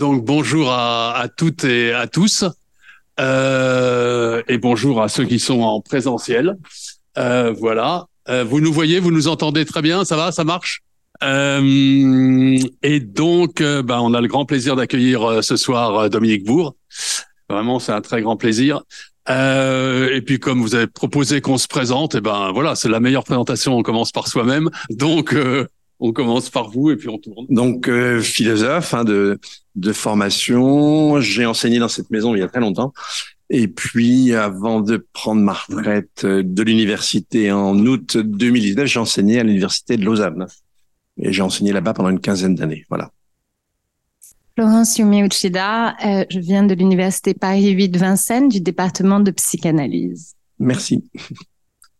Donc bonjour à, toutes et à tous. Euh, et bonjour à ceux qui sont en présentiel. Euh, voilà. Euh, vous nous voyez, vous nous entendez très bien, ça va, ça marche? Euh, Et donc, euh, bah, on a le grand plaisir d'accueillir euh, ce soir Dominique Bourg. Vraiment, c'est un très grand plaisir. et puis, comme vous avez proposé qu'on se présente, et eh ben voilà, c'est la meilleure présentation. On commence par soi-même. Donc, on commence par vous et puis on tourne. Donc euh, philosophe hein, de de formation, j'ai enseigné dans cette maison il y a très longtemps. Et puis avant de prendre ma retraite euh, de l'université en août 2019, j'ai enseigné à l'université de Lausanne. Et j'ai enseigné là-bas pendant une quinzaine d'années. Voilà. Florence Yumi Uchida, euh, je viens de l'université Paris 8 Vincennes du département de psychanalyse. Merci.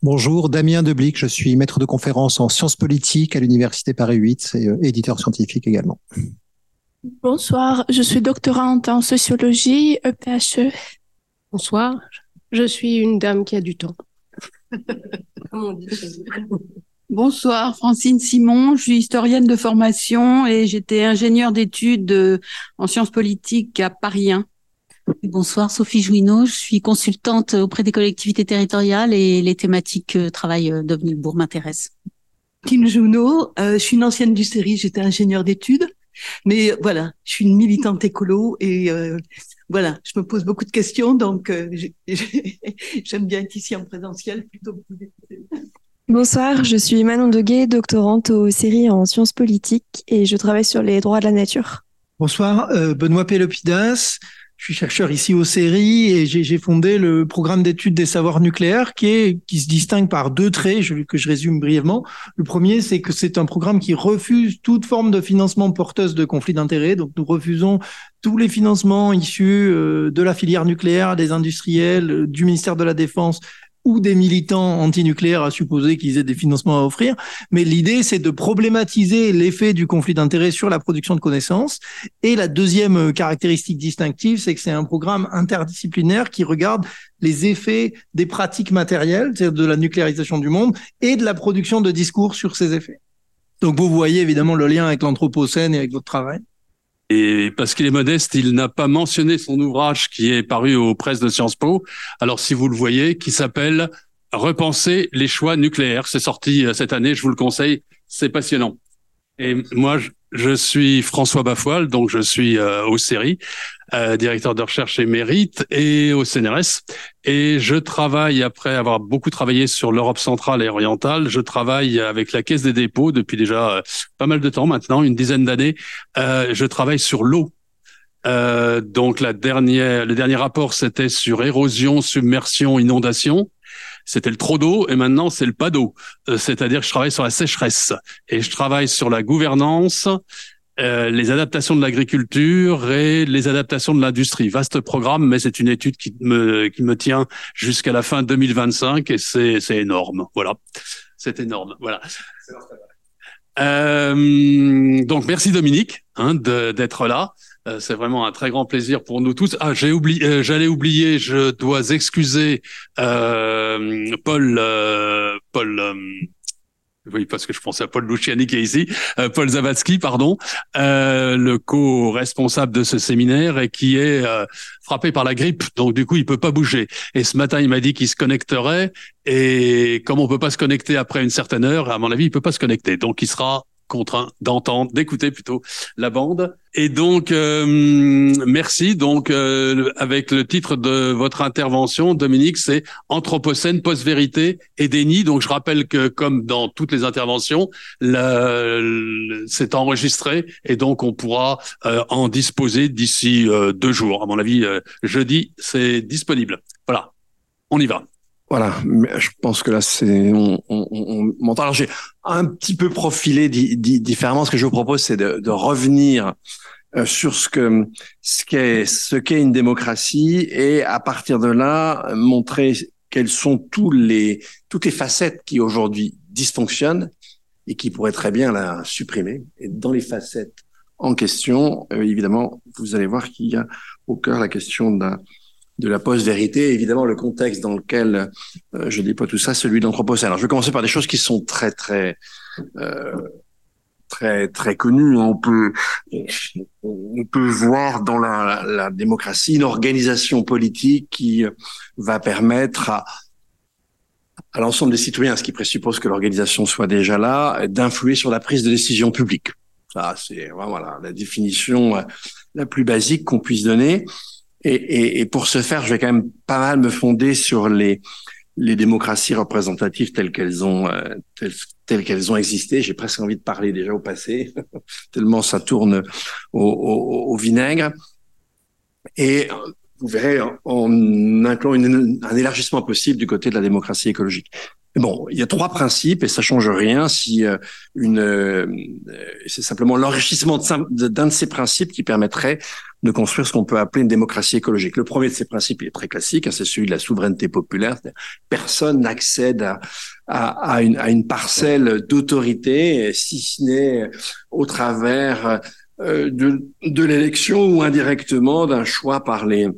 Bonjour, Damien Deblic, je suis maître de conférence en sciences politiques à l'Université Paris 8 et euh, éditeur scientifique également. Bonsoir, je suis doctorante en sociologie EPHE. Bonsoir, je suis une dame qui a du temps. Bonsoir, Francine Simon, je suis historienne de formation et j'étais ingénieure d'études euh, en sciences politiques à Paris 1. Bonsoir, Sophie Jouineau. Je suis consultante auprès des collectivités territoriales et les thématiques euh, travail euh, Dominique Bourg m'intéressent. Kim Jouneau, euh, je suis une ancienne du série, j'étais ingénieure d'études. Mais voilà, je suis une militante écolo et voilà, je me pose beaucoup de questions, donc j'aime bien être ici en présentiel plutôt que Bonsoir, je suis Manon Deguet, doctorante aux séries en sciences politiques et je travaille sur les droits de la nature. Bonsoir, Benoît Pélopidas, je suis chercheur ici au CERI et j'ai fondé le programme d'études des savoirs nucléaires qui est qui se distingue par deux traits que je résume brièvement. Le premier, c'est que c'est un programme qui refuse toute forme de financement porteuse de conflits d'intérêts. Donc nous refusons tous les financements issus euh, de la filière nucléaire, des industriels, du ministère de la Défense ou des militants antinucléaires à supposer qu'ils aient des financements à offrir. Mais l'idée, c'est de problématiser l'effet du conflit d'intérêts sur la production de connaissances. Et la deuxième caractéristique distinctive, c'est que c'est un programme interdisciplinaire qui regarde les effets des pratiques matérielles, c'est-à-dire de la nucléarisation du monde, et de la production de discours sur ces effets. Donc vous voyez évidemment le lien avec l'Anthropocène et avec votre travail. Et parce qu'il est modeste, il n'a pas mentionné son ouvrage qui est paru aux presses de Sciences Po. Alors, si vous le voyez, qui s'appelle Repenser les choix nucléaires. C'est sorti euh, cette année, je vous le conseille. C'est passionnant. Et moi, je suis François Bafoil, donc je suis euh, au CERI, euh, directeur de recherche et mérite, et au CNRS. Et je travaille, après avoir beaucoup travaillé sur l'Europe centrale et orientale, je travaille avec la Caisse des dépôts depuis déjà euh, pas mal de temps maintenant, une dizaine d'années. Euh, je travaille sur l'eau. donc la dernière, le dernier rapport, c'était sur érosion, submersion, inondation c'était le trop d'eau et maintenant c'est le pas d'eau. Euh, c'est-à-dire que je travaille sur la sécheresse et je travaille sur la gouvernance, euh, les adaptations de l'agriculture et les adaptations de l'industrie. Vaste programme, mais c'est une étude qui me qui me tient jusqu'à la fin 2025 et c'est énorme. Voilà, c'est énorme. Voilà. Euh, donc merci Dominique hein, d'être là. Euh, c'est vraiment un très grand plaisir pour nous tous. Ah, j'ai oublié, euh, j'allais oublier, je dois excuser euh, Paul, euh, Paul. oui, parce que je pensais à Paul Luciani qui est ici, Paul Zavatsky, pardon, le co-responsable de ce séminaire et qui est frappé par la grippe, donc du coup il peut pas bouger. Et ce matin il m'a dit qu'il se connecterait et comme on peut pas se connecter après une certaine heure, à mon avis il peut pas se connecter, donc il sera contraint d'entendre, d'écouter plutôt la bande. Et donc, euh, merci. Donc, euh, avec le titre de votre intervention, Dominique, c'est Anthropocène, post-vérité et déni. Donc, je rappelle que, comme dans toutes les interventions, c'est enregistré et donc on pourra euh, en disposer d'ici deux jours. À mon avis, jeudi, c'est disponible. Voilà, on y va. Voilà, je pense que là, c'est on, on, on m'entend. Alors, j'ai un petit peu profilé différemment. Ce que je vous propose, c'est de, de, revenir euh, sur ce que ce qu'est ce qu'est une démocratie et à partir de là, montrer quelles sont tous les toutes les facettes qui aujourd'hui dysfonctionnent et qui pourraient très bien la supprimer. Et dans les facettes en question, euh, évidemment, vous allez voir qu'il y a au cœur la question la de la post-vérité, évidemment le contexte dans lequel euh, je dis tout ça, celui de. Alors je vais commencer par des choses qui sont très très euh, très très connu. On peut on peut voir dans la, la démocratie une organisation politique qui va permettre à à l'ensemble des citoyens, ce qui présuppose que l'organisation soit déjà là, d'influer sur la prise de décision publique. Ça, c'est voilà la définition euh, la plus basique qu'on puisse donner. Et, et, et, pour ce faire, je vais quand même pas mal me fonder sur les les démocraties représentatives telles qu'elles ont euh, telles, qu'elles ont existé. J'ai presque envie de parler déjà au passé, tellement ça tourne au, au, au vinaigre. Et vous verrez en incluant un élargissement possible du côté de la démocratie écologique. Bon, il y a trois principes et ça change rien si euh, une euh, c'est simplement l'enrichissement d'un de ces principes qui permettrait de construire ce qu'on peut appeler une démocratie écologique. Le premier de ces principes est très classique, hein, c'est celui de la souveraineté populaire. Personne n'accède à, une, parcelle d'autorité si ce n'est au travers euh, de, de l'élection ou indirectement d'un choix par les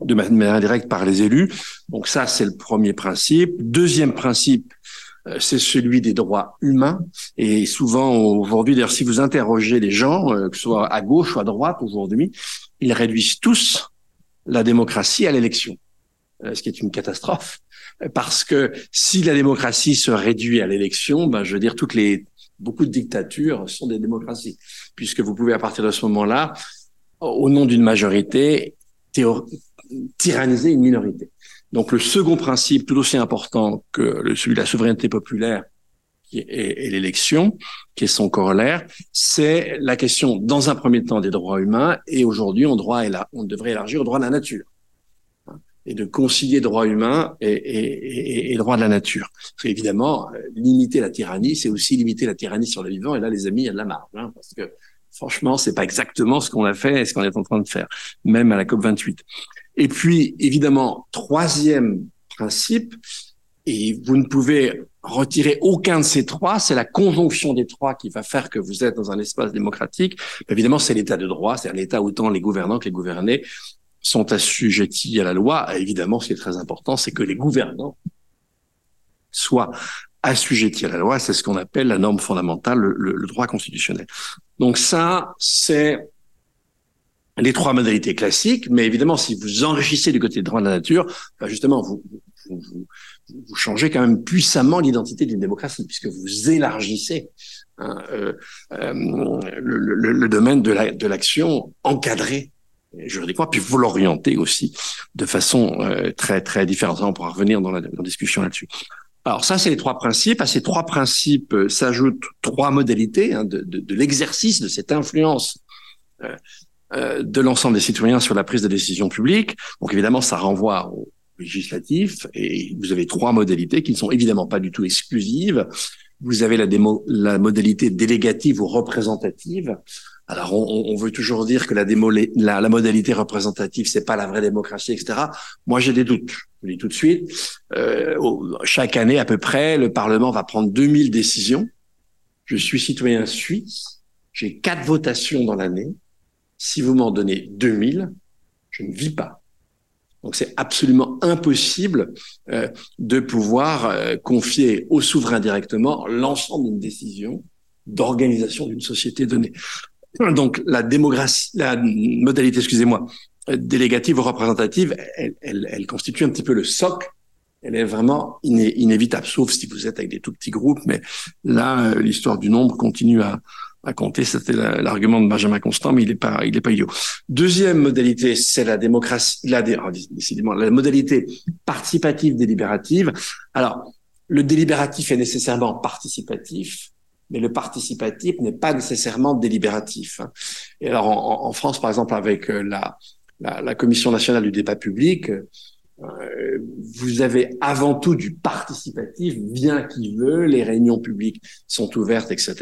de manière indirecte par les élus. Donc ça, c'est le premier principe. Deuxième principe, c'est celui des droits humains. Et souvent, aujourd'hui, d'ailleurs, si vous interrogez les gens, euh, que ce soit à gauche ou à droite aujourd'hui, ils réduisent tous la démocratie à l'élection, euh, ce qui est une catastrophe. Parce que si la démocratie se réduit à l'élection, ben, je veux dire, toutes les beaucoup de dictatures sont des démocraties, puisque vous pouvez à partir de ce moment-là, au nom d'une majorité, tyranniser une minorité. Donc le second principe, tout aussi important que celui de la souveraineté populaire et l'élection, qui est son corollaire, c'est la question, dans un premier temps, des droits humains, et aujourd'hui, on, droit, on devrait élargir au droit de la nature, hein, et de concilier droits humains et, et, droits de la nature. Parce qu'évidemment, euh, limiter la tyrannie, c'est aussi limiter la tyrannie sur le vivant, et là, les amis, il y a de la marge, hein, parce que franchement, c'est pas exactement ce qu'on a fait et ce qu'on est en train de faire, même à la COP 28. Et puis, évidemment, troisième principe, et vous ne pouvez retirer aucun de ces trois, c'est la conjonction des trois qui va faire que vous êtes dans un espace démocratique. Évidemment, c'est l'état de droit, c'est un état où tant les gouvernants que les gouvernés sont assujettis à la loi. évidemment, ce qui est très important, c'est que les gouvernants soient assujettis à la loi. C'est ce qu'on appelle la norme fondamentale, le, le droit constitutionnel. Donc ça, c'est les trois modalités classiques, mais évidemment, si vous enrichissez du côté des droits de la nature, bah, justement, vous, vous, vous, changez quand même puissamment l'identité d'une démocratie, puisque vous élargissez hein, euh, euh, le, le, domaine de l'action la, encadrée juridiquement, puis vous l'orientez aussi de façon euh, très très différente. On pourra revenir dans la, dans la discussion là-dessus. Alors ça, c'est les trois principes. À ces trois principes euh, s'ajoutent trois modalités hein, de, de, de l'exercice de cette influence euh, de l'ensemble des citoyens sur la prise de décision publique. Donc évidemment, ça renvoie au législatif et vous avez trois modalités qui ne sont évidemment pas du tout exclusives. Vous avez la, démo, la modalité délégative ou représentative. Alors, on, on veut toujours dire que la, démo, la, la modalité représentative, c'est pas la vraie démocratie, etc. Moi, j'ai des doutes. Je vous dis tout de suite. Euh, chaque année, à peu près, le Parlement va prendre 2000 décisions. Je suis citoyen suisse. J'ai quatre votations dans l'année. Si vous m'en donnez 2000, je ne vis pas. Donc c'est absolument impossible euh, de pouvoir euh, confier au souverain directement l'ensemble d'une décision d'organisation d'une société donnée. Donc la démocratie, la modalité, excusez-moi, délégative ou représentative, elle, elle, elle, constitue un petit peu le socle. Elle est vraiment iné inévitable, sauf si vous êtes avec des tout petits groupes. Mais là, euh, l'histoire du nombre continue à, à compter. C'était l'argument de Benjamin Constant, mais il n'est pas, il est pas idiot. Deuxième modalité, c'est la démocratie, la, oh, décidément, la modalité participative délibérative. Alors, le délibératif est nécessairement participatif, mais le participatif n'est pas nécessairement délibératif. Et alors, en, en France, par exemple, avec euh, la, la, la Commission nationale du débat public, vous avez avant tout du participatif, bien qui veut, les réunions publiques sont ouvertes, etc.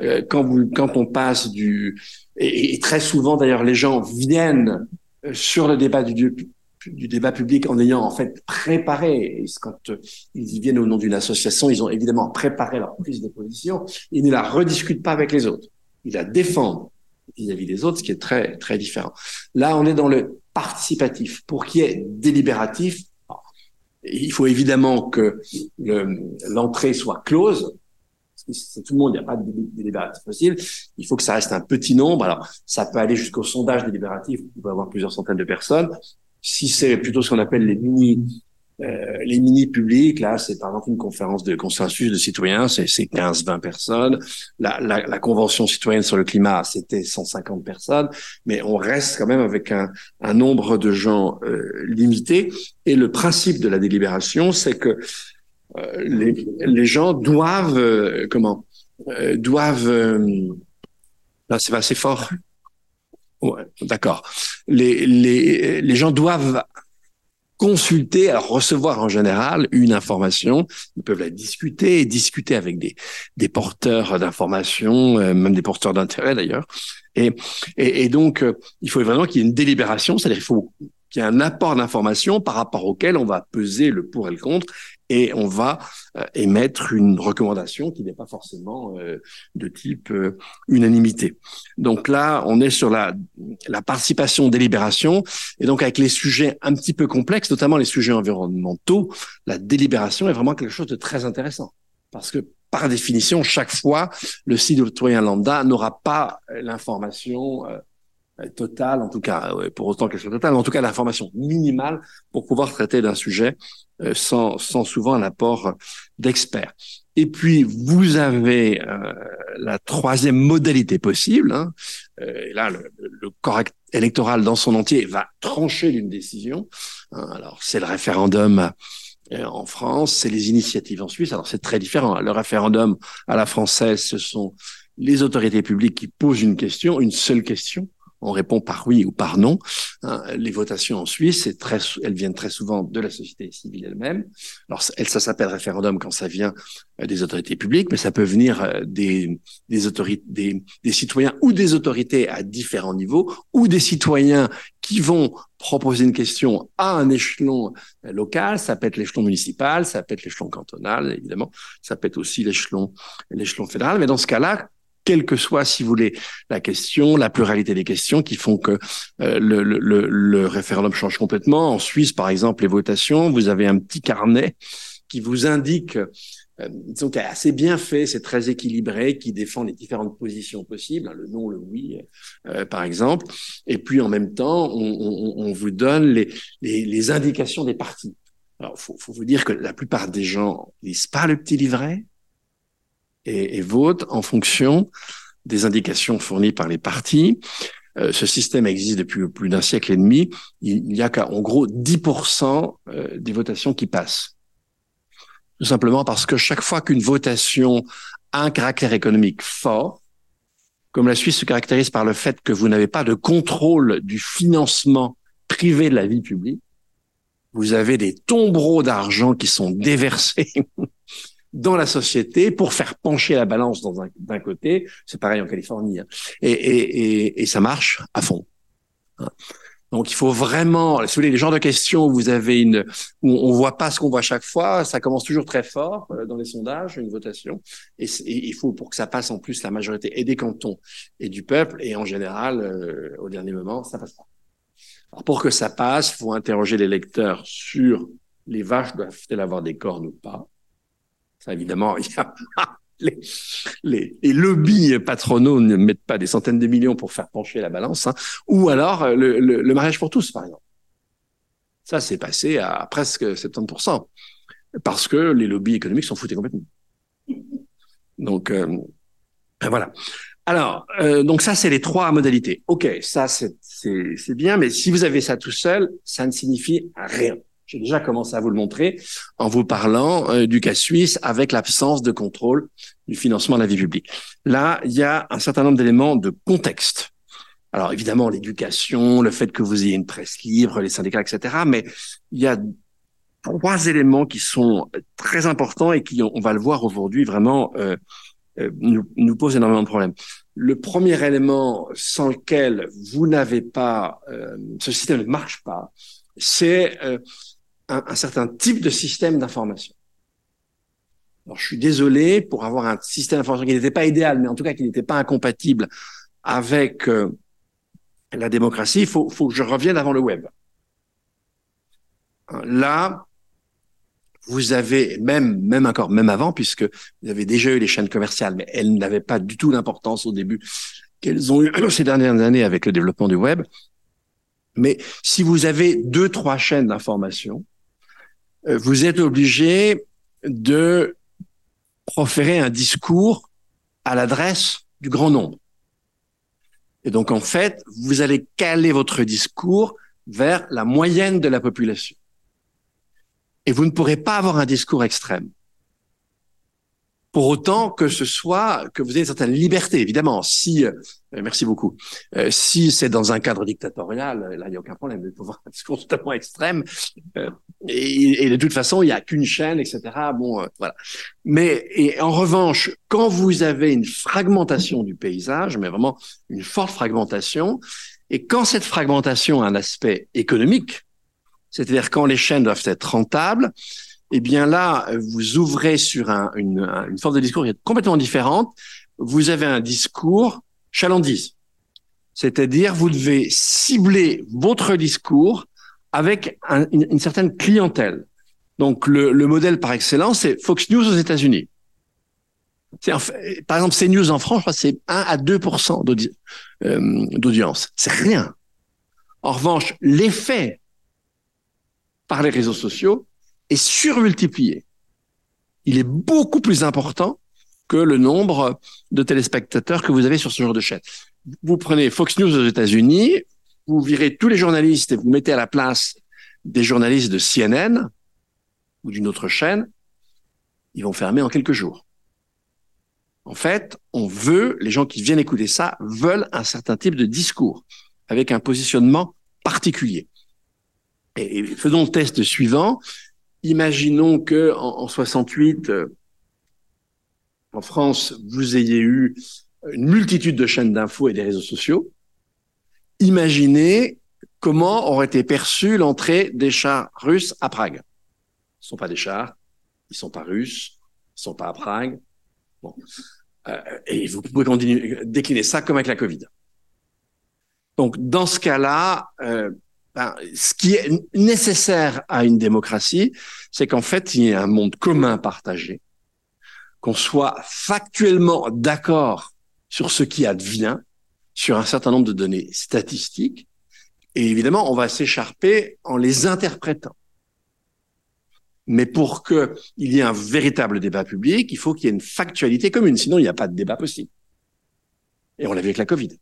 Euh, quand, vous, quand on passe du... Et, très souvent, d'ailleurs, les gens viennent euh, sur le débat du, du débat public en ayant en fait préparé, quand ils viennent au nom d'une association, ils ont évidemment préparé leur prise de position, ils ne la rediscutent pas avec les autres, ils la défendent vis-à-vis des autres, ce qui est très très différent. Là, on est dans le participatif. Pour qu'il y ait délibératif, il faut évidemment que l'entrée soit close. c'est tout le monde, il n'y a pas de délibératif possible. Il faut que ça reste un petit nombre. Alors, ça peut aller jusqu'au sondage délibératif, vous pouvez avoir plusieurs centaines de personnes. Si c'est plutôt ce qu'on appelle les mini euh, les mini publics, là, c'est par exemple une conférence de consensus de citoyens, c'est 15-20 personnes. La, la, la, convention citoyenne sur le climat, c'était 150 personnes, mais on reste quand même avec un, un nombre de gens euh, limité. Et le principe de la délibération, c'est que euh, les, les, gens doivent, euh, comment, euh, doivent, là, c'est assez fort. Ouais, D'accord. Les, les, les gens doivent consulter, alors recevoir en général une information. Ils peuvent la discuter et discuter avec des, des porteurs d'informations, euh, même des porteurs d'intérêt d'ailleurs. Et, et, et, donc, euh, il faut vraiment qu'il y ait une délibération, c'est-à-dire qu'il faut qu'il y ait un apport d'informations par rapport auquel on va peser le pour et le contre et on va euh, émettre une recommandation qui n'est pas forcément euh, de type euh, unanimité. Donc là, on est sur la, la participation délibération et donc avec les sujets un petit peu complexes, notamment les sujets environnementaux, la délibération est vraiment quelque chose de très intéressant parce que par définition, chaque fois, le citoyen lambda n'aura pas l'information totale, en tout cas, pour autant qu'elle soit totale, mais en tout cas l'information minimale pour pouvoir traiter d'un sujet euh, sans, sans souvent un apport d'experts. Et puis, vous avez euh, la troisième modalité possible. Hein. Euh, et là, le, le, corps électoral dans son entier va trancher d'une décision. Hein. Alors, c'est le référendum en France, c'est les initiatives en Suisse. Alors, c'est très différent. Le référendum à la française, ce sont les autorités publiques qui posent une question, une seule question, on répond par oui ou par non. Hein, les votations en Suisse, très, elles viennent très souvent de la société civile elle-même. Alors, ça s'appelle référendum quand ça vient euh, des autorités publiques, mais ça peut venir euh, des, des autorités, des, des citoyens ou des autorités à différents niveaux, ou des citoyens qui vont proposer une question à un échelon euh, local, ça peut être l'échelon municipal, ça peut être l'échelon cantonal, évidemment, ça peut être aussi l'échelon l'échelon fédéral, mais dans ce cas-là, quelle que soit, si vous voulez, la question, la pluralité des questions qui font que euh, le, référendum change complètement. En Suisse, par exemple, les votations, vous avez un petit carnet qui vous indique, euh, assez bien fait, c'est très équilibré, qui défend les différentes positions possibles, hein, le non, le oui, euh, par exemple. Et puis en même temps, on, vous donne les, indications des partis. Alors, faut, faut vous dire que la plupart des gens lisent pas le petit livret et, et vote en fonction des indications fournies par les partis. Euh, ce système existe depuis plus d'un siècle et demi. Il n'y a qu'en gros 10% euh, des votations qui passent. Tout simplement parce que chaque fois qu'une votation a un caractère économique fort, comme la Suisse se caractérise par le fait que vous n'avez pas de contrôle du financement privé de la vie publique, vous avez des tombereaux d'argent qui sont déversés dans la société pour faire pencher la balance dans un d'un côté. C'est pareil en Californie. Hein. Et, et, et, et, ça marche à fond. Hein. Donc il faut vraiment, si vous voulez, les genres de questions où vous avez une, où on voit pas ce qu'on voit chaque fois, ça commence toujours très fort euh, dans les sondages, une votation, et, il faut pour que ça passe en plus la majorité et des cantons et du peuple, et en général, euh, au dernier moment, ça passe pas. Alors pour que ça passe, faut interroger les lecteurs sur les vaches doivent-elles avoir des cornes ou pas évidemment, il y a les, les, lobbies patronaux ne mettent pas des centaines de millions pour faire pencher la balance, hein. ou alors euh, le, le, mariage pour tous, par exemple. Ça, c'est passé à presque 70%, parce que les lobbies économiques sont foutés complètement. Donc, euh, ben voilà. Alors, euh, donc ça, c'est les trois modalités. OK, ça, c'est bien, mais si vous avez ça tout seul, ça ne signifie rien. J'ai déjà commencé à vous le montrer en vous parlant euh, du cas suisse avec l'absence de contrôle du financement de la vie publique. Là, il y a un certain nombre d'éléments de contexte. Alors évidemment, l'éducation, le fait que vous ayez une presse libre, les syndicats, etc. Mais il y a trois éléments qui sont très importants et qui, on va le voir aujourd'hui, vraiment euh, euh, nous, posent énormément de problèmes. Le premier élément sans lequel vous n'avez pas, ce système ne marche pas, c'est un, un certain type de système d'information. Alors, je suis désolé pour avoir un système d'information qui n'était pas idéal, mais en tout cas qui n'était pas incompatible avec euh, la démocratie. Il faut, faut que je revienne avant le web. Là, vous avez même même encore même avant puisque vous avez déjà eu les chaînes commerciales mais elles n'avaient pas du tout l'importance au début qu'elles ont eu ces dernières années avec le développement du web mais si vous avez deux trois chaînes d'information euh, vous êtes obligé de proférer un discours à l'adresse du grand nombre et donc en fait vous allez caler votre discours vers la moyenne de la population et vous ne pourrez pas avoir un discours extrême. Pour autant que ce soit que vous ayez une certaine liberté, évidemment. Si, euh, merci beaucoup. Euh, si c'est dans un cadre dictatorial, euh, là il n'y a aucun problème de pouvoir un discours totalement extrême. Euh, et, et, de toute façon, il n'y a qu'une chaîne, etc. Bon, euh, voilà. Mais et en revanche, quand vous avez une fragmentation du paysage, mais vraiment une forte fragmentation, et quand cette fragmentation a un aspect économique, c'est-à-dire quand les chaînes doivent être rentables, eh bien là, vous ouvrez sur un, une, une forme de discours qui est complètement différente. Vous avez un discours chalandise. C'est-à-dire, vous devez cibler votre discours avec un, une, certaine clientèle. Donc, le, le modèle par excellence, c'est Fox News aux États-Unis. Par exemple, CNews en France, c'est 1 à 2 d'audi euh, d'audience. C'est rien. En revanche, l'effet par les réseaux sociaux est surmultiplié. Il est beaucoup plus important que le nombre de téléspectateurs que vous avez sur ce genre de chaîne. Vous prenez Fox News aux États-Unis, vous virez tous les journalistes et vous mettez à la place des journalistes de CNN ou d'une autre chaîne, ils vont fermer en quelques jours. En fait, on veut, les gens qui viennent écouter ça veulent un certain type de discours avec un positionnement particulier. Et, faisons le test suivant. Imaginons que en, en 68, euh, en France, vous ayez eu une multitude de chaînes d'infos et des réseaux sociaux. Imaginez comment aurait été perçue l'entrée des chars russes à Prague. Ce sont pas des chars, ils sont pas russes, ils sont pas à Prague. Bon. Euh, et vous pouvez décliner ça comme avec la Covid. Donc, dans ce cas-là, euh, ben, ce qui est nécessaire à une démocratie, c'est qu'en fait, il y ait un monde commun partagé, qu'on soit factuellement d'accord sur ce qui advient, sur un certain nombre de données statistiques, et évidemment, on va s'écharper en les interprétant. Mais pour qu'il y ait un véritable débat public, il faut qu'il y ait une factualité commune, sinon il n'y a pas de débat possible. Et on l'a vu avec la Covid.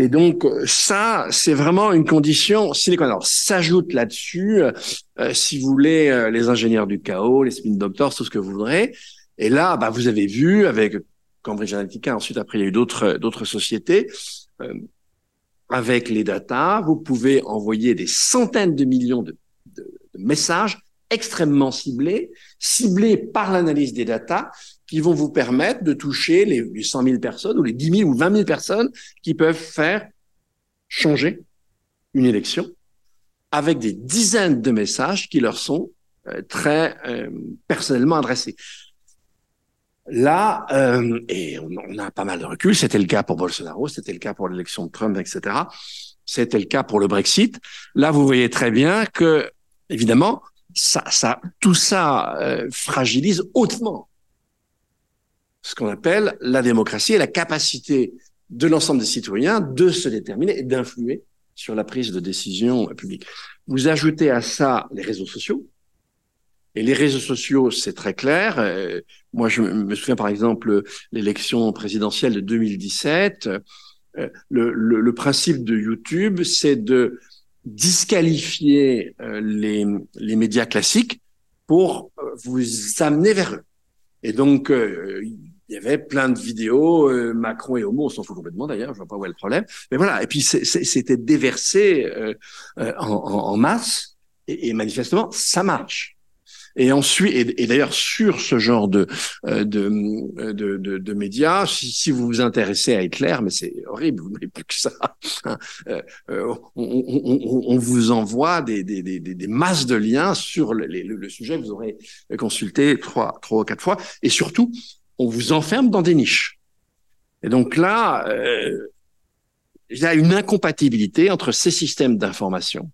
Et donc ça, c'est vraiment une condition sine qua non. S'ajoute là-dessus, euh, si vous voulez, euh, les ingénieurs du chaos, les spin doctors, tout ce que vous voudrez. Et là, bah, vous avez vu avec Cambridge Analytica, ensuite après il y a eu d'autres d'autres sociétés. Euh, avec les datas, vous pouvez envoyer des centaines de millions de, de, de messages extrêmement ciblés, ciblés par l'analyse des datas, qui vont vous permettre de toucher les, les 100 000 personnes ou les 10 000 ou 20 000 personnes qui peuvent faire changer une élection avec des dizaines de messages qui leur sont euh, très euh, personnellement adressés. Là, euh, et on, on, a pas mal de recul, c'était le cas pour Bolsonaro, c'était le cas pour l'élection de Trump, etc. C'était le cas pour le Brexit. Là, vous voyez très bien que, évidemment, ça, ça, tout ça fragilise hautement ce qu'on appelle la démocratie et la capacité de l'ensemble des citoyens de se déterminer et d'influer sur la prise de décision publique. Vous ajoutez à ça les réseaux sociaux. Et les réseaux sociaux, c'est très clair. Euh, moi, je me souviens par exemple l'élection présidentielle de 2017. Euh, le, principe de YouTube, c'est de disqualifier euh, les, les médias classiques pour vous amener vers eux. Et donc, il y avait plein de vidéos, euh, Macron et Homo, on s'en fout complètement d'ailleurs, je vois pas où est le problème. Mais voilà, et puis c'était déversé euh, en, en, masse, et, et, manifestement, ça marche. Et ensuite, et, d'ailleurs sur ce genre de de, de, de, de médias, si, si, vous vous intéressez à Hitler, mais c'est horrible, vous n'avez plus que ça. Hein, euh, on, on, on, vous envoie des, des, des, des, masses de liens sur le, le, le sujet. Vous aurez consulté trois, trois ou quatre fois, et surtout, on vous enferme dans des niches. Et donc là, euh, il y a une incompatibilité entre ces systèmes d'information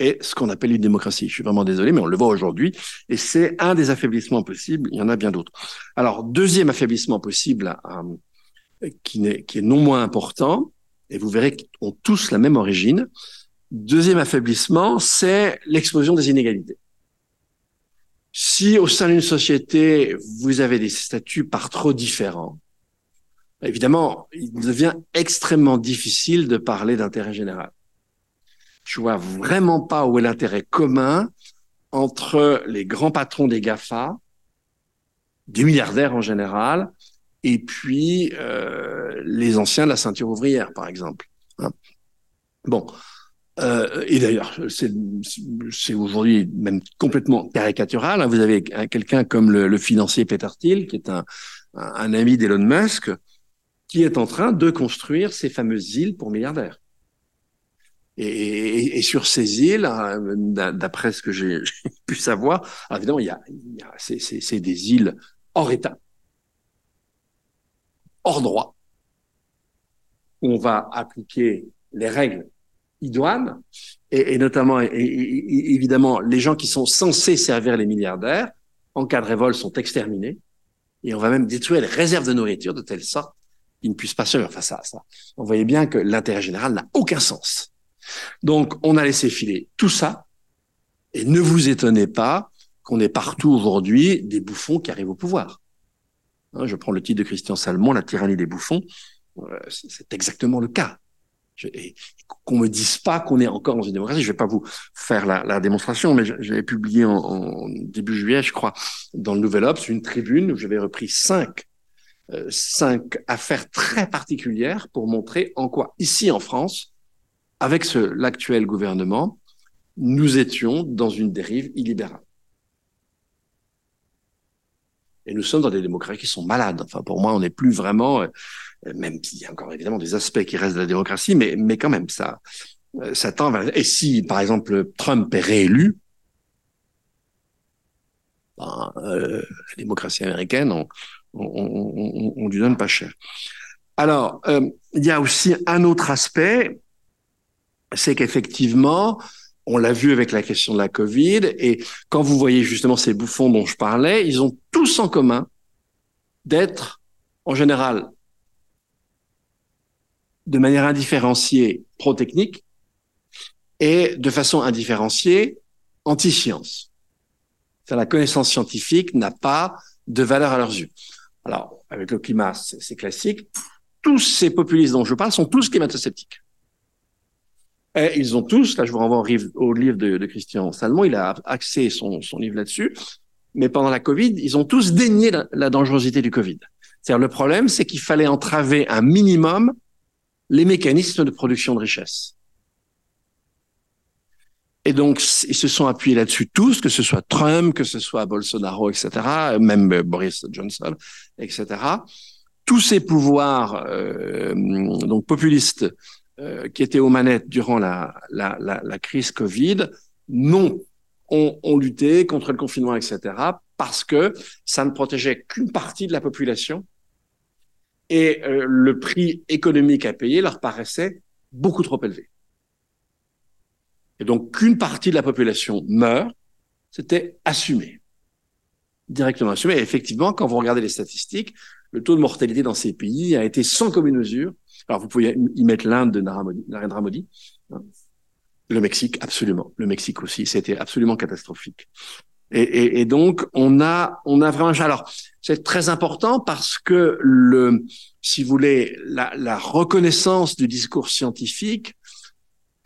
est ce qu'on appelle une démocratie. Je suis vraiment désolé, mais on le voit aujourd'hui, et c'est un des affaiblissements possibles. Il y en a bien d'autres. Alors, deuxième affaiblissement possible, euh, qui, qui est non moins important, et vous verrez qu'ils ont tous la même origine. Deuxième affaiblissement, c'est l'explosion des inégalités. Si au sein d'une société, vous avez des statuts par trop différents, évidemment, il devient extrêmement difficile de parler d'intérêt général. Je vois vraiment pas où est l'intérêt commun entre les grands patrons des GAFA, des milliardaires en général, et puis euh, les anciens de la ceinture ouvrière, par exemple. Hein. bon. Euh, et d'ailleurs, c'est aujourd'hui même complètement caricatural. Hein. Vous avez quelqu'un comme le, financier Peter Thiel, qui est un, ami d'Elon Musk, qui est en train de construire ces fameuses îles pour milliardaires. Et, sur ces îles, hein, d'après ce que j'ai pu savoir, évidemment, il y a c'est des îles hors état, hors droit. On va appliquer les règles idoines et, et notamment, et, évidemment, les gens qui sont censés servir les milliardaires, en cas de révolte, sont exterminés. Et on va même détruire les réserves de nourriture de telle sorte qu'ils ne puissent pas survivre. Enfin, ça, ça. On voyait bien que l'intérêt général n'a aucun sens. Donc, on a laissé filer tout ça. Et ne vous étonnez pas qu'on ait partout aujourd'hui des bouffons qui arrivent au pouvoir. Hein, je prends le titre de Christian Salmon, La tyrannie des bouffons. Euh, c'est exactement le cas. Qu'on me dise pas qu'on est encore dans une démocratie. Je vais pas vous faire la, démonstration, mais j'avais publié en, début juillet, je crois, dans le Nouvel Obs, une tribune où j'avais repris cinq, euh, cinq affaires très particulières pour montrer en quoi, ici en France, avec l'actuel gouvernement, nous étions dans une dérive illibérale. Et nous sommes dans des démocraties qui sont malades. Enfin, pour moi, on n'est plus vraiment, euh, même s'il y a encore évidemment des aspects qui restent de la démocratie, mais, mais quand même, ça, euh, ça tend vers... Et si, par exemple, Trump est réélu, ben, euh, la démocratie américaine, on, on, on, on, lui donne pas cher. Alors, euh, il y a aussi un autre aspect, c'est qu'effectivement, on l'a vu avec la question de la Covid, et quand vous voyez justement ces bouffons dont je parlais, ils ont tous en commun d'être, en général, de manière indifférenciée pro-technique et de façon indifférenciée anti-science. La connaissance scientifique n'a pas de valeur à leurs yeux. Alors, avec le climat, c'est classique. Tous ces populistes dont je parle sont tous climato-sceptiques. Et ils ont tous, là je vous renvoie au, livre de, Christian Salmon, il a axé son, livre là-dessus, mais pendant la Covid, ils ont tous dénié la, dangerosité du Covid. C'est-à-dire le problème, c'est qu'il fallait entraver un minimum les mécanismes de production de richesse. Et donc, ils se sont appuyés là-dessus tous, que ce soit Trump, que ce soit Bolsonaro, etc., même euh, Boris Johnson, etc. Tous ces pouvoirs euh, donc populistes euh, qui étaient aux manettes durant la, la, la, la crise Covid non, ont, ont, lutté contre le confinement, etc., parce que ça ne protégeait qu'une partie de la population et euh, le prix économique à payer leur paraissait beaucoup trop élevé. Et donc, qu'une partie de la population meurt, c'était assumé, directement assumé. Et effectivement, quand vous regardez les statistiques, le taux de mortalité dans ces pays a été sans commune mesure alors, vous pouvez y mettre l'Inde de Narendra Modi. Hein. Le Mexique, absolument. Le Mexique aussi, c'était absolument catastrophique. Et, donc, on a, on a vraiment. Alors, c'est très important parce que le, si vous voulez, la, reconnaissance du discours scientifique,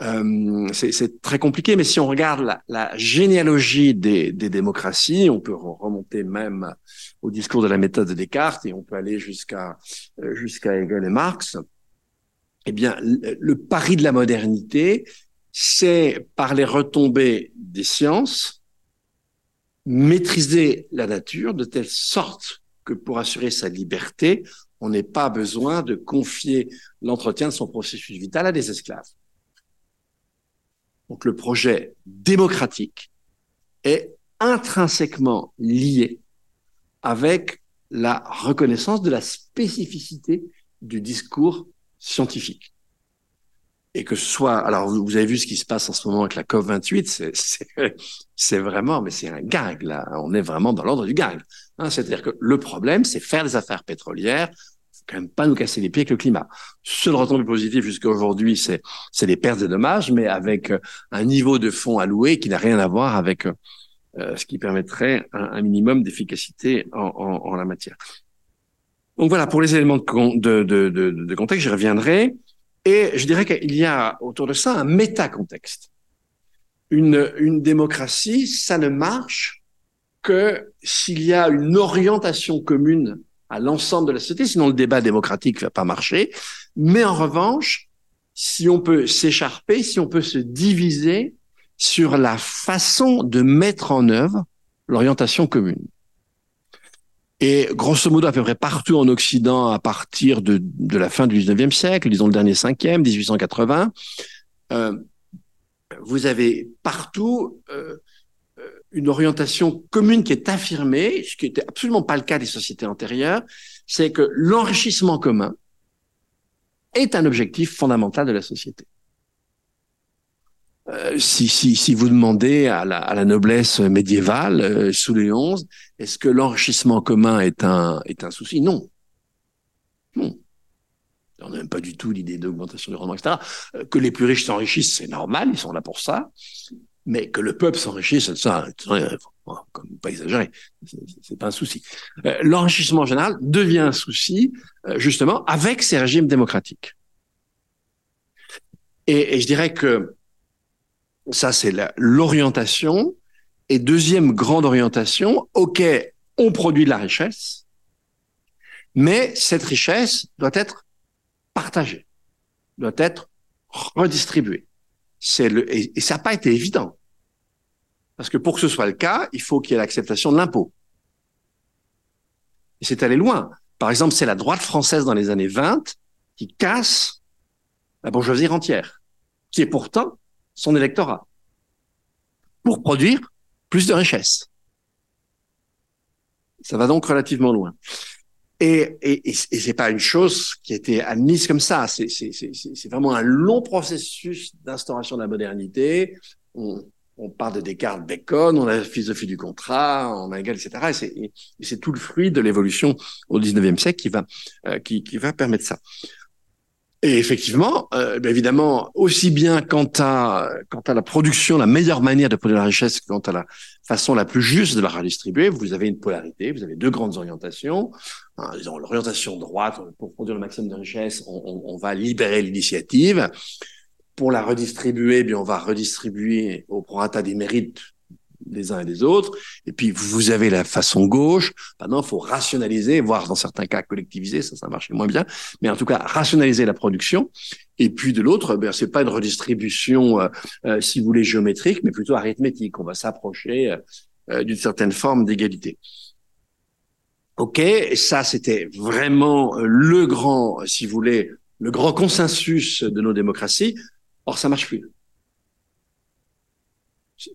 euh, c'est très compliqué. Mais si on regarde la, généalogie des, démocraties, on peut remonter même au discours de la méthode de Descartes et on peut aller jusqu'à jusqu'à Hegel et Marx eh bien, le pari de la modernité, c'est par les retombées des sciences, maîtriser la nature de telle sorte que pour assurer sa liberté, on n'ait pas besoin de confier l'entretien de son processus vital à des esclaves. Donc le projet démocratique est intrinsèquement lié avec la reconnaissance de la spécificité du discours scientifique. et que soit, alors vous avez vu ce qui se passe en ce moment avec la COP 28, c'est vraiment, mais c'est un gag là. On est vraiment dans l'ordre du gag. Hein, C'est-à-dire que le problème, c'est faire des affaires pétrolières. Faut quand même pas nous casser les pieds avec le climat. Seul retombée positif jusqu'à aujourd'hui, c'est des pertes et dommages, mais avec euh, un niveau de fonds alloué qui n'a rien à voir avec euh, ce qui permettrait un, un minimum d'efficacité en, en, en, la matière. Donc voilà pour les éléments de, contexte, j'y reviendrai. Et je dirais qu'il y a autour de ça un méta-contexte. Une, une démocratie, ça ne marche que s'il y a une orientation commune à l'ensemble de la société, sinon le débat démocratique va pas marcher. Mais en revanche, si on peut s'écharper, si on peut se diviser sur la façon de mettre en œuvre l'orientation commune. Et grosso modo, à peu près partout en Occident, à partir de, la fin du 19e siècle, disons le dernier cinquième, 1880, euh, vous avez partout euh, une orientation commune qui est affirmée, ce qui n'était absolument pas le cas des sociétés antérieures, c'est que l'enrichissement commun est un objectif fondamental de la société. Euh, si, si, si vous demandez à la, à la noblesse médiévale, euh, sous les XI, est-ce que l'enrichissement commun est un, est un souci? Non. Non. On n'a même pas du tout l'idée d'augmentation du rendement, etc. Euh, que les plus riches s'enrichissent, c'est normal, ils sont là pour ça. Mais que le peuple s'enrichisse, ça, comme pas exagérer, c'est pas un souci. L'enrichissement général devient un souci, justement, avec ces régimes démocratiques. Et, et je dirais que ça, c'est l'orientation. Et deuxième grande orientation, OK, on produit de la richesse, mais cette richesse doit être partagée, doit être redistribuée. C'est le, et, ça n'a pas été évident. Parce que pour que ce soit le cas, il faut qu'il y ait l'acceptation de l'impôt. Et c'est allé loin. Par exemple, c'est la droite française dans les années 20 qui casse la bourgeoisie entière, qui est pourtant son électorat pour produire plus de richesses. Ça va donc relativement loin. Et, et, et, c'est pas une chose qui a été admise comme ça. C'est, vraiment un long processus d'instauration de la modernité. On, on part de Descartes, Bacon, on a la philosophie du contrat, on a égal, etc. Et c'est, et c'est tout le fruit de l'évolution au 19e siècle qui va, euh, qui, qui va permettre ça. Et effectivement, euh, ben évidemment, aussi bien quant à, quant à la production, la meilleure manière de produire la richesse, quant à la façon la plus juste de la redistribuer, vous avez une polarité, vous avez deux grandes orientations. Hein, l'orientation droite, pour produire le maximum de richesse, on, on, on va libérer l'initiative. Pour la redistribuer, eh bien, on va redistribuer au prorata des mérites des uns et des autres. Et puis, vous avez la façon gauche. Maintenant, il faut rationaliser, voire dans certains cas collectiviser, ça, ça marche moins bien. Mais en tout cas, rationaliser la production. Et puis, de l'autre, ben, c'est pas une redistribution, euh, euh, si vous voulez, géométrique, mais plutôt arithmétique. On va s'approcher euh, d'une certaine forme d'égalité. OK, ça, c'était vraiment le grand, si vous voulez, le grand consensus de nos démocraties. Or, ça marche plus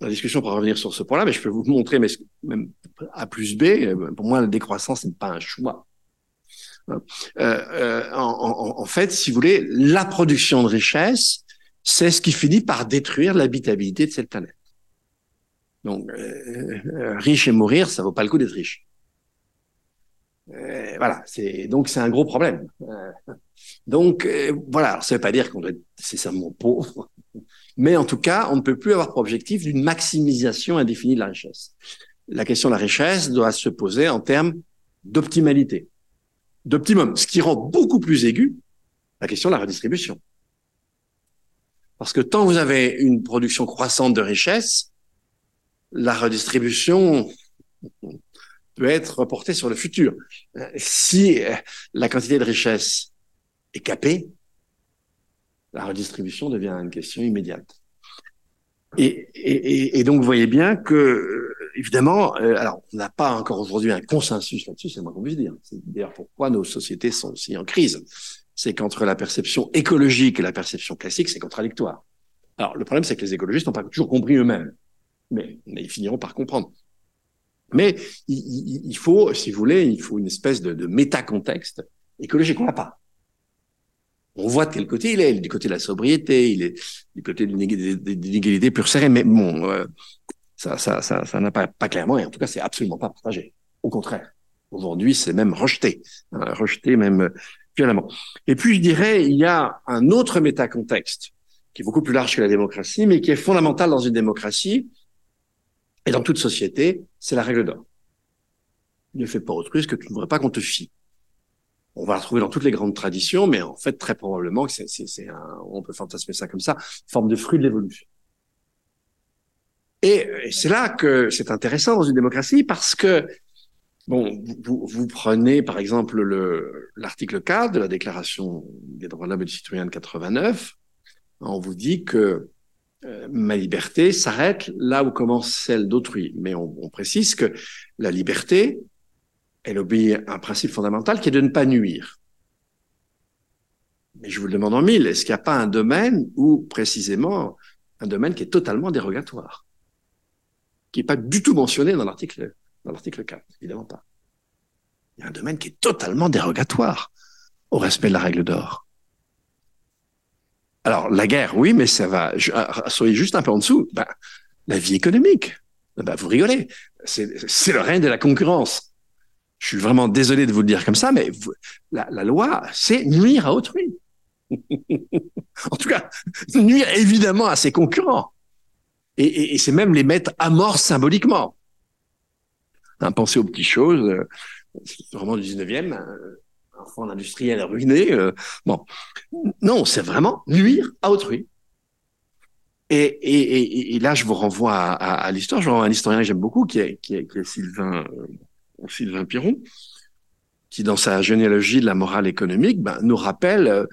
la discussion pour revenir sur ce point-là, mais je peux vous montrer, mais même A plus B, pour moi, la décroissance n'est pas un choix. Hein. Euh, euh, en, en, en, fait, si vous voulez, la production de richesse, c'est ce qui finit par détruire l'habitabilité de cette planète. Donc, euh, euh riche et mourir, ça vaut pas le coup d'être riche. Euh, voilà, c'est donc c'est un gros problème. donc voilà, ça veut pas dire qu'on doit être nécessairement pauvre, mais en tout cas, on ne peut plus avoir pour objectif d'une maximisation indéfinie de la richesse. La question de la richesse doit se poser en termes d'optimalité, d'optimum, ce qui rend beaucoup plus aigu la question de la redistribution. Parce que tant vous avez une production croissante de richesse, la redistribution peut être reportée sur le futur. Si la quantité de richesse est capée, la redistribution devient une question immédiate. Et, et, et donc, vous voyez bien que, euh, évidemment, euh, alors, on n'a pas encore aujourd'hui un consensus là-dessus, c'est moi qu'on puisse dire. C'est d'ailleurs pourquoi nos sociétés sont aussi en crise. C'est qu'entre la perception écologique et la perception classique, c'est contradictoire. Alors, le problème, c'est que les écologistes n'ont pas toujours compris eux-mêmes, mais, ils finiront par comprendre. Mais il, il, faut, si vous voulez, il faut une espèce de, de méta-contexte écologique. On l'a pas. On voit de quel côté il est. Il est du côté de la sobriété, il est du côté de l'inégalité pure serrée, mais bon, euh, ça, ça, ça, ça n'a pas, pas clairement, et en tout cas, c'est absolument pas partagé. Au contraire. Aujourd'hui, c'est même rejeté, hein, rejeté même euh, violemment. Et puis, je dirais, il y a un autre métacontexte qui est beaucoup plus large que la démocratie, mais qui est fondamental dans une démocratie et dans toute société, c'est la règle d'or. Ne fais pas autrui ce que tu ne voudrais pas qu'on te fie. On va la trouver dans toutes les grandes traditions, mais en fait, très probablement que c'est, on peut fantasmer ça comme ça, forme de fruit de l'évolution. Et, c'est là que c'est intéressant dans une démocratie parce que Bon, vous, prenez par exemple l'article 4 de la Déclaration des droits de l'homme et du citoyen de 89. On vous dit que euh, ma liberté s'arrête là où commence celle d'autrui. Mais on, précise que la liberté, elle obéit à un principe fondamental qui est de ne pas nuire. Mais je vous le demande en mille, est-ce qu'il n'y a pas un domaine où, précisément, un domaine qui est totalement dérogatoire, qui n'est pas du tout mentionné dans l'article dans l'article 4, évidemment pas. Il y a un domaine qui est totalement dérogatoire au respect de la règle d'or. Alors, la guerre, oui, mais ça va. Ah, soyez juste un peu en dessous. Ben, la vie économique. Ben, vous rigolez. C'est le règne de la concurrence. Je suis vraiment désolé de vous le dire comme ça, mais la, la loi, c'est nuire à autrui. en tout cas, nuire évidemment à ses concurrents. Et, et, et c'est même les mettre à mort symboliquement. Hein, penser aux petites choses. Euh, vraiment du 19e, un fond industriel ruiné. Euh, bon, non, c'est vraiment nuire à autrui. Et, et, et, là, je vous renvoie à, à, l'histoire. Je renvoie à un historien que j'aime beaucoup, qui est, qui est, qui est Sylvain, euh, Sylvain Piron, qui, dans sa généalogie de la morale économique, ben, nous rappelle euh,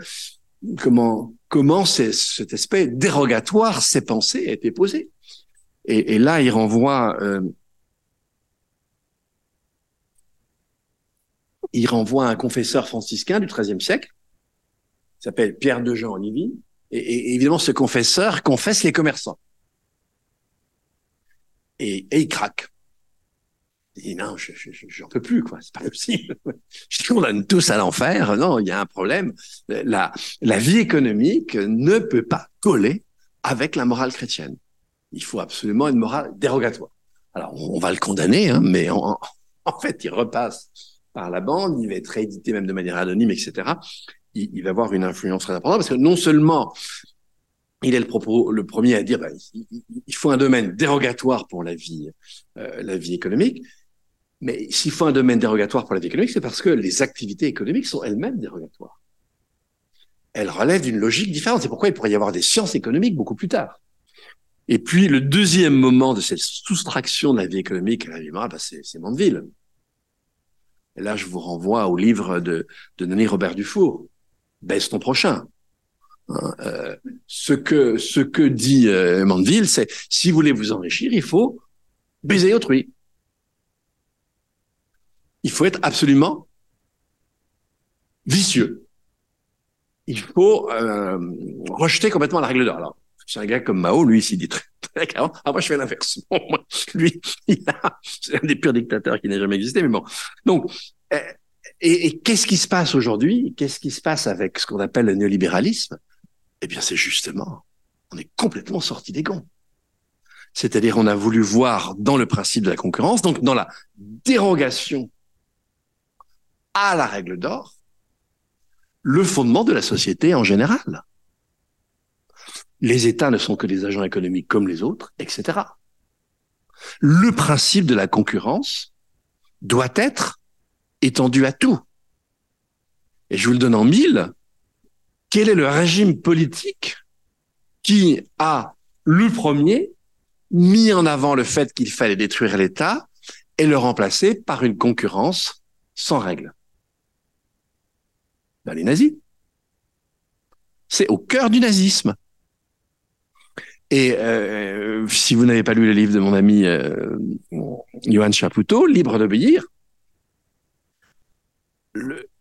comment cet aspect dérogatoire, ces pensées, a été posé. Et, là, il renvoie euh, il renvoie un confesseur franciscain du XIIIe siècle, qui s'appelle Pierre de Jean Olivy, et, évidemment ce confesseur confesse les commerçants. Et, il craque. Dit non, je j'en peux plus, quoi. C'est pas possible. Je condamne tous à l'enfer. Non, il y a un problème. La, vie économique ne peut pas coller avec la morale chrétienne. Il faut absolument une morale dérogatoire. Alors, on va le condamner, hein, mais en, fait, il repasse par la bande, il va être réédité même de manière anonyme, etc. Il, va avoir une influence très importante parce que non seulement il est le, propos, le premier à dire bah, il, faut un domaine dérogatoire pour la vie, euh, la vie économique, mais s'il faut un domaine dérogatoire pour la vie économique, c'est parce que les activités économiques sont elles-mêmes dérogatoires. Elles relèvent d'une logique différente. C'est pourquoi il pourrait y avoir des sciences économiques beaucoup plus tard. Et puis le deuxième moment de cette soustraction de la vie économique à la vie morale, bah, c'est Mandeville. Et là, je vous renvoie au livre de, de Denis Robert Dufour, Baisse ton prochain. Hein, euh, ce que ce que dit euh, Mandeville, c'est si vous voulez vous enrichir, il faut baiser autrui. Il faut être absolument vicieux. Il faut euh, rejeter complètement la règle d'or. Alors, c'est un gars comme Mao, lui, s'il dit très, clairement, ah, moi, je fais l'inverse. lui, c'est un des purs dictateurs qui n'a jamais existé, mais bon. Donc, euh, et, et qu'est-ce qui se passe aujourd'hui? Qu'est-ce qui se passe avec ce qu'on appelle le néolibéralisme? Eh bien, c'est justement, on est complètement sorti des gonds. C'est-à-dire, on a voulu voir dans le principe de la concurrence, donc dans la dérogation à la règle d'or, le fondement de la société en général les États ne sont que des agents économiques comme les autres, etc. Le principe de la concurrence doit être étendu à tout. Et je vous le donne en mille. Quel est le régime politique qui a le premier mis en avant le fait qu'il fallait détruire l'État et le remplacer par une concurrence sans règles? Ben, Les nazis. C'est au cœur du nazisme. Et euh, si vous n'avez pas lu le livre de mon ami euh, Johan Chapoutot, Libre d'obéir,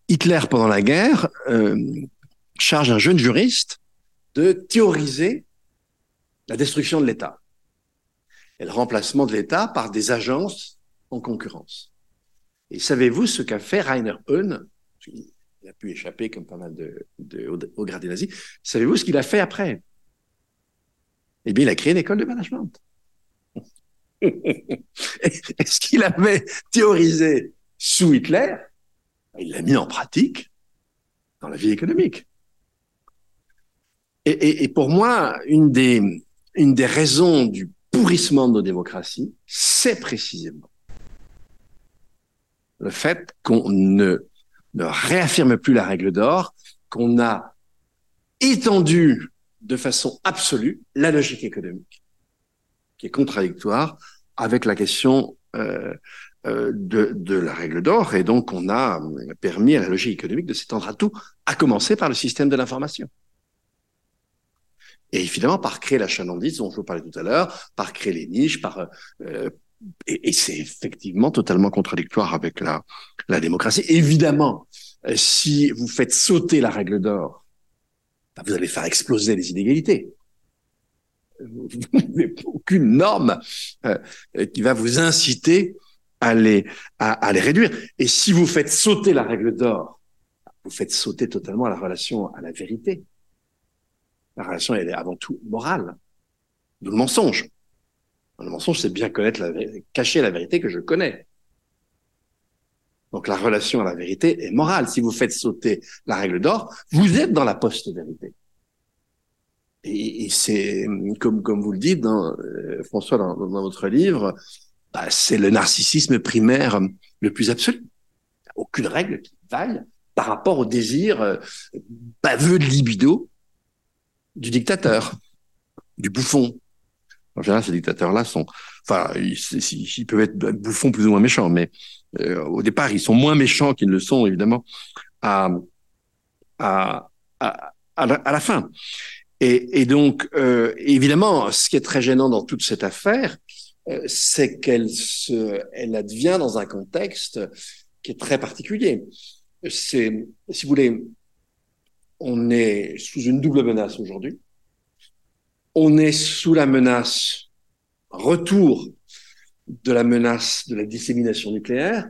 Hitler, pendant la guerre, euh, charge un jeune juriste de théoriser la destruction de l'État et le remplacement de l'État par des agences en concurrence. Et savez-vous ce qu'a fait Rainer Höhn il a pu échapper comme pas mal de, au, nazis. Savez-vous ce qu'il a fait après? Eh bien, il a créé une école de management. Est-ce qu'il avait théorisé sous Hitler? Il l'a mis en pratique dans la vie économique. Et, pour moi, une des, une des raisons du pourrissement de nos démocraties, c'est précisément le fait qu'on ne, ne réaffirme plus la règle d'or, qu'on a étendu de façon absolue la logique économique, qui est contradictoire avec la question euh, euh, de, de, la règle d'or, et donc on a permis à la logique économique de s'étendre à tout, à commencer par le système de l'information. Et évidemment, par créer la chalandise dont je vous parlais tout à l'heure, par créer les niches, par euh, et, et c'est effectivement totalement contradictoire avec la, la démocratie. Évidemment, si vous faites sauter la règle d'or, bah, vous allez faire exploser les inégalités. Vous n'avez aucune norme euh, qui va vous inciter à les, à, à les réduire. Et si vous faites sauter la règle d'or, vous faites sauter totalement la relation à la vérité. La relation, elle est avant tout morale. D'où le mensonge. Le mensonge, c'est bien connaître la cacher la vérité que je connais. Donc la relation à la vérité est morale. Si vous faites sauter la règle d'or, vous êtes dans la post-vérité. Et, c'est comme comme vous le dites, dans, euh, François, dans, dans, votre livre, bah, c'est le narcissisme primaire le plus absolu. Aucune règle qui vaille par rapport au désir euh, baveux de libido du dictateur, du bouffon. En général, ces dictateurs-là sont, enfin, ils, peuvent être bouffons plus ou moins méchants, mais euh, au départ, ils sont moins méchants qu'ils ne le sont évidemment à à à, à, la, fin. Et, et donc, euh, évidemment, ce qui est très gênant dans toute cette affaire, euh, c'est qu'elle se, elle advient dans un contexte qui est très particulier. C'est, si vous voulez, on est sous une double menace aujourd'hui. On est sous la menace retour de la menace de la dissémination nucléaire.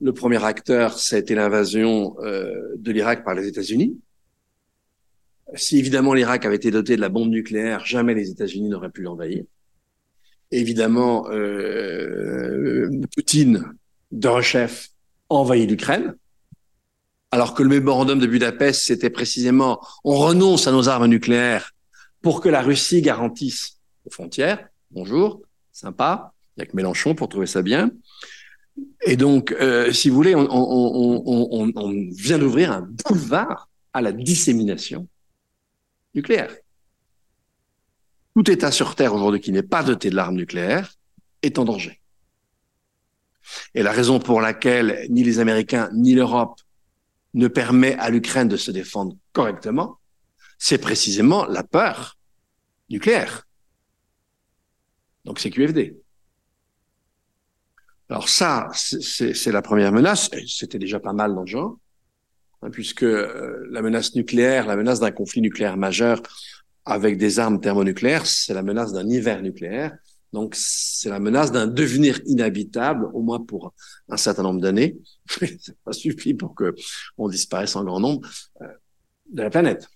Le premier acteur, ça a été l'invasion euh, de l'Irak par les États-Unis. Si évidemment l'Irak avait été doté de la bombe nucléaire, jamais les États-Unis n'auraient pu l'envahir. Évidemment, euh, Poutine, d'un chef, envahit l'Ukraine alors que le mémorandum de Budapest, c'était précisément on renonce à nos armes nucléaires pour que la Russie garantisse les frontières. Bonjour, sympa. Il n'y a que Mélenchon pour trouver ça bien. Et donc, euh, si vous voulez, on vient d'ouvrir un boulevard à la dissémination nucléaire. Tout État sur Terre aujourd'hui qui n'est pas doté de l'arme nucléaire est en danger. Et la raison pour laquelle ni les Américains ni l'Europe ne permet à l'Ukraine de se défendre correctement, c'est précisément la peur nucléaire. Donc c'est QFD. Alors ça, c'est la première menace. C'était déjà pas mal dans le genre, hein, puisque euh, la menace nucléaire, la menace d'un conflit nucléaire majeur avec des armes thermonucléaires, c'est la menace d'un hiver nucléaire. Donc, c'est la menace d'un devenir inhabitable, au moins pour un certain nombre d'années. ça suffit pour que on disparaisse en grand nombre euh, de la planète.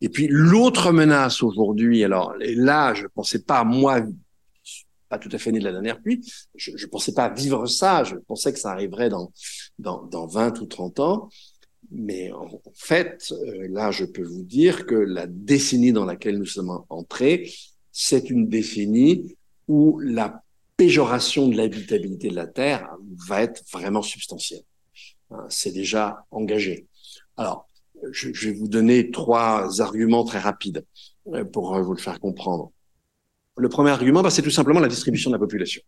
Et puis, l'autre menace aujourd'hui, alors là, je pensais pas, moi, pas tout à fait né de la dernière pluie, je, je pensais pas vivre ça, je pensais que ça arriverait dans, dans, dans 20 ou 30 ans. Mais en fait, euh, là, je peux vous dire que la décennie dans laquelle nous sommes entrés c'est une décennie où la péjoration de l'habitabilité de la Terre va être vraiment substantielle. Hein, c'est déjà engagé. Alors, je, vais vous donner trois arguments très rapides euh, pour euh, vous le faire comprendre. Le premier argument, bah, c'est tout simplement la distribution de la population.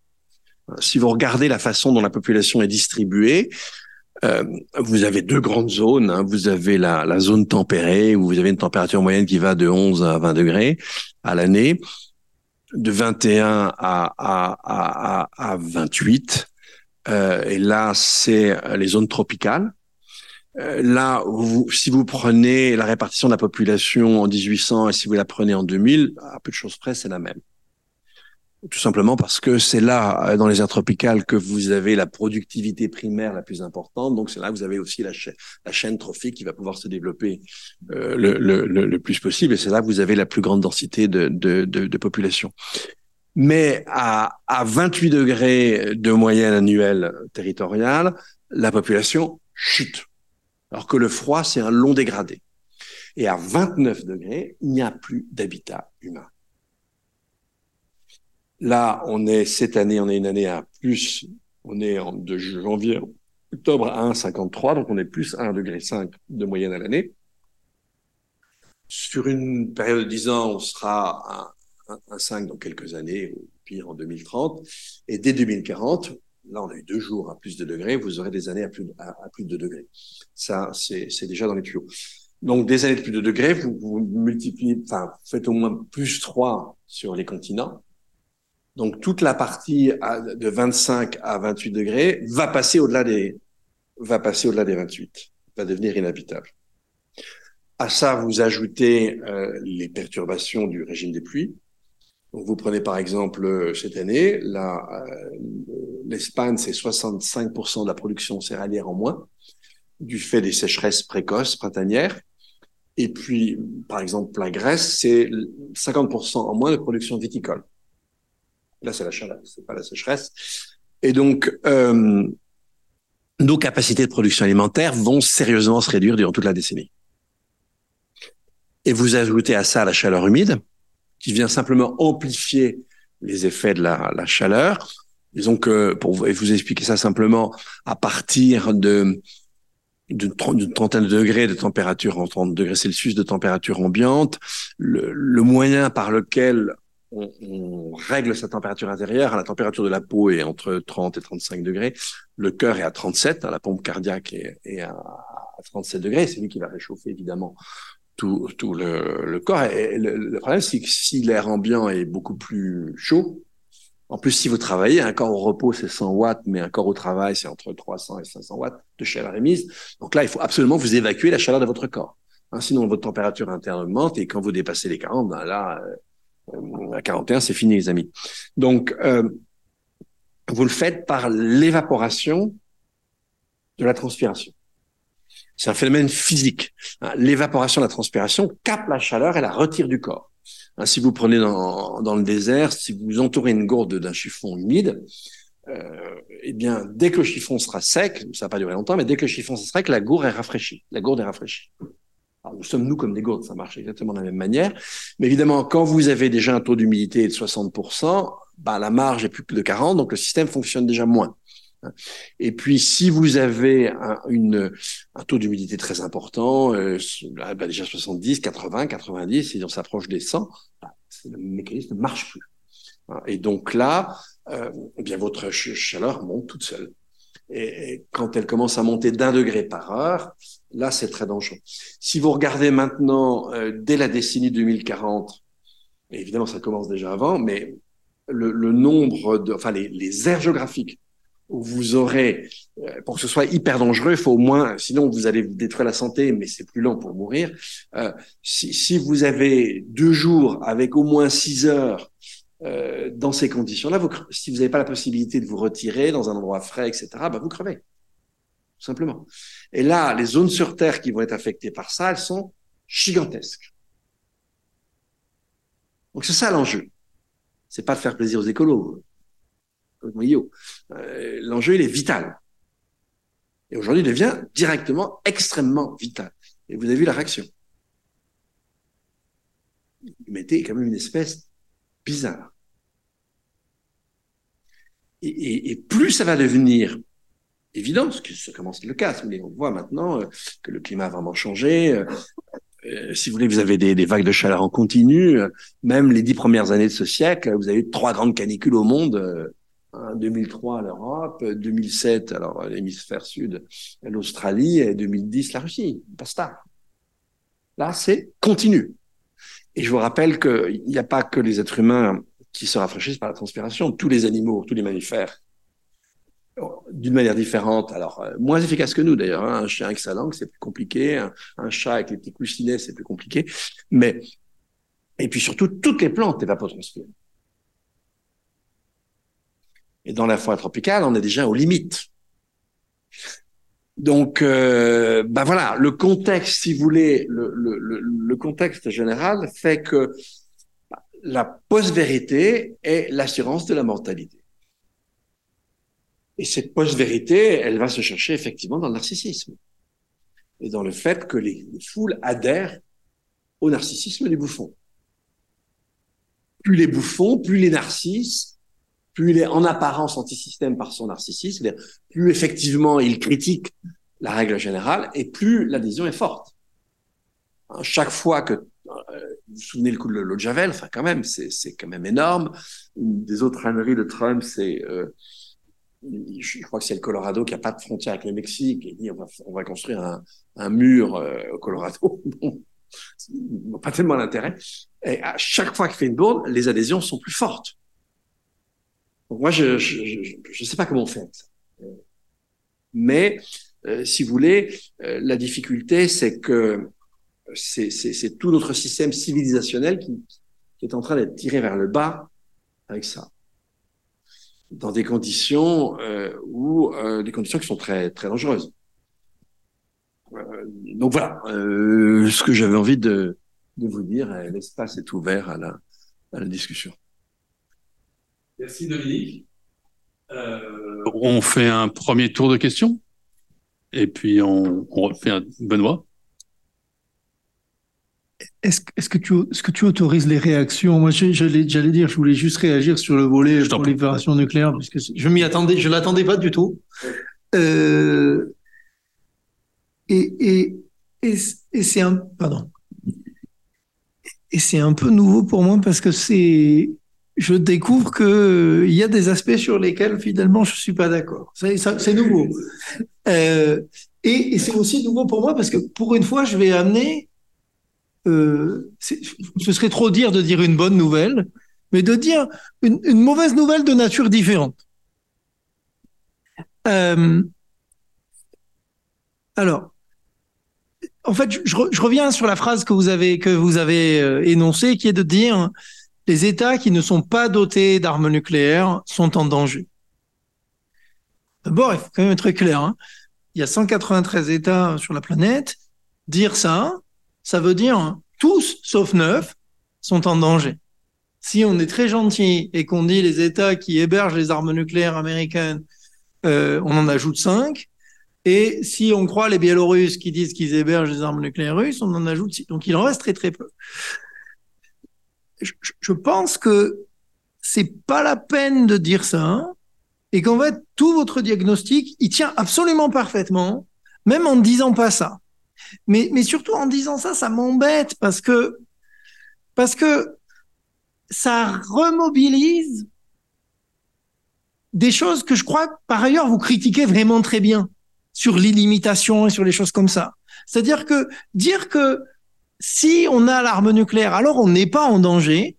Euh, si vous regardez la façon dont la population est distribuée, vous avez deux grandes zones. Hein. Vous avez la, la, zone tempérée où vous avez une température moyenne qui va de 11 à 20 degrés à l'année, de 21 à, à, à, à 28. Euh, et là, c'est les zones tropicales. Euh, là, si vous prenez la répartition de la population en 1800 et si vous la prenez en 2000, à peu de choses près, c'est la même. tout simplement parce que c'est là, dans les aires tropicales, que vous avez la productivité primaire la plus importante. Donc, c'est là que vous avez aussi la, chaîne, trophique qui va pouvoir se développer euh, le, plus possible. Et c'est là que vous avez la plus grande densité de, population. Mais à 28 degrés de moyenne annuelle territoriale, la population chute. Alors que le froid, c'est un long dégradé. Et à 29 degrés, il n'y a plus d'habitat humain. Là, on est cette année, on est une année à plus, on est en, de janvier, octobre à 1,53, donc on est plus 1,5 degré de moyenne à l'année. Sur une période de 10 ans, on sera à 1,5 dans quelques années, ou pire en 2030. Et dès 2040, là, on a eu deux jours à plus de degrés, vous aurez des années à plus de, à, plus de degrés. Ça, c'est déjà dans les tuyaux. Donc, des années de plus de degrés, vous, vous multipliez, enfin, faites au moins plus 3 sur les continents. Donc toute la partie de 25 à 28 degrés va passer au-delà des va passer au-delà des 28, va devenir inhabitable. À ça, vous ajoutez euh, les perturbations du régime des pluies. Donc vous prenez par exemple euh, cette année, euh, l'Espagne, c'est 65% de la production céréalière en moins, du fait des sécheresses précoces printanières. Et puis, par exemple, la Grèce, c'est 50% en moins de production viticole. Là, c'est la chaleur, c'est pas la sécheresse. Et donc, euh, nos capacités de production alimentaire vont sérieusement se réduire durant toute la décennie. Et vous ajoutez à ça la chaleur humide, qui vient simplement amplifier les effets de la, chaleur. Disons que, pour vous expliquer ça simplement, à partir d'une trentaine de degrés de température en 30 degrés Celsius de température ambiante, le, moyen par lequel on, on, règle sa température intérieure. La température de la peau est entre 30 et 35 degrés. Le cœur est à 37. La pompe cardiaque est, à, 37 degrés. C'est lui qui va réchauffer évidemment tout, tout le, le corps. Et le, problème, c'est que si l'air ambiant est beaucoup plus chaud, en plus, si vous travaillez, un corps au repos, c'est 100 watts, mais un corps au travail, c'est entre 300 et 500 watts de chaleur émise. Donc là, il faut absolument vous évacuer la chaleur de votre corps. Hein, sinon, votre température interne augmente et quand vous dépassez les 40, ben là, euh, à 41, c'est fini, les amis. Donc, euh, vous le faites par l'évaporation de la transpiration. C'est un phénomène physique. Hein, l'évaporation de la transpiration capte la chaleur et la retire du corps. Hein, si vous prenez dans, le désert, si vous entourez une gourde d'un chiffon humide, euh, eh bien, dès que le chiffon sera sec, ça va pas durer longtemps, mais dès que le chiffon sera sec, la gourde est rafraîchie. La gourde est rafraîchie. Alors, nous sommes, nous, comme des gourdes, ça marche exactement de la même manière. Mais évidemment, quand vous avez déjà un taux d'humidité de 60%, bah, la marge est plus que de 40%, donc le système fonctionne déjà moins. Et puis, si vous avez un, une, un taux d'humidité très important, euh, bah, déjà 70, 80, 90, et on s'approche des 100, bah, le mécanisme ne marche plus. Et donc là, euh, eh bien votre chaleur monte toute seule. Et, quand elle commence à monter d'un degré par heure, là, c'est très dangereux. Si vous regardez maintenant, euh, dès la décennie 2040, évidemment, ça commence déjà avant, mais le, le nombre de, enfin, les, les, aires géographiques vous aurez, euh, pour que ce soit hyper dangereux, il faut au moins, sinon vous allez détruire la santé, mais c'est plus lent pour mourir. Euh, si, si vous avez deux jours avec au moins six heures euh, dans ces conditions-là, vous, si vous n'avez pas la possibilité de vous retirer dans un endroit frais, etc., bah, vous crevez. Tout simplement. Et là, les zones sur Terre qui vont être affectées par ça, elles sont gigantesques. Donc c'est ça l'enjeu. C'est pas de faire plaisir aux écolos. Euh, l'enjeu, il est vital. Et aujourd'hui, il devient directement extrêmement vital. Et vous avez vu la réaction. Vous mettez quand même une espèce bizarre. Et, plus ça va devenir évident, ce que ça commence le cas, mais on voit maintenant euh, que le climat a vraiment changé. Euh, si vous voulez, vous avez des, des, vagues de chaleur en continu. même les dix premières années de ce siècle, vous avez eu trois grandes canicules au monde. 2003 à l'Europe, 2007 alors l'hémisphère sud, l'Australie et 2010 la Russie. Basta. Là, c'est continu. Et je vous rappelle qu'il n'y a pas que les êtres humains qui se rafraîchissent par la transpiration. Tous les animaux, tous les mammifères, d'une manière différente. Alors, euh, moins efficace que nous d'ailleurs. Hein. Un chien avec sa langue, c'est plus compliqué. Un, chat avec les petits coussinets, c'est plus compliqué. Mais, et puis surtout, toutes les plantes évapotranspirent. Et dans la forêt tropicale, on est déjà aux limites. Donc, euh, ben voilà, le contexte, si vous voulez, le, le, le contexte général fait que la post-vérité est l'assurance de la mortalité. Et cette post-vérité, elle va se chercher effectivement dans le narcissisme et dans le fait que les, foules adhèrent au narcissisme des bouffons. Plus les bouffons, plus les narcisses, plus il est en apparence anti-système par son narcissisme, plus effectivement il critique la règle générale et plus l'adhésion est forte. Hein, chaque fois que euh, vous vous souvenez le coup de l'eau de Javel, enfin quand même, c'est quand même énorme. Une des autres âneries de Trump, c'est euh, je crois que c'est le Colorado qui a pas de frontière avec le Mexique et dit on va, on va construire un, mur euh, au Colorado. pas tellement l'intérêt. Et à chaque fois qu'il fait une bourde, les adhésions sont plus fortes. Moi, je je, je, sais pas comment on fait. Mais euh, si vous voulez, euh, la difficulté, c'est que c'est tout notre système civilisationnel qui, est en train d'être tiré vers le bas avec ça dans des conditions euh, où euh, des conditions qui sont très très dangereuses. Euh, donc voilà, euh, ce que j'avais envie de, de vous dire. L'espace est ouvert à la, à la discussion. Merci Dominique. Euh, on fait un premier tour de questions et puis on, on refait un Benoît. Est-ce est que, tu, est que tu autorises les réactions? Moi, j'allais dire, je voulais juste réagir sur le volet prolifération nucléaire, puisque je m'y attendais, je l'attendais pas du tout. Euh, et et, et, et c'est un, pardon. Et c'est un peu nouveau pour moi parce que c'est, je découvre que il y a des aspects sur lesquels finalement je suis pas d'accord. C'est nouveau. Euh, et, c'est aussi nouveau pour moi parce que pour une fois, je vais amener euh, ce serait trop dire de dire une bonne nouvelle, mais de dire une, mauvaise nouvelle de nature différente. Euh, alors, en fait, je, je, reviens sur la phrase que vous avez que vous avez euh, énoncée, qui est de dire les États qui ne sont pas dotés d'armes nucléaires sont en danger. D'abord, il faut quand même être clair. Hein. Il y a 193 États sur la planète. Dire ça, ça veut dire tous, sauf neuf, sont en danger. Si on est très gentil et qu'on dit les États qui hébergent les armes nucléaires américaines, euh, on en ajoute cinq. Et si on croit les Biélorusses qui disent qu'ils hébergent les armes nucléaires russes, on en ajoute six. Donc il en reste très très peu. Je, pense que c'est pas la peine de dire ça hein, et qu'en fait tout votre diagnostic il tient absolument parfaitement, même en ne disant pas ça. Mais, mais surtout en disant ça, ça m'embête parce que, parce que ça remobilise des choses que je crois par ailleurs vous critiquez vraiment très bien sur l'illimitation et sur les choses comme ça. C'est-à-dire que dire que si on a l'arme nucléaire, alors on n'est pas en danger,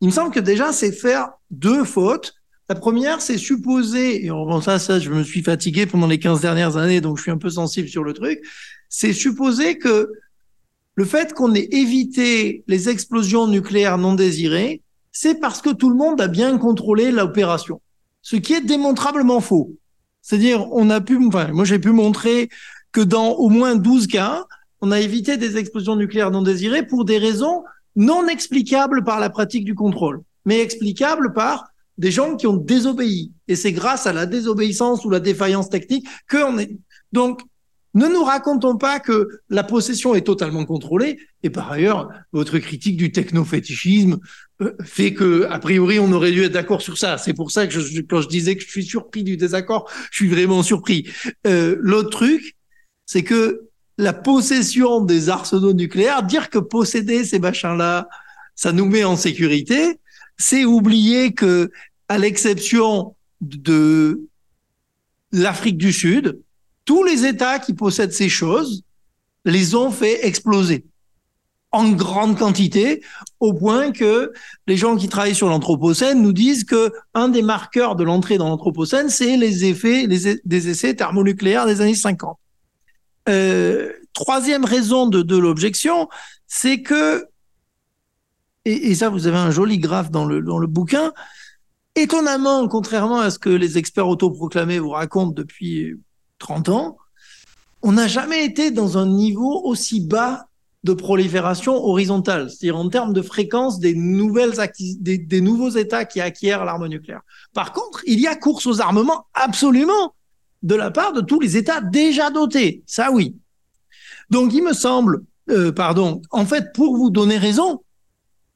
il me semble que déjà c'est faire deux fautes. La première, c'est supposer, et on, ça, ça, je me suis fatigué pendant les 15 dernières années, donc je suis un peu sensible sur le truc, c'est supposer que le fait qu'on ait évité les explosions nucléaires non désirées, c'est parce que tout le monde a bien contrôlé l'opération. Ce qui est démontrablement faux. C'est-à-dire, on a pu, enfin, moi j'ai pu montrer que dans au moins 12 cas, on a évité des explosions nucléaires non désirées pour des raisons non explicables par la pratique du contrôle, mais explicables par des gens qui ont désobéi. Et c'est grâce à la désobéissance ou la défaillance technique qu'on est. Donc, ne nous racontons pas que la possession est totalement contrôlée. Et par ailleurs, votre critique du technofétichisme euh, fait que, a priori, on aurait dû être d'accord sur ça. C'est pour ça que quand je disais que je suis surpris du désaccord, je suis vraiment surpris. Euh, L'autre truc, c'est que la possession des arsenaux nucléaires, dire que posséder ces machins-là, ça nous met en sécurité, c'est oublier que, à l'exception de l'Afrique du Sud, tous les États qui possèdent ces choses les ont fait exploser en grande quantité, au point que les gens qui travaillent sur l'anthropocène nous disent que un des marqueurs de l'entrée dans l'anthropocène, c'est les effets les, des essais thermonucléaires des années 50. Euh, troisième raison de, l'objection, c'est que, et, ça vous avez un joli graphe dans le, bouquin, étonnamment, contrairement à ce que les experts autoproclamés vous racontent depuis 30 ans, on n'a jamais été dans un niveau aussi bas de prolifération horizontale, c'est-à-dire en termes de fréquence des, nouveaux États qui acquièrent l'arme nucléaire. Par contre, il y a course aux armements absolument de la part de tous les États déjà dotés. Ça, oui. Donc, il me semble, euh, pardon, en fait, pour vous donner raison,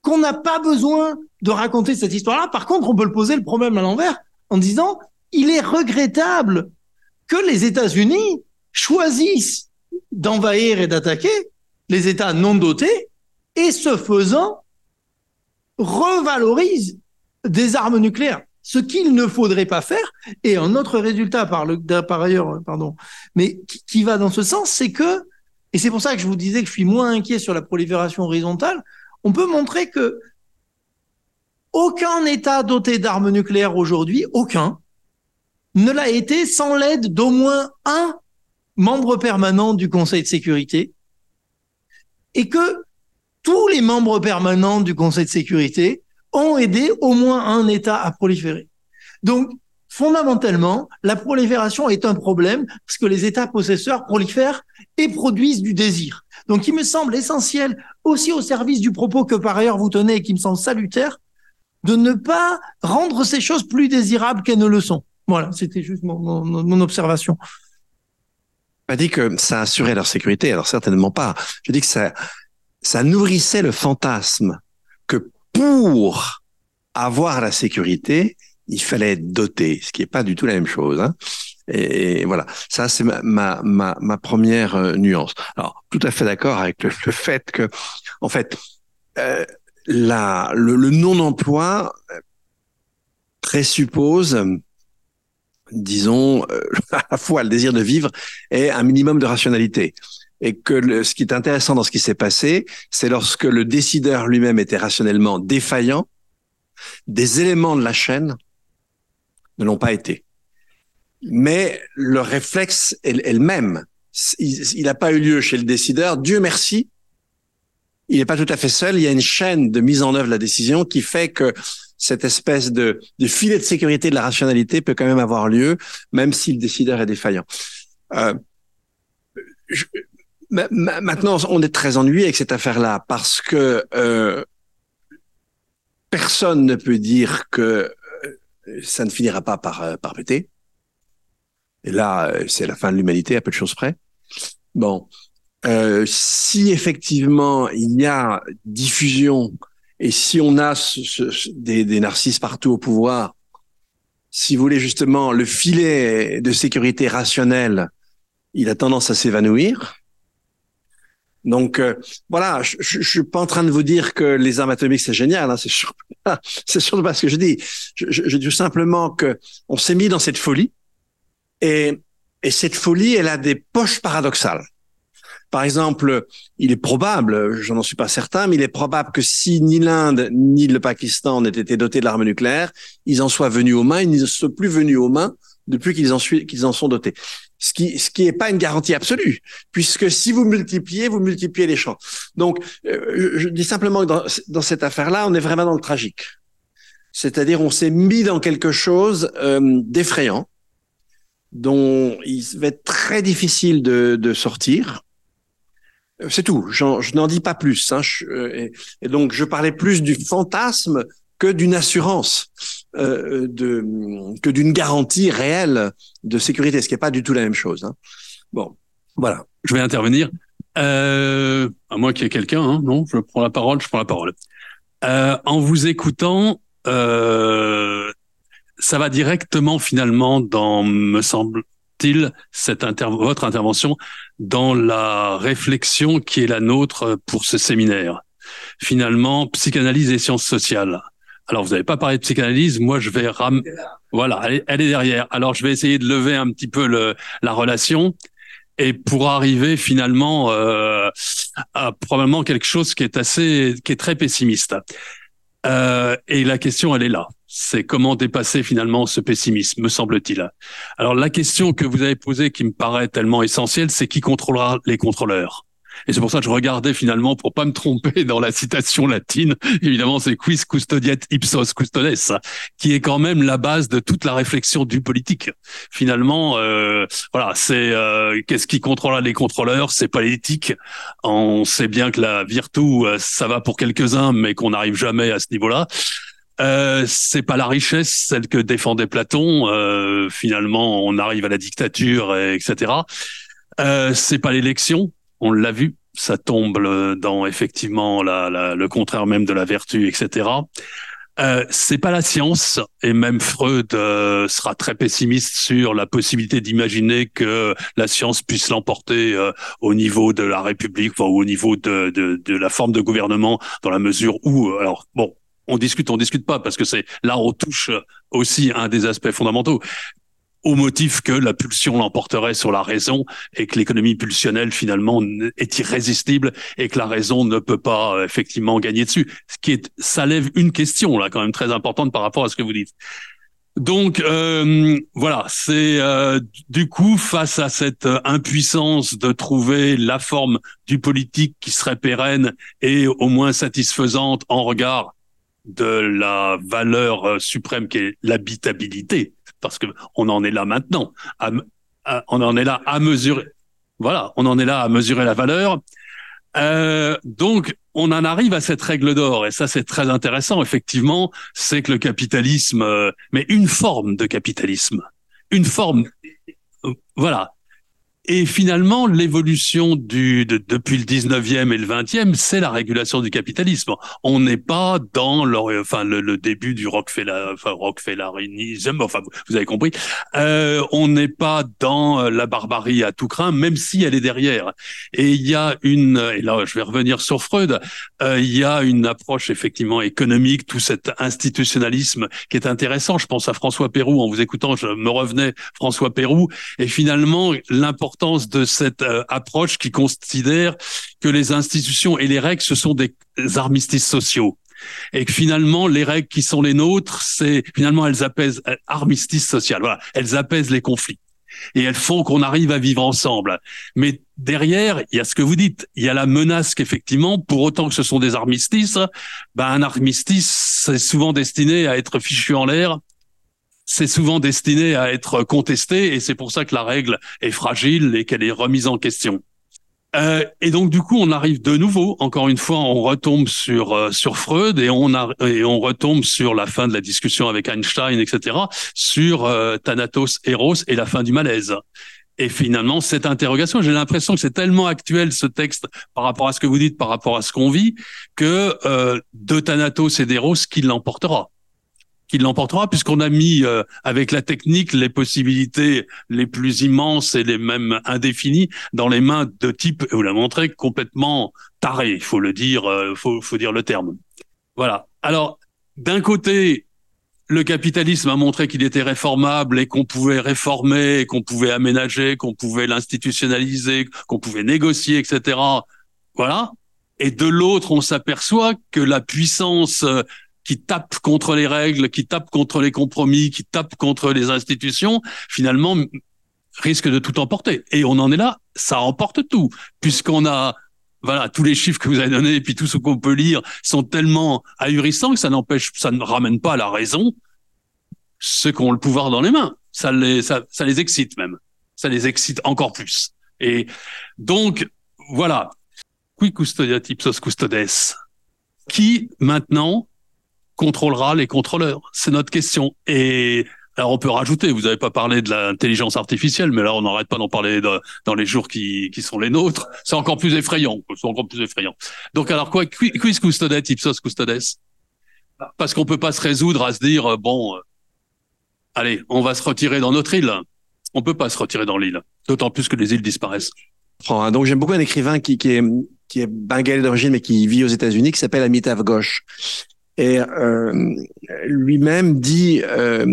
qu'on n'a pas besoin de raconter cette histoire-là. Par contre, on peut le poser le problème à l'envers en disant, il est regrettable que les États-Unis choisissent d'envahir et d'attaquer les États non dotés et ce faisant revalorisent des armes nucléaires ce qu'il ne faudrait pas faire. Et un autre résultat, par, le, par ailleurs, pardon, mais qui, va dans ce sens, c'est que, et c'est pour ça que je vous disais que je suis moins inquiet sur la prolifération horizontale, on peut montrer que aucun État doté d'armes nucléaires aujourd'hui, aucun, ne l'a été sans l'aide d'au moins un membre permanent du Conseil de sécurité, et que tous les membres permanents du Conseil de sécurité ont aidé au moins un État à proliférer. Donc, fondamentalement, la prolifération est un problème parce que les États possesseurs prolifèrent et produisent du désir. Donc, il me semble essentiel, aussi au service du propos que par ailleurs vous tenez et qui me semble salutaire, de ne pas rendre ces choses plus désirables qu'elles ne le sont. Voilà, c'était juste mon, observation. Pas dit que ça assurait leur sécurité, alors certainement pas. Je dis que ça, ça nourrissait le fantasme pour avoir la sécurité, il fallait être doté, ce qui n'est pas du tout la même chose. Hein. Et, voilà, ça c'est ma, ma, ma, première euh, nuance. Alors, tout à fait d'accord avec le, fait que, en fait, euh, la, le, le non-emploi euh, présuppose, disons, euh, à la fois le désir de vivre et un minimum de rationalité et que ce qui est intéressant dans ce qui s'est passé, c'est lorsque le décideur lui-même était rationnellement défaillant, des éléments de la chaîne ne l'ont pas été. Mais le réflexe est, le même. Il n'a pas eu lieu chez le décideur. Dieu merci. Il n'est pas tout à fait seul. Il y a une chaîne de mise en œuvre de la décision qui fait que cette espèce de, de filet de sécurité de la rationalité peut quand même avoir lieu, même si le décideur est défaillant. Euh, je, Maintenant, on est très ennuyé avec cette affaire-là parce que euh, personne ne peut dire que euh, ça ne finira pas par, euh, par péter. Et là, c'est la fin de l'humanité à peu de choses près. Bon, euh, si effectivement il y a diffusion et si on a des, des narcisses partout au pouvoir, si vous voulez justement le filet de sécurité rationnelle, il a tendance à s'évanouir. Donc euh, voilà, je, je, suis pas en train de vous dire que les armes atomiques c'est génial, hein, c'est sûr, c'est surtout pas ce que je dis. Je, je, dis simplement que on s'est mis dans cette folie et, et cette folie, elle a des poches paradoxales. Par exemple, il est probable, je n'en suis pas certain, mais il est probable que si ni l'Inde ni le Pakistan n'aient été dotés de l'arme nucléaire, ils en soient venus aux mains, ils ne sont plus venus aux mains depuis qu'ils en, qu'ils en sont dotés ce qui ce qui est pas une garantie absolue, puisque si vous multipliez, vous multipliez les champs. Donc, euh, je dis simplement que dans, dans cette affaire-là, on est vraiment dans le tragique. C'est-à-dire, on s'est mis dans quelque chose euh, d'effrayant, dont il va être très difficile de, de sortir. Euh, c'est tout. Je n'en dis pas plus. Hein. et, et, donc, je parlais plus du fantasme que d'une assurance, euh, de, que d'une garantie réelle de sécurité, ce qui n'est pas du tout la même chose. Hein. Bon, voilà. Je vais intervenir. Euh, à moins qu'il y ait quelqu'un, hein, non Je prends la parole, je prends la parole. Euh, en vous écoutant, euh, ça va directement finalement dans, me semble-t-il, cette inter votre intervention dans la réflexion qui est la nôtre pour ce séminaire. Finalement, psychanalyse et sciences sociales. Alors, vous n'avez pas parlé de psychanalyse. Moi, je vais ram... Voilà, elle est, derrière. Alors, je vais essayer de lever un petit peu le, la relation et pour arriver finalement euh, à probablement quelque chose qui est assez, qui est très pessimiste. Euh, et la question, elle est là. C'est comment dépasser finalement ce pessimisme, me semble-t-il. Alors, la question que vous avez posée, qui me paraît tellement essentielle, c'est qui contrôlera les contrôleurs? Et c'est pour ça que je regardais finalement pour pas me tromper dans la citation latine. Évidemment, c'est quis custodiet ipsos custodes, qui est quand même la base de toute la réflexion du politique. Finalement, euh, voilà, c'est euh, qu'est-ce qui contrôle les contrôleurs, c'est pas l'éthique. On sait bien que la virtu, euh, ça va pour quelques-uns, mais qu'on n'arrive jamais à ce niveau-là. Euh, c'est pas la richesse, celle que défendait Platon. Euh, finalement, on arrive à la dictature, etc. Euh, c'est pas l'élection, on l'a vu, ça tombe dans effectivement le contraire même de la vertu, etc. Euh, c'est pas la science et même Freud euh, sera très pessimiste sur la possibilité d'imaginer que la science puisse l'emporter euh, au niveau de la République ou au niveau de, la forme de gouvernement dans la mesure où alors bon on discute on discute pas parce que c'est là on touche aussi un des aspects fondamentaux au motif que la pulsion l'emporterait sur la raison et que l'économie pulsionnelle finalement est irrésistible et que la raison ne peut pas euh, effectivement gagner dessus. Ce qui est, ça lève une question là quand même très importante par rapport à ce que vous dites. Donc euh, voilà, c'est euh, du coup face à cette impuissance de trouver la forme du politique qui serait pérenne et au moins satisfaisante en regard de la valeur suprême qui est l'habitabilité parce que on en est là maintenant. on en est là à mesurer. Voilà, on en est là à mesurer la valeur. Euh, donc, on en arrive à cette règle d'or, et ça c'est très intéressant. Effectivement, c'est que le capitalisme, euh, mais une forme de capitalisme, une forme, euh, voilà, et finalement, l'évolution du de, depuis le 19e et le 20e, c'est la régulation du capitalisme. On n'est pas dans le, enfin, le, le, début du Rockefeller, enfin, enfin, vous avez compris. Euh, on n'est pas dans euh, la barbarie à tout craint, même si elle est derrière. Et il y a une, et là, je vais revenir sur Freud, euh, il y a une approche effectivement économique, tout cet institutionnalisme qui est intéressant. Je pense à François Pérou, en vous écoutant, je me revenais François Pérou, et finalement, l'importance de cette euh, approche qui considère que les institutions et les règles, ce sont des armistices sociaux et que finalement les règles qui sont les nôtres, c'est finalement elles apaisent euh, armistice social. Voilà, elles apaisent les conflits et elles font qu'on arrive à vivre ensemble. Mais derrière, il y a ce que vous dites, il y a la menace qu'effectivement, pour autant que ce sont des armistices, ben un armistice c'est souvent destiné à être fichu en l'air c'est souvent destiné à être contesté et c'est pour ça que la règle est fragile et qu'elle est remise en question. Euh, et donc du coup, on arrive de nouveau, encore une fois, on retombe sur euh, sur Freud et on a, et on retombe sur la fin de la discussion avec Einstein, etc., sur euh, Thanatos Eros et la fin du malaise. Et finalement, cette interrogation, j'ai l'impression que c'est tellement actuel ce texte par rapport à ce que vous dites, par rapport à ce qu'on vit, que euh, de Thanatos et d'Eros, qui l'emportera qui l'emportera puisqu'on a mis euh, avec la technique les possibilités les plus immenses et les mêmes indéfinies dans les mains de types, vous l'avez montré, complètement tarés, il faut le dire, euh, faut, faut dire le terme. Voilà. Alors, d'un côté, le capitalisme a montré qu'il était réformable et qu'on pouvait réformer, qu'on pouvait aménager, qu'on pouvait l'institutionnaliser, qu'on pouvait négocier, etc. Voilà. Et de l'autre, on s'aperçoit que la puissance euh, qui tape contre les règles, qui tape contre les compromis, qui tape contre les institutions, finalement risque de tout emporter. Et on en est là, ça emporte tout, puisqu'on a voilà, tous les chiffres que vous avez donnés et puis tout ce qu'on peut lire sont tellement ahurissants que ça n'empêche, ça ne ramène pas à la raison ceux qui ont le pouvoir dans les mains. Ça les, ça, ça les excite même. Ça les excite encore plus. Et donc, voilà. Qui? Qui maintenant contrôlera les contrôleurs C'est notre question. Et alors on peut rajouter, vous n'avez pas parlé de l'intelligence artificielle, mais là on n'arrête pas d'en parler dans les jours qui, qui sont les nôtres. C'est encore plus effrayant. C'est encore plus effrayant. Donc alors quoi, quis custodes ipsos custodes Parce qu'on peut pas se résoudre à se dire euh, bon, euh, allez, on va se retirer dans notre île. On peut pas se retirer dans l'île, d'autant plus que les îles disparaissent. Donc j'aime beaucoup un écrivain qui, qui est qui est bengalais d'origine mais qui vit aux États-Unis qui s'appelle Amitav Ghosh et euh, lui-même dit, euh,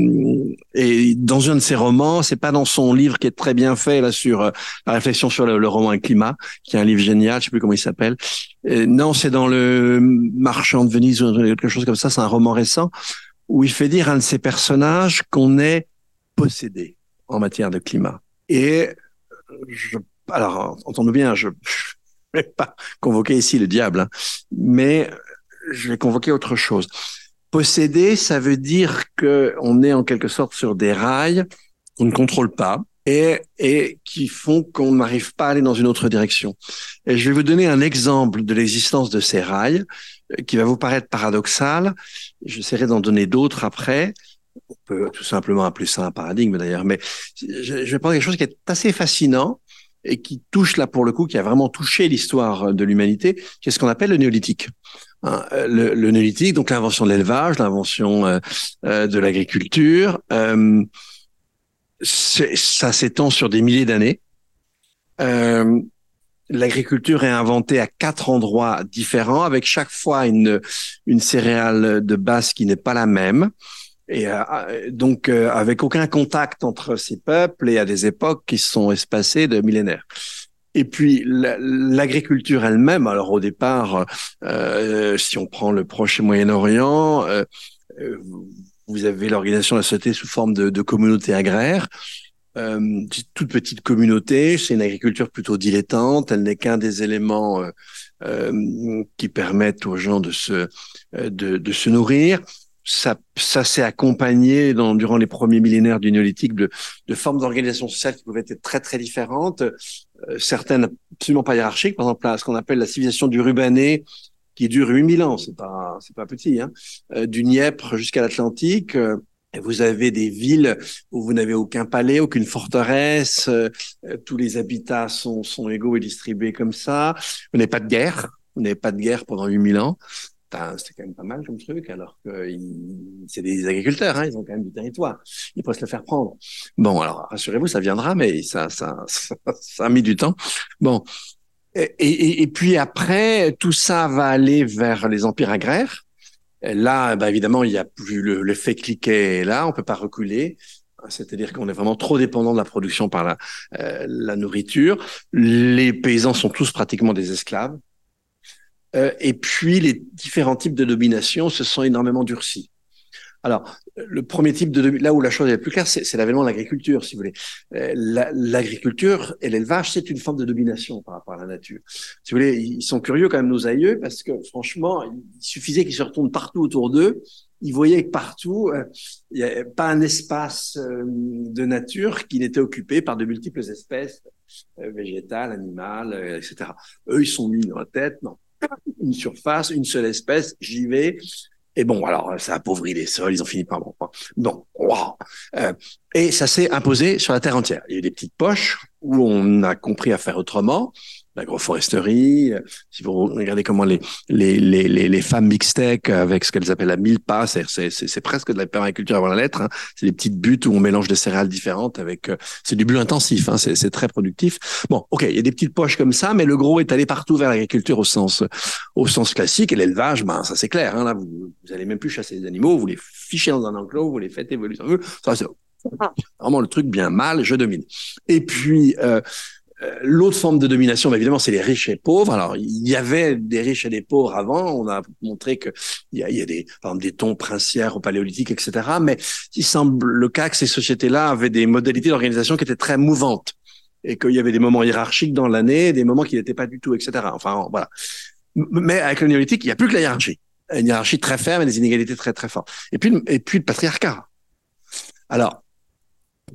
et dans un de ses romans, c'est pas dans son livre qui est très bien fait là sur euh, la réflexion sur le, roman et climat, qui est un livre génial, je sais plus comment il s'appelle. Non, c'est dans le Marchand de Venise ou quelque chose comme ça. C'est un roman récent où il fait dire à un de ses personnages qu'on est possédé en matière de climat. Et je, alors, entendons bien, je vais pas convoquer ici le diable, hein. mais je vais convoquer autre chose. Posséder, ça veut dire que on est en quelque sorte sur des rails qu'on ne contrôle pas et, qui font qu'on n'arrive pas à aller dans une autre direction. Et je vais vous donner un exemple de l'existence de ces rails euh, qui va vous paraître paradoxal. J'essaierai d'en donner d'autres après. On peut tout simplement appeler ça un paradigme d'ailleurs, mais je vais prendre quelque chose qui est assez fascinant et qui touche là pour le coup, qui a vraiment touché l'histoire de l'humanité, qui est ce qu'on appelle le néolithique. Hein, le, le, néolithique, donc l'invention de l'élevage, l'invention euh, euh, de l'agriculture, euh, ça s'étend sur des milliers d'années. Euh, l'agriculture est inventée à quatre endroits différents, avec chaque fois une, une céréale de base qui n'est pas la même. Et euh, donc, euh, avec aucun contact entre ces peuples et à des époques qui sont espacées de millénaires. Et puis l'agriculture elle-même, alors au départ, euh, si on prend le Proche et Moyen-Orient, euh, euh, vous avez l'organisation de la société sous forme de, de communautés agraires. Euh, toute petite communauté, c'est une agriculture plutôt dilettante, elle n'est qu'un des éléments euh, euh, qui permettent aux gens de se, de, de se nourrir ça, ça s'est accompagné dans, durant les premiers millénaires du néolithique de, de formes d'organisation sociale qui pouvaient être très très différentes, certaines absolument pas hiérarchiques, par exemple ce qu'on appelle la civilisation du Rubané, qui dure 8000 ans, c'est pas c'est pas petit, hein, euh, du Nièvre jusqu'à l'Atlantique. Euh, vous avez des villes où vous n'avez aucun palais, aucune forteresse, euh, tous les habitats sont, sont égaux et distribués comme ça. Vous n'avez pas de guerre, vous n'avez pas de guerre pendant 8000 ans c'est quand même pas mal comme truc, alors que c'est des agriculteurs, hein, ils ont quand même du territoire. Ils peuvent se le faire prendre. Bon, alors rassurez-vous, ça viendra, mais ça, ça, ça, a mis du temps. Bon, et, puis après, tout ça va aller vers les empires agraires. là, bah, évidemment, il y a plus le, fait cliquer là, on peut pas reculer. C'est-à-dire qu'on est vraiment trop dépendant de la production par la, euh, la nourriture. Les paysans sont tous pratiquement des esclaves. Euh, et puis, les différents types de domination se sont énormément durcis. Alors, le premier type de là où la chose est plus claire, c'est l'avènement de l'agriculture, si vous voulez. Euh, l'agriculture et l'élevage, c'est une forme de domination par rapport à la nature. Si vous voulez, ils sont curieux quand même nos aïeux parce que franchement, il suffisait qu'ils se retournent partout autour d'eux. Ils voyaient que partout, euh, il n'y avait pas un espace de nature qui n'était occupé par de multiples espèces végétales, animales, etc. Eux, ils sont mis dans la tête, non une surface, une seule espèce, j'y vais. Et bon, alors ça appauvrit les sols, ils ont fini par bon. Bon, wow. Euh, et ça s'est imposé sur la terre entière. Il y a eu des petites poches où on a compris à faire autrement l'agroforesterie. Euh, si vous regardez comment les les les les, femmes mixtec avec ce qu'elles appellent la milpa, c'est c'est presque de la permaculture avant la lettre. Hein. C'est des petites buttes où on mélange des céréales différentes avec. Euh, c'est du bleu intensif. Hein. C'est très productif. Bon, ok, il y a des petites poches comme ça, mais le gros est allé partout vers l'agriculture au sens au sens classique et l'élevage, ben ça c'est clair. Hein, là, vous, vous allez même plus chasser les animaux, vous les fichez dans un enclos, vous les faites évoluer. Ça c'est vraiment le truc bien mal, je domine. Et puis euh, l'autre forme de domination, bah, évidemment, c'est les riches et pauvres. Alors, il y avait des riches et des pauvres avant. On a montré que il y a, il y a des, par exemple, des tons princières au paléolithique, etc. Mais il semble le cas que ces sociétés-là avaient des modalités d'organisation qui étaient très mouvantes et qu'il y avait des moments hiérarchiques dans l'année, des moments qui n'étaient pas du tout, etc. Enfin, voilà. Mais avec le néolithique, il n'y a plus que la hiérarchie. Une hiérarchie très ferme et des inégalités très, très fortes. Et puis, et puis le patriarcat. Alors,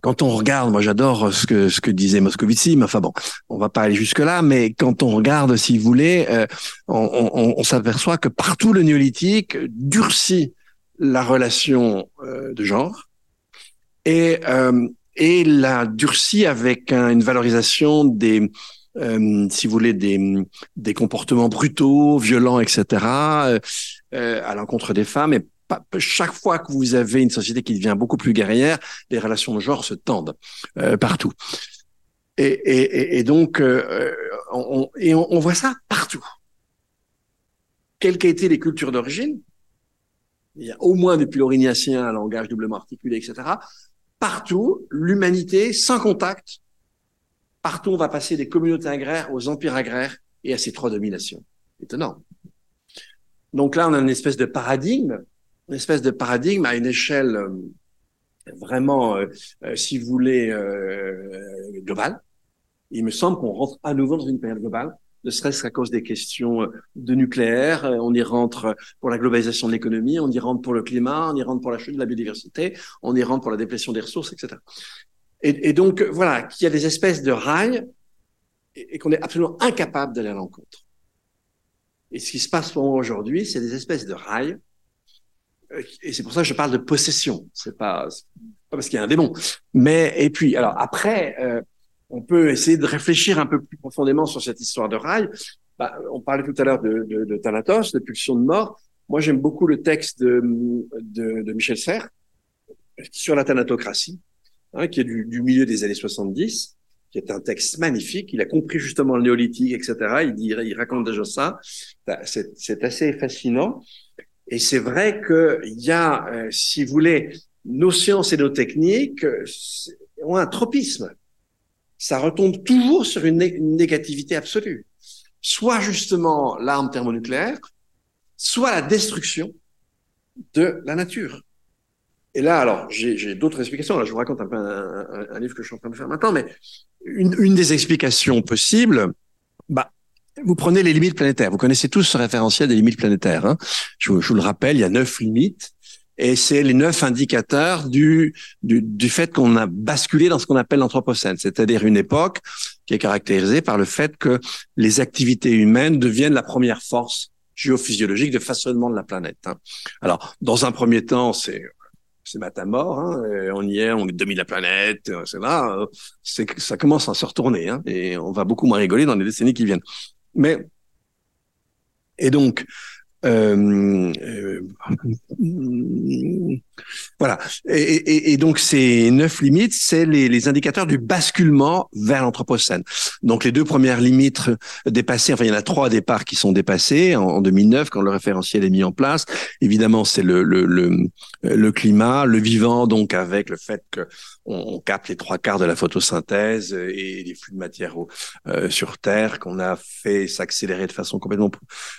quand on regarde, moi j'adore ce que ce que disait Moscovici, mais enfin bon, on va pas aller jusque là, mais quand on regarde, si vous voulez, euh, on, on, on s'aperçoit que partout le néolithique durcit la relation euh, de genre et euh, et la durcit avec une valorisation des euh, si vous voulez, des, des comportements brutaux, violents, etc., euh, à l'encontre des femmes, et chaque fois que vous avez une société qui devient beaucoup plus guerrière, les relations de genre se tendent euh, partout. Et, et, et donc, euh, on, et on, voit ça partout. Quelles qu'aient été les cultures d'origine, il y a au moins depuis l'orignacien un langage doublement articulé, etc. Partout, l'humanité, sans contact, partout on va passer des communautés agraires aux empires agraires et à ces trois dominations. Étonnant. Donc là, on a une espèce de paradigme une espèce de paradigme à une échelle euh, vraiment, euh, euh, si vous voulez, globale. Il me semble qu'on rentre à nouveau dans une période globale ne serait-ce qu'à cause des questions de nucléaire. On y rentre pour la globalisation de l'économie, on y rentre pour le climat, on y rentre pour la chute de la biodiversité, on y rentre pour la déplétion des ressources, etc. Et, donc, voilà, qu'il y a des espèces de rails et, et qu'on est absolument incapable d'aller à l'encontre. Et ce qui se passe pour moi aujourd'hui, c'est des espèces de rails. Et c'est pour ça que je parle de possession. C'est pas, pas parce qu'il y a un démon. Mais, et puis, alors après, euh, on peut essayer de réfléchir un peu plus profondément sur cette histoire de rails. Bah, on parlait tout à l'heure de, de, de, Thanatos, de pulsion de mort. Moi, j'aime beaucoup le texte de, de, de Michel Serres sur la thanatocratie, hein, qui est du, du milieu des années 70 qui est un texte magnifique. Il a compris justement le néolithique, etc. Il, dit, il raconte déjà ça. Bah, c'est assez fascinant. Et c'est vrai qu'il y a, euh, si vous voulez, nos sciences et nos techniques euh, ont un tropisme. Ça retombe toujours sur une, négativité absolue. Soit justement l'arme thermonucléaire, soit la destruction de la nature. Et là, alors, j'ai d'autres explications. Là, je vous raconte un peu un, livre que je suis en train de faire maintenant, mais une, des explications possibles, vous prenez les limites planétaires. Vous connaissez tous ce référentiel des limites planétaires. Hein je, je, vous le rappelle, il y a neuf limites. Et c'est les neuf indicateurs du, du, du fait qu'on a basculé dans ce qu'on appelle l'anthropocène, c'est-à-dire une époque qui est caractérisée par le fait que les activités humaines deviennent la première force géophysiologique de façonnement de la planète. Hein. Alors, dans un premier temps, c'est c'est matin-mort, hein, on y est, on domine la planète, euh, c'est là, euh, ça commence à se retourner, hein, et on va beaucoup moins rigoler dans les décennies qui viennent. Mais et donc euh, euh, voilà. Et, donc ces neuf limites, c'est les, indicateurs du basculement vers l'anthropocène. Donc les deux premières limites dépassées, enfin il y en a trois départs qui sont dépassés en, en 2009 quand le référentiel est mis en place. Évidemment, c'est le, le, le, climat, le vivant, donc avec le fait que on, capte les trois quarts de la photosynthèse et les flux de matière euh, sur Terre, qu'on a fait s'accélérer de façon complètement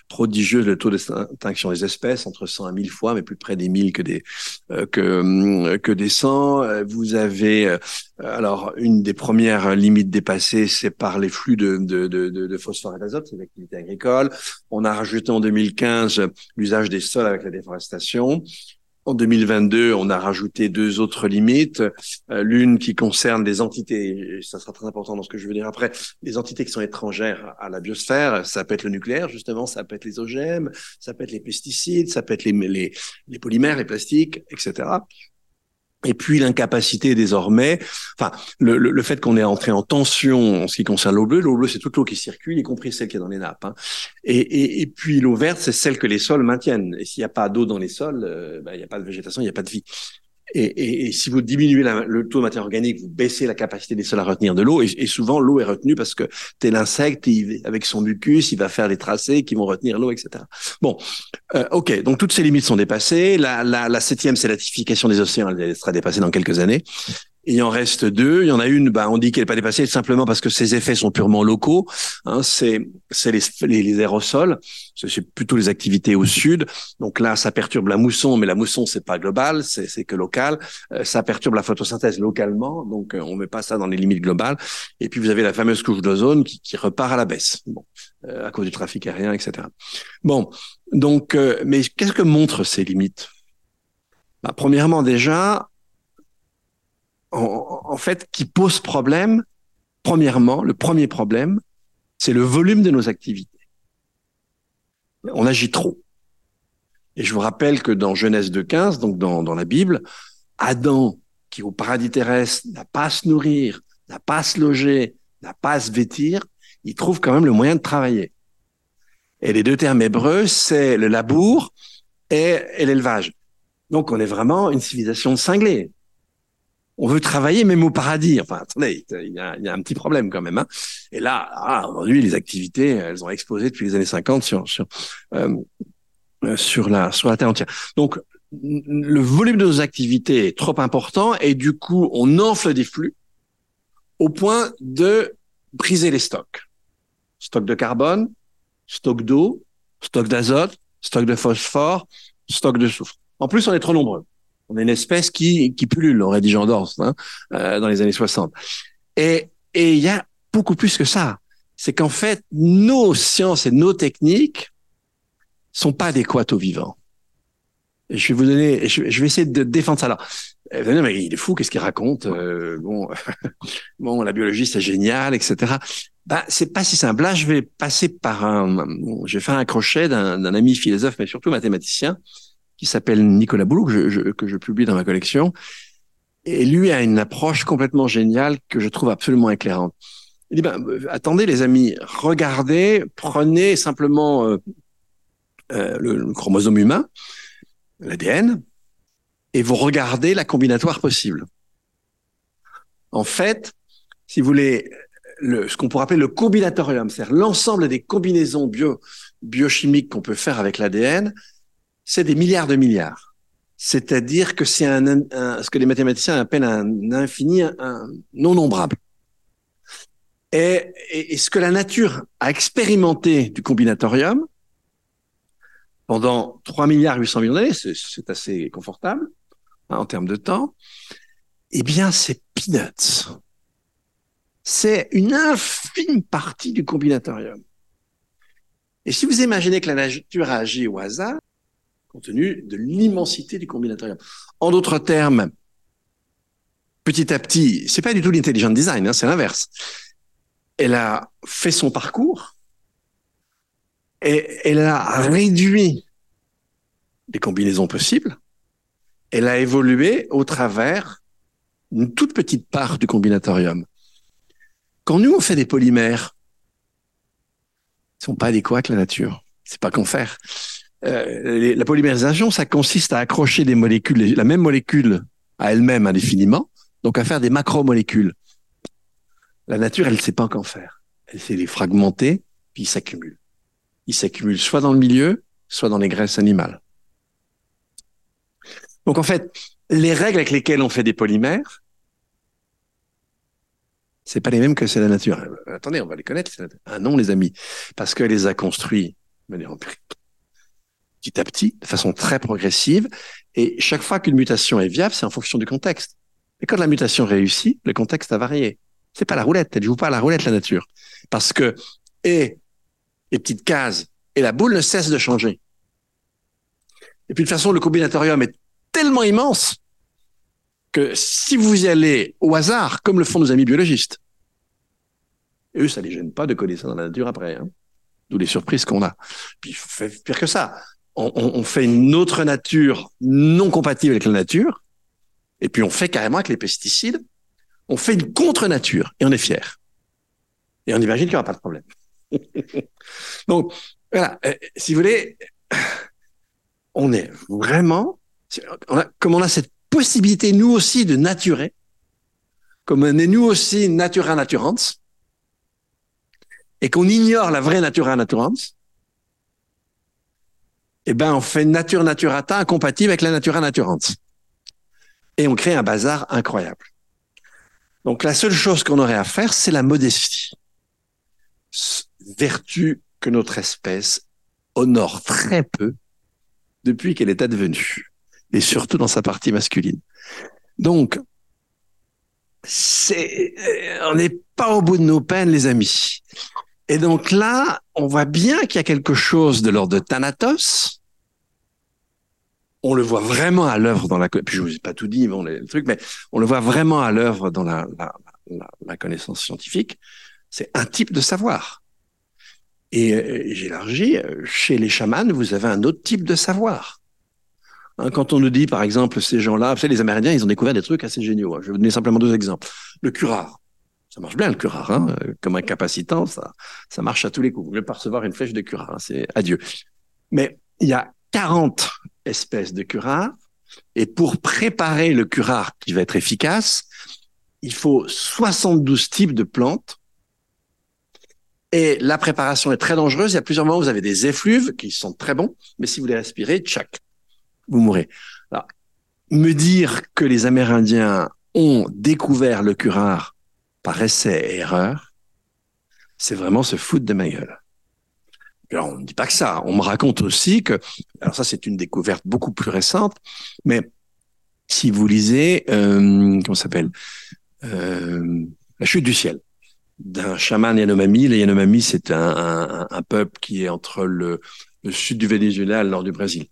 prodigieuse le taux d'extinction des espèces, entre 100 et 1000 fois, mais plus près des 1000 que des que euh, que des 100. Vous avez euh, alors une des premières limites dépassées, c'est par les flux de de, de, de phosphore et d'azote, c'est l'activité agricole. On a rajouté en 2015 l'usage des sols avec la déforestation. En 2022, on a rajouté deux autres limites. Euh, L'une qui concerne les entités, et ça sera très important dans ce que je veux dire après, les entités qui sont étrangères à la biosphère. Ça peut être le nucléaire, justement, ça peut être les OGM, ça peut être les pesticides, ça peut être les polymères, les plastiques, etc. Et puis l'incapacité désormais, enfin le, le, le fait qu'on est entré en tension en ce qui concerne l'eau bleue, l'eau bleue c'est toute l'eau qui circule, y compris celle qui est dans les nappes. Hein. Et, et, et, puis l'eau verte c'est celle que les sols maintiennent. Et s'il n'y a pas d'eau dans les sols, euh, ben, il n'y a pas de végétation, il n'y a pas de vie. Et, et, et, si vous diminuez la, le taux de matière organique, vous baissez la capacité des sols à retenir de l'eau. Et, souvent, l'eau est retenue parce que tel insecte, il, avec son mucus, il va faire des tracés qui vont retenir l'eau, etc. Bon, euh, ok. Donc toutes ces limites sont dépassées. La, la, la septième, c'est l'acidification des océans. Elle sera dépassée dans quelques années. Il en reste deux. Il y en a une, bah, on dit qu'elle n'est pas dépassée simplement parce que ses effets sont purement locaux. Hein, c'est les, les, les, aérosols. C'est plutôt les activités au sud. Donc là, ça perturbe la mousson, mais la mousson c'est pas global, c'est que local. Euh, ça perturbe la photosynthèse localement, donc euh, on met pas ça dans les limites globales. Et puis vous avez la fameuse couche d'ozone qui, qui, repart à la baisse, bon, euh, à cause du trafic aérien, etc. Bon, donc, euh, mais qu'est-ce que montrent ces limites? Bah, Premièrement, déjà, en, en, fait, qui pose problème, premièrement, le premier problème, c'est le volume de nos activités. On agit trop. Et je vous rappelle que dans Genèse 2.15, donc dans, dans la Bible, Adam, qui au paradis terrestre n'a pas à se nourrir, n'a pas à se loger, n'a pas à se vêtir, il trouve quand même le moyen de travailler. Et les deux termes hébreux, c'est le labour et, et l'élevage. Donc on est vraiment une civilisation de cinglés on veut travailler même au paradis. Enfin, attendez, il y a, un petit problème quand même. Hein. Et là, ah, aujourd'hui, les activités, elles ont explosé depuis les années 50 sur sur euh, sur la sur la terre entière. Donc, le volume de nos activités est trop important et du coup, on enfle des flux au point de briser les stocks. Stock de carbone, stock d'eau, stock d'azote, stock de phosphore, stock de soufre. En plus, on est trop nombreux. On est une espèce qui, qui pullule, aurait dit Jean hein, euh, dans les années 60. Et il y a beaucoup plus que ça. c'est qu'en fait, nos sciences et nos techniques sont pas adéquates aux vivants. Et je vais vous donner, je, vais essayer de défendre ça là. Euh, mais il est fou, qu'est-ce qu'il raconte euh, Bon, bon, la biologie c'est génial, etc. Bah, c'est pas si simple. Là, je vais passer par un, je vais faire un crochet d'un ami philosophe, mais surtout mathématicien, qui s'appelle Nicolas Boulou, que je, publie dans ma collection. Et lui a une approche complètement géniale que je trouve absolument éclairante. Il dit, ben, attendez les amis, regardez, prenez simplement euh, euh, le, chromosome humain, l'ADN, et vous regardez la combinatoire possible. En fait, si vous voulez, le, ce qu'on pourrait appeler le combinatorium, c'est-à-dire l'ensemble des combinaisons bio, biochimiques qu'on peut faire avec l'ADN, c'est des milliards de milliards. C'est-à-dire que c'est un, ce que les mathématiciens appellent un infini un non nombrable. Et, et, ce que la nature a expérimenté du combinatorium pendant 3 milliards 800 millions d'années, c'est assez confortable hein, en termes de temps, eh bien, c'est peanuts. C'est une infime partie du combinatorium. Et si vous imaginez que la nature a agi au hasard, compte tenu de l'immensité du combinatorium. En d'autres termes, petit à petit, c'est pas du tout l'intelligent design, hein, c'est l'inverse. Elle a fait son parcours et elle a réduit les combinaisons possibles. Elle a évolué au travers une toute petite part du combinatorium. Quand nous on fait des polymères, ils sont pas adéquats avec la nature. C'est pas qu'en faire. Euh, la polymérisation, ça consiste à accrocher des molécules, la même molécule à elle-même indéfiniment, donc à faire des macromolécules. La nature, elle ne sait pas qu'en faire. Elle sait les fragmenter, puis ils s'accumulent. Ils s'accumulent soit dans le milieu, soit dans les graisses animales. Donc en fait, les règles avec lesquelles on fait des polymères, c'est pas les mêmes que c'est la nature. Attendez, on va les connaître. Ah non, les amis, parce qu'elle les a construits de manière empirique petit à petit, de façon très progressive. Et chaque fois qu'une mutation est viable, c'est en fonction du contexte. Et quand la mutation réussit, le contexte a varié. C'est pas la roulette, elle joue pas à la roulette la nature, parce que et les petites cases et la boule ne cessent de changer. Et puis de toute façon, le combinatorium est tellement immense que si vous y allez au hasard, comme le font nos amis biologistes, eux, ça les gêne pas de coller ça dans la nature après. Hein. D'où les surprises qu'on a. Puis pire que ça, on, fait une autre nature non compatible avec la nature, et puis on fait carrément avec les pesticides, on fait une contre-nature et on est fier. Et on imagine qu'il n'y aura pas de problème. Donc, voilà, euh, si vous voulez, on est vraiment, comme on a cette possibilité, nous aussi, de naturer, comme on est nous aussi natura naturans, et qu'on ignore la vraie natura naturans, eh ben, on fait nature naturata incompatible avec la natura naturans. Et on crée un bazar incroyable. Donc, la seule chose qu'on aurait à faire, c'est la modestie. Vertu que notre espèce honore très peu depuis qu'elle est advenue. Et surtout dans sa partie masculine. Donc, c'est, euh, on n'est pas au bout de nos peines, les amis. Et donc là, on voit bien qu'il y a quelque chose de l'ordre de Thanatos. On le voit vraiment à l'œuvre dans la. Puis je vous ai pas tout dit, bon, les, trucs, mais on le voit vraiment à l'œuvre dans la, la, la, connaissance scientifique. C'est un type de savoir. Et euh, j'élargis. Chez les chamans, vous avez un autre type de savoir. Hein, quand on nous dit, par exemple, ces gens-là, vous savez, les Amérindiens, ils ont découvert des trucs assez géniaux. Je vais vous donner simplement deux exemples. Le curare. Ça marche bien le curare, hein comme un capacitant, ça, ça marche à tous les coups. Vous voulez pas recevoir une flèche de curare, hein, c'est adieu. Mais il y a 40 espèces de curare, et pour préparer le curare qui va être efficace, il faut 72 types de plantes. Et la préparation est très dangereuse. Il y a plusieurs moments où vous avez des effluves qui sont très bons, mais si vous les respirez, tchac, vous mourrez. Alors, me dire que les Amérindiens ont découvert le curare par essai et erreur, c'est vraiment se foutre de ma gueule. Alors, on ne dit pas que ça. On me raconte aussi que, alors ça, c'est une découverte beaucoup plus récente, mais si vous lisez, euh, comment s'appelle, euh, La chute du ciel, d'un chaman Yanomami. Les Yanomami, c'est un, peuple qui est entre le sud du Venezuela et le nord du Brésil.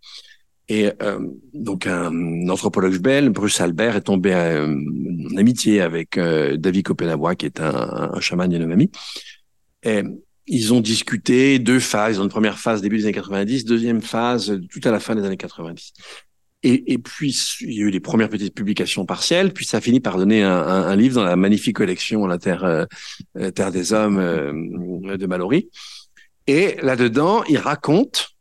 Et euh, donc un anthropologue belge, Bruce Albert, est tombé euh, en amitié avec euh, David Kopenawa, qui est un, un chaman Yanomami. Et ils ont discuté deux phases. Une première phase début des années 90, deuxième phase tout à la fin des années 90. Et, et, puis, il y a eu les premières petites publications partielles, puis ça a fini par donner un, un, un livre dans la magnifique collection La Terre, euh, Terre des Hommes euh, de Mallory. Et là-dedans, il raconte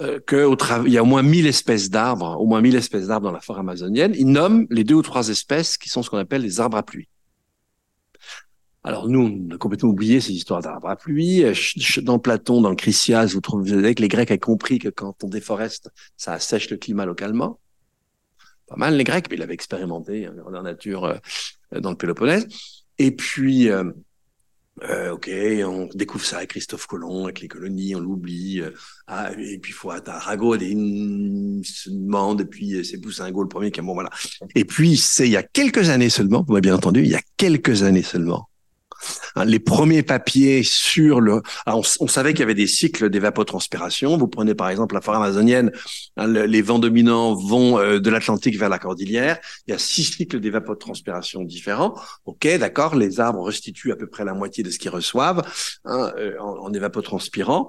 euh, qu'il y a au moins 1000 espèces d'arbres, au moins 1000 espèces d'arbres dans la forêt amazonienne. Il nomme les deux ou trois espèces qui sont ce qu'on appelle les arbres à pluie. Alors nous, on a complètement oublié ces histoires d'arbres à pluie. Dans Platon, dans le vous trouvez que les Grecs ont compris que quand on déforeste, ça assèche le climat localement. Pas mal les Grecs, mais ils l'avaient expérimenté hein, dans la nature euh, dans le Péloponnèse. Et puis, euh, euh, ok, on découvre ça avec Christophe Colomb, avec les colonies, on l'oublie. Euh, ah, et puis faut Arago, il se demande, et puis c'est Boussingault le premier qui est bon, voilà. Et puis c'est il y a quelques années seulement, bien entendu, il y a quelques années seulement, les premiers papiers sur le... on, savait qu'il y avait des cycles d'évapotranspiration. Vous prenez par exemple la forêt amazonienne, hein, les vents dominants vont euh, de l'Atlantique vers la cordillère. Il y a six cycles d'évapotranspiration différents. Ok, d'accord, les arbres restituent à peu près la moitié de ce qu'ils reçoivent hein, euh, en, évapotranspirant.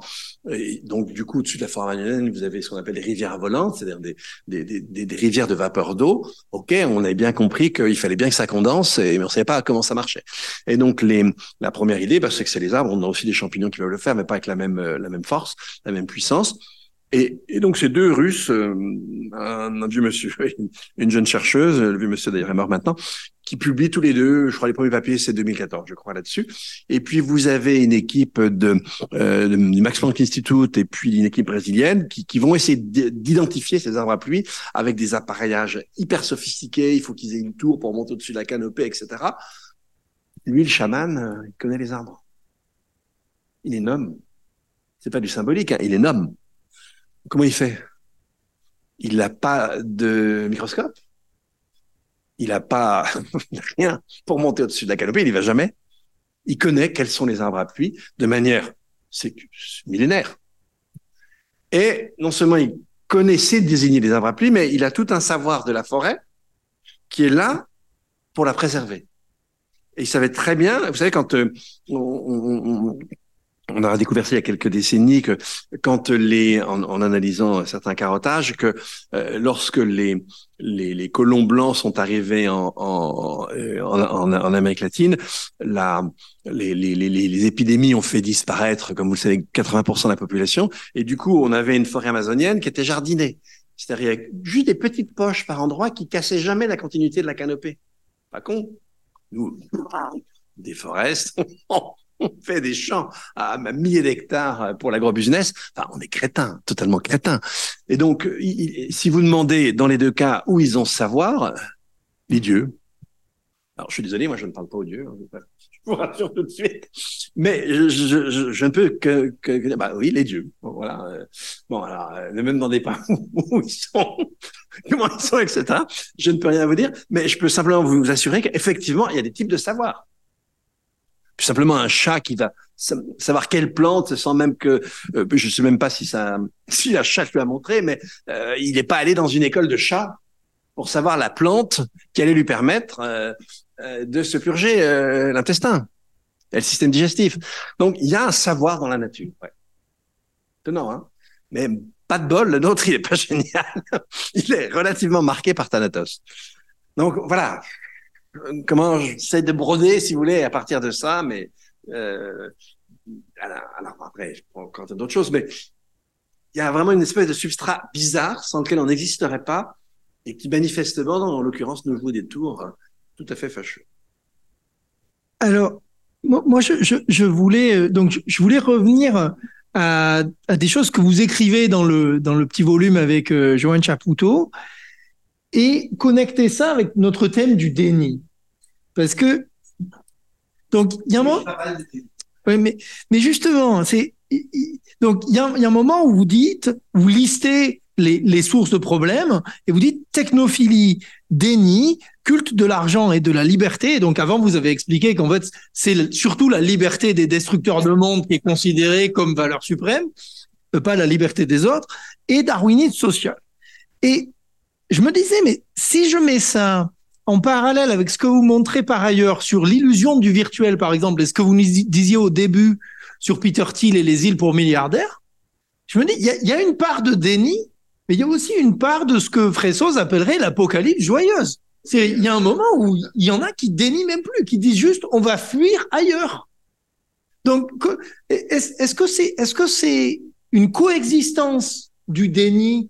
Et donc du coup, au-dessus de la forêt amazonienne, vous avez ce qu'on appelle les rivières volantes, c'est-à-dire des, des, des, des, rivières de vapeur d'eau. Ok, on avait bien compris qu'il fallait bien que ça condense, et, mais on savait pas comment ça marchait. Et donc les la première idée, bah, c'est que c'est les arbres. On a aussi des champignons qui peuvent le faire, mais pas avec la même, la même force, la même puissance. Et, donc ces deux Russes, euh, un, vieux monsieur, une jeune chercheuse, le vieux monsieur d'ailleurs est mort maintenant, qui publient tous les deux, je crois les premiers papiers c'est 2014, je crois là-dessus. Et puis vous avez une équipe de, euh, du Max Planck Institute et puis une équipe brésilienne qui, qui vont essayer d'identifier ces arbres à pluie avec des appareillages hyper sophistiqués. Il faut qu'ils aient une tour pour monter au-dessus de la canopée, etc. Lui, le chaman, euh, il connaît les arbres. Il est nomme. C'est pas du symbolique, hein, il est nomme. Comment il fait? Il n'a pas de microscope? Il n'a pas rien pour monter au-dessus de la canopée. Il n'y va jamais. Il connaît quels sont les arbres à pluie de manière millénaire. Et non seulement il connaissait désigner les arbres à pluie, mais il a tout un savoir de la forêt qui est là pour la préserver. Et il savait très bien, vous savez, quand euh, on, on, a découvert il y a quelques décennies que quand les, en, en analysant certains carottages, que euh, lorsque les, les, les, colons blancs sont arrivés en, en, euh, en, en Amérique latine, la, les, les, les, épidémies ont fait disparaître, comme vous le savez, 80% de la population. Et du coup, on avait une forêt amazonienne qui était jardinée. C'est-à-dire juste des petites poches par endroit qui cassaient jamais la continuité de la canopée. Pas con nous, des forêts, on fait des champs à milliers d'hectares pour l'agrobusiness. Enfin, on est crétins, totalement crétins. Et donc, si vous demandez dans les deux cas où ils ont savoir, les dieux. Alors, je suis désolé, moi, je ne parle pas aux dieux. Hein, je vous rassure tout de suite. Mais je, ne peux que, que, bah oui, les dieux. Bon, voilà. Bon, alors, euh, ne me demandez pas où ils sont, comment ils sont, etc. Je ne peux rien vous dire, mais je peux simplement vous assurer qu'effectivement, il y a des types de savoir. Tout simplement un chat qui va savoir quelle plante sans même que euh, je sais même pas si ça si la chat lui a montré mais euh, il n'est pas allé dans une école de chat pour savoir la plante qui allait lui permettre euh, euh de se purger euh, l'intestin et le système digestif. Donc il y a un savoir dans la nature. Ouais. Étonnant, hein Mais pas de bol, le nôtre il est pas génial. il est relativement marqué par Thanatos. Donc voilà, comment j'essaie de broder, si vous voulez, à partir de ça, mais euh, alors, après, je prends encore d'autres choses, mais il y a vraiment une espèce de substrat bizarre sans lequel on n'existerait pas et qui manifestement, en l'occurrence, nous joue des tours tout à fait fâcheux. Alors, moi, je, je, je, voulais euh, donc je voulais revenir à, à, des choses que vous écrivez dans le dans le petit volume avec euh, Joanne Chapoutot et connecter ça avec notre thème du déni, parce que donc il y a un moment, ouais, mais mais justement c'est donc il y a, y a un moment où vous dites vous listez les, les sources de problèmes et vous dites technophilie, déni, culte de l'argent et de la liberté. Donc avant, vous avez expliqué qu'en fait, c'est surtout la liberté des destructeurs de monde qui est considérée comme valeur suprême, euh, pas la liberté des autres, et darwinisme social. Et je me disais, mais si je mets ça en parallèle avec ce que vous montrez par ailleurs sur l'illusion du virtuel, par exemple, et ce que vous nous disiez au début sur Peter Thiel et les îles pour milliardaires, je me dis, il y a, une part de déni, mais il y a aussi une part de ce que Fressoz appellerait l'apocalypse joyeuse. Il y a un moment où il y en a qui dénient même plus, qui disent juste, on va fuir ailleurs. Donc, est-ce, que c'est, est-ce que c'est une coexistence du déni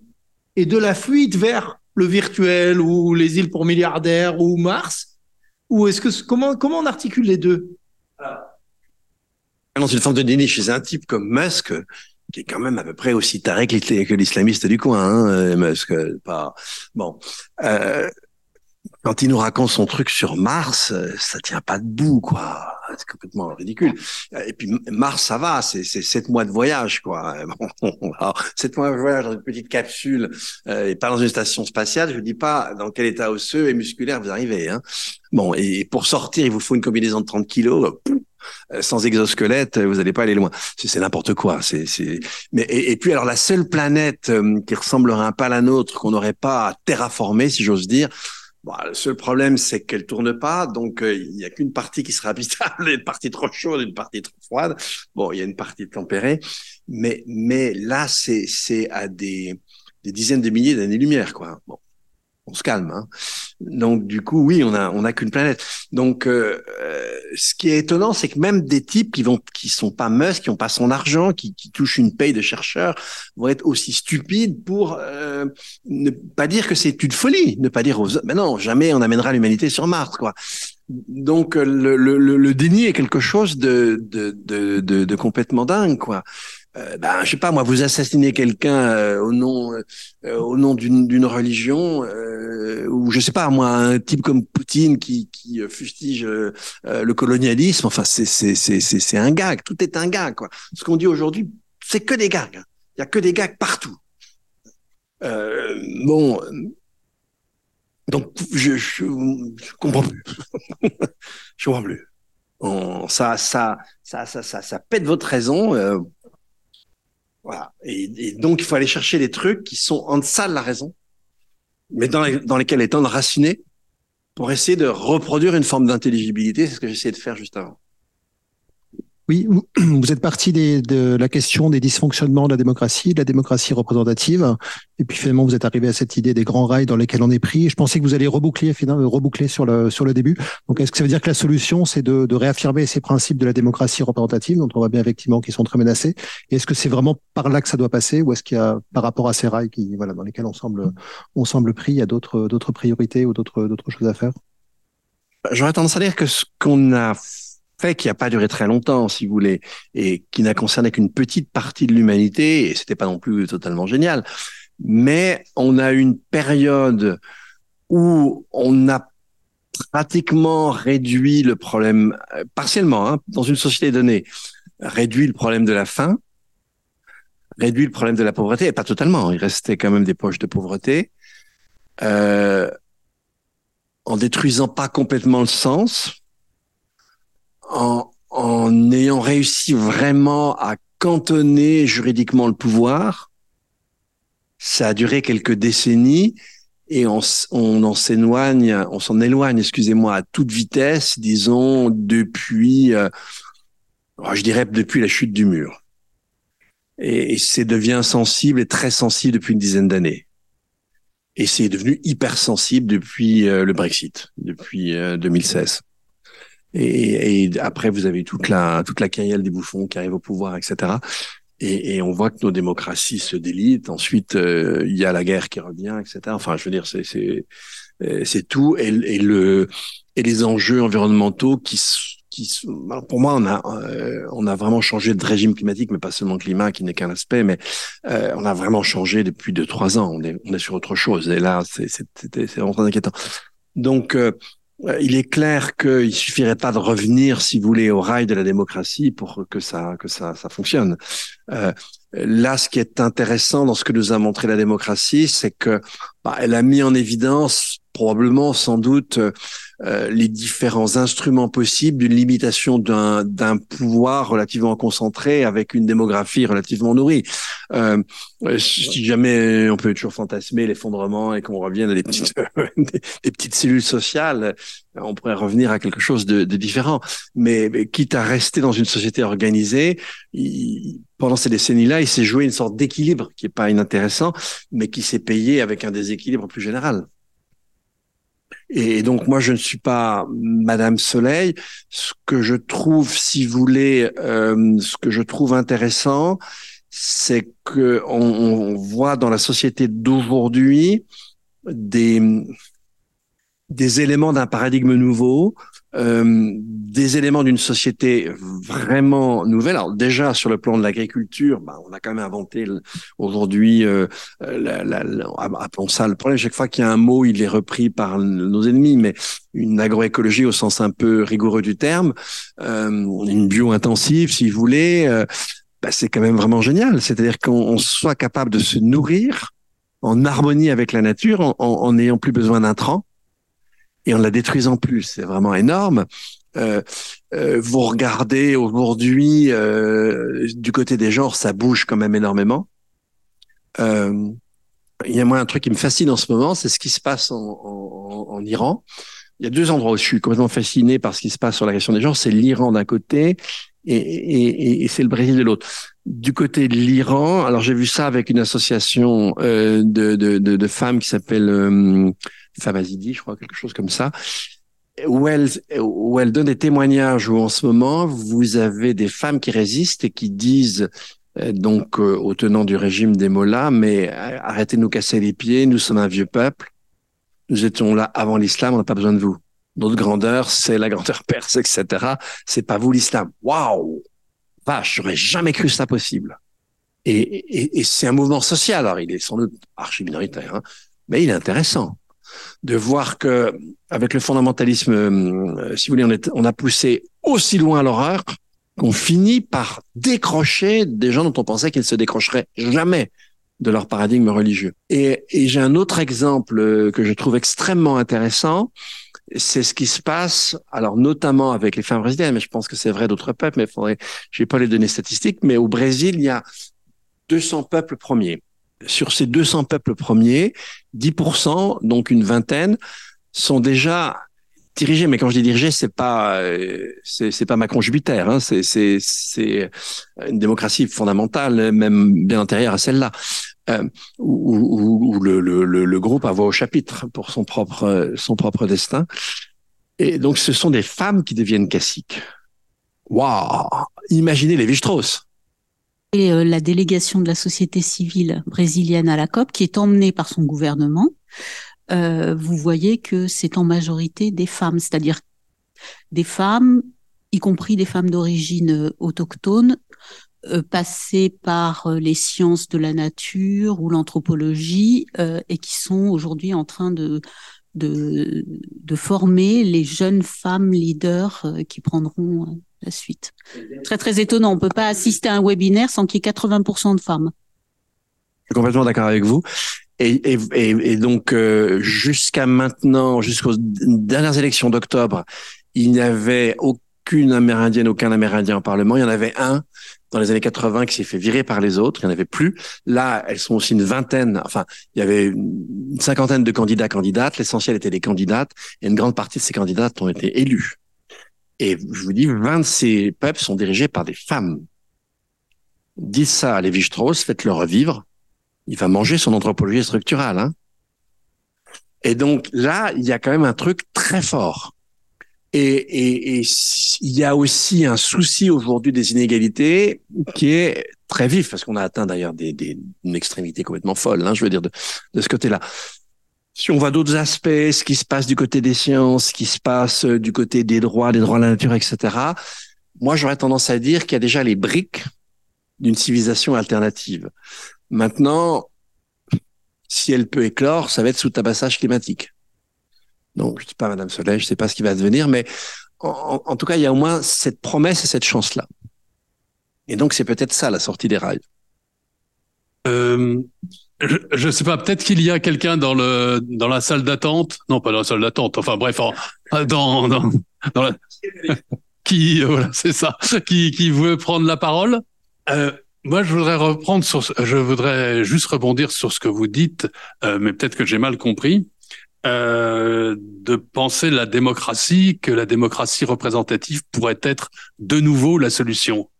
et de la fuite vers le virtuel ou les îles pour milliardaires ou Mars Ou est-ce que comment comment on articule les deux? Dans une forme de déni chez un type comme Musk, qui est quand même à peu près aussi taré que l'islamiste du coin, hein, Musk. Pas bon. Euh, quand il nous raconte son truc sur Mars, ça tient pas debout, quoi. C'est complètement ridicule. Et puis Mars, ça va, c'est sept mois de voyage, quoi. Sept mois de voyage dans une petite capsule euh, et pas dans une station spatiale. Je dis pas dans quel état osseux et musculaire vous arrivez. Hein. Bon, et pour sortir, il vous faut une combinaison de 30 kilos. Euh, sans exosquelette, vous n'allez pas aller loin. C'est n'importe quoi. C'est, Mais et, puis alors la seule planète euh, qui ressemblerait un peu à la nôtre, qu'on n'aurait pas terraformée, si j'ose dire. Bon, le seul problème, c'est qu'elle tourne pas, donc euh, il n'y a qu'une partie qui sera habitable, une partie trop chaude, une partie trop froide. Bon, il y a une partie tempérée, mais mais là, c'est c'est à des des dizaines de milliers d'années-lumière, quoi. Bon, on se calme. Hein. Donc du coup, oui, on a on a qu'une planète. Donc euh, euh, ce qui est étonnant, c'est que même des types qui vont qui sont pas Musk, qui ont pas son argent, qui, qui touchent une paye de chercheurs, vont être aussi stupides pour euh, ne pas dire que c'est une folie, ne pas dire aux mais non, jamais on amènera l'humanité sur Mars, quoi. Donc le, le, le, déni est quelque chose de de, de, de, de complètement dingue, quoi euh, ben, je sais pas moi, vous assassinez quelqu'un euh, au nom euh, au nom d'une religion euh, ou je sais pas moi, un type comme Poutine qui qui fustige le colonialisme. Enfin, c'est c'est c'est c'est un gag. Tout est un gag quoi. Ce qu'on dit aujourd'hui, c'est que des gags. Il y a que des gags partout. bon. Donc, je, je, je comprends plus. je comprends plus. Ça, ça, ça, ça, ça, ça pète votre raison. Voilà. Et, donc, il faut aller chercher les trucs qui sont en deçà de la raison, mais dans, les, dans lesquels est enraciné pour essayer de reproduire une forme d'intelligibilité. C'est ce que j'essayais de faire juste avant. Oui, vous êtes parti des, de la question des dysfonctionnements de la démocratie, de la démocratie représentative, et puis finalement vous êtes arrivé à cette idée des grands rails dans lesquels on est pris. Je pensais que vous alliez reboucler, finalement, reboucler sur le sur le début. Donc est-ce que ça veut dire que la solution c'est de, de réaffirmer ces principes de la démocratie représentative, dont on voit bien effectivement qu'ils sont très menacés, et est-ce que c'est vraiment par là que ça doit passer, ou est-ce qu'il y a par rapport à ces rails qui voilà dans lesquels on semble on semble pris, il y a d'autres d'autres priorités ou d'autres d'autres choses à faire? J'aurais tendance à dire que ce qu'on a fait qui n'a pas duré très longtemps, si vous voulez, et qui n'a concerné qu'une petite partie de l'humanité, et c'était pas non plus totalement génial. Mais on a une période où on a pratiquement réduit le problème, euh, partiellement, hein, dans une société donnée, réduit le problème de la faim, réduit le problème de la pauvreté, et pas totalement, il restait quand même des poches de pauvreté, euh, en détruisant pas complètement le sens, en, en ayant réussi vraiment à cantonner juridiquement le pouvoir. Ça a duré quelques décennies et on, s'éloigne, on s'en éloigne, excusez-moi, à toute vitesse, disons depuis, euh, oh, je dirais depuis la chute du mur. Et, c'est devient sensible et très sensible depuis une dizaine d'années. Et c'est devenu hypersensible depuis euh, le Brexit, depuis 2016. Et, et, après, vous avez toute la toute la carrière des bouffons qui arrivent au pouvoir, etc. Et, et on voit que nos démocraties se délitent. Ensuite, euh, il y a la guerre qui revient, etc. Enfin, je veux dire, c'est c'est euh, c'est tout. Et, et, le et les enjeux environnementaux qui qui pour moi on a euh, on a vraiment changé de régime climatique mais pas seulement climat qui n'est qu'un aspect mais euh, on a vraiment changé depuis deux trois ans on est on est sur autre chose et là c'est c'est c'est vraiment très inquiétant donc euh, il est clair qu'il suffirait pas de revenir, si vous voulez, au rail de la démocratie pour que ça que ça, ça fonctionne. Euh, Là, ce qui est intéressant dans ce que nous a montré la démocratie, c'est que bah, elle a mis en évidence probablement, sans doute, euh, les différents instruments possibles d'une limitation d'un d'un pouvoir relativement concentré avec une démographie relativement nourrie. Euh, si jamais on peut toujours fantasmer l'effondrement et qu'on revienne à des petites des, petites cellules sociales, on pourrait revenir à quelque chose de, de différent. Mais, mais, quitte à rester dans une société organisée, il, pendant ces décennies-là, il s'est joué une sorte d'équilibre qui est pas inintéressant, mais qui s'est payé avec un déséquilibre plus général. Et donc moi, je ne suis pas Madame Soleil. Ce que je trouve, si vous voulez, euh, ce que je trouve intéressant, c'est que on, on, voit dans la société d'aujourd'hui des des éléments d'un paradigme nouveau euh, des éléments d'une société vraiment nouvelle. Alors déjà sur le plan de l'agriculture, bah, on a quand même inventé aujourd'hui, euh, la, la, appelons ça le problème. Chaque fois qu'il y a un mot, il est repris par nos ennemis, mais une agroécologie au sens un peu rigoureux du terme, euh, une bio-intensive, si vous voulez, euh, bah, c'est quand même vraiment génial. C'est-à-dire qu'on soit capable de se nourrir en harmonie avec la nature, en n'ayant plus besoin d'intrants et en la détruisant plus. C'est vraiment énorme. Euh, euh, vous regardez aujourd'hui euh, du côté des genres, ça bouge quand même énormément. Euh, il y a moi un truc qui me fascine en ce moment, c'est ce qui se passe en, en, en, Iran. Il y a deux endroits où je suis complètement fasciné par ce qui se passe sur la question des genres. C'est l'Iran d'un côté et, et, et c'est le Brésil de l'autre. Du côté de l'Iran, alors j'ai vu ça avec une association euh, de, de, de, de, femmes qui s'appelle euh, Famazidi, je crois, quelque chose comme ça, où elle, où elle donne des témoignages où en ce moment, vous avez des femmes qui résistent et qui disent euh, donc euh, aux tenants du régime des Mollahs, mais euh, arrêtez de nous casser les pieds, nous sommes un vieux peuple, nous étions là avant l'islam, on n'a pas besoin de vous. Notre grandeur, c'est la grandeur perse, etc. C'est pas vous l'islam. Waouh Vache, j'aurais jamais cru ça possible. Et, et, et c'est un mouvement social. Alors, il est sans doute archi minoritaire, hein, mais il est intéressant de voir que avec le fondamentalisme, euh, si vous voulez, on, est, on a poussé aussi loin l'horreur qu'on finit par décrocher des gens dont on pensait qu'ils se décrocheraient jamais de leur paradigme religieux. Et, et j'ai un autre exemple euh, que je trouve extrêmement intéressant, c'est ce qui se passe, alors notamment avec les femmes brésiliennes, mais je pense que c'est vrai d'autres peuples, mais faudrait, j'ai pas les données statistiques, mais au Brésil, il y a 200 peuples premiers sur ces 200 peuples premiers, 10%, donc une vingtaine, sont déjà dirigés. Mais quand je dis dirigés, c'est pas euh, c'est pas Macron Jupiter. Hein, c'est c'est une démocratie fondamentale, même bien antérieure à celle-là, euh, où, où, où le, le, le, groupe a voix au chapitre pour son propre son propre destin. Et donc, ce sont des femmes qui deviennent caciques. Waouh Imaginez les Strauss et euh, la délégation de la société civile brésilienne à la COP, qui est emmenée par son gouvernement, euh, vous voyez que c'est en majorité des femmes, c'est-à-dire des femmes, y compris des femmes d'origine euh, autochtone, euh, passées par euh, les sciences de la nature ou l'anthropologie, euh, et qui sont aujourd'hui en train de, de, de former les jeunes femmes leaders qui prendront la suite. Très, très étonnant. On peut pas assister à un webinaire sans qu'il y ait 80% de femmes. Je suis complètement d'accord avec vous. Et, donc, euh, jusqu'à maintenant, jusqu'aux dernières élections d'octobre, il n'y avait aucune Amérindienne, aucun Amérindien au Parlement. Il y en avait un dans les années 80 qui s'est fait virer par les autres. Il n'y en avait plus. Là, elles sont aussi une vingtaine. Enfin, il y avait une cinquantaine de candidats, candidates. L'essentiel était des candidates. Et une grande partie de ces candidates ont été élus. Et je vous dis, 20 de ces peuples sont dirigés par des femmes. Dites ça à Lévi-Strauss, faites-le revivre. Il va manger son anthropologie structurale. Hein. Et donc là, il y a quand même un truc très fort. Et, il y a aussi un souci aujourd'hui des inégalités qui est très vif, parce qu'on a atteint d'ailleurs des, des, une extrémité complètement folle, hein, je veux dire, de ce côté-là. Si on voit d'autres aspects, ce qui se passe du côté des sciences, ce qui se passe euh, du côté des droits, des droits de la nature, etc., moi, j'aurais tendance à dire qu'il y a déjà les briques d'une civilisation alternative. Maintenant, si elle peut éclore, ça va être sous tabassage climatique. Donc, je ne dis pas Madame Soleil, je ne sais pas ce qui va devenir, mais en, en, tout cas, il y a au moins cette promesse et cette chance-là. Et donc, c'est peut-être ça la sortie des rails. Euh, je ne sais pas, peut-être qu'il y a quelqu'un dans le dans la salle d'attente, non pas dans la salle d'attente, enfin bref, dans dans, dans la, qui voilà c'est ça, qui qui veut prendre la parole. Euh, moi, je voudrais reprendre sur, je voudrais juste rebondir sur ce que vous dites, euh, mais peut-être que j'ai mal compris, euh, de penser la démocratie, que la démocratie représentative pourrait être de nouveau la solution.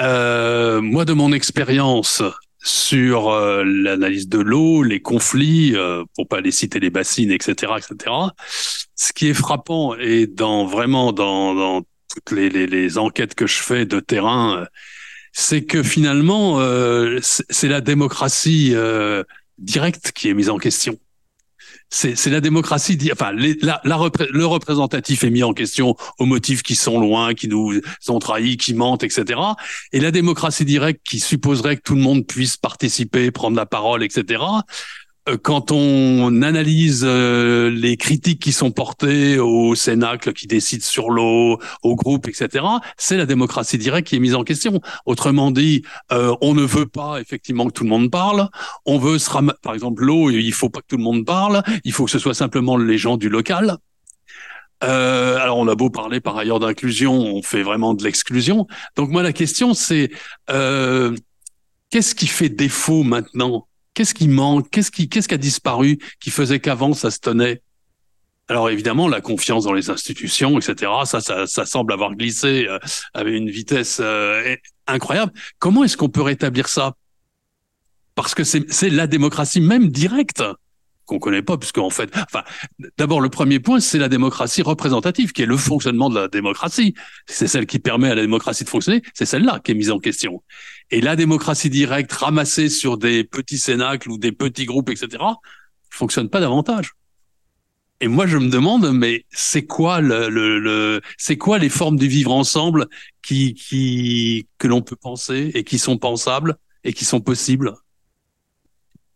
Euh, moi, de mon expérience sur euh, l'analyse de l'eau, les conflits, euh, pour pas les citer les bassines, etc., etc. Ce qui est frappant et dans vraiment dans, dans toutes les, les, les enquêtes que je fais de terrain, c'est que finalement, euh, c'est la démocratie euh, directe qui est mise en question. C'est la démocratie, enfin, le représentatif est mis en question aux motifs qui sont loin, qui nous ont trahis, qui mentent, etc. Et la démocratie directe qui supposerait que tout le monde puisse participer, prendre la parole, etc. Euh, quand on analyse euh, les critiques qui sont portées au Cénacle qui décide sur l'eau, au groupe, etc., c'est la démocratie directe qui est mise en question. Autrement dit, euh, on ne veut pas effectivement que tout le monde parle. On veut se ram... par exemple l'eau, il faut pas que tout le monde parle. Il faut que ce soit simplement les gens du local. Euh, alors on a beau parler par ailleurs d'inclusion, on fait vraiment de l'exclusion. Donc moi la question c'est euh, qu'est-ce qui fait défaut maintenant Qu'est-ce qui manque? Qu'est-ce qui, qu'est-ce qui a disparu qui faisait qu'avant ça se tenait? Alors évidemment, la confiance dans les institutions, etc., ça, ça, ça semble avoir glissé euh, avec une vitesse euh, incroyable. Comment est-ce qu'on peut rétablir ça? Parce que c'est, c'est la démocratie même directe qu'on connaît pas, puisque en fait, enfin, d'abord le premier point, c'est la démocratie représentative, qui est le fonctionnement de la démocratie. C'est celle qui permet à la démocratie de fonctionner. C'est celle-là qui est mise en question. Et la démocratie directe ramassée sur des petits cénacles ou des petits groupes, etc., fonctionne pas davantage. Et moi, je me demande, mais c'est quoi le, le, le c'est quoi les formes du vivre ensemble qui, qui, que l'on peut penser et qui sont pensables et qui sont possibles?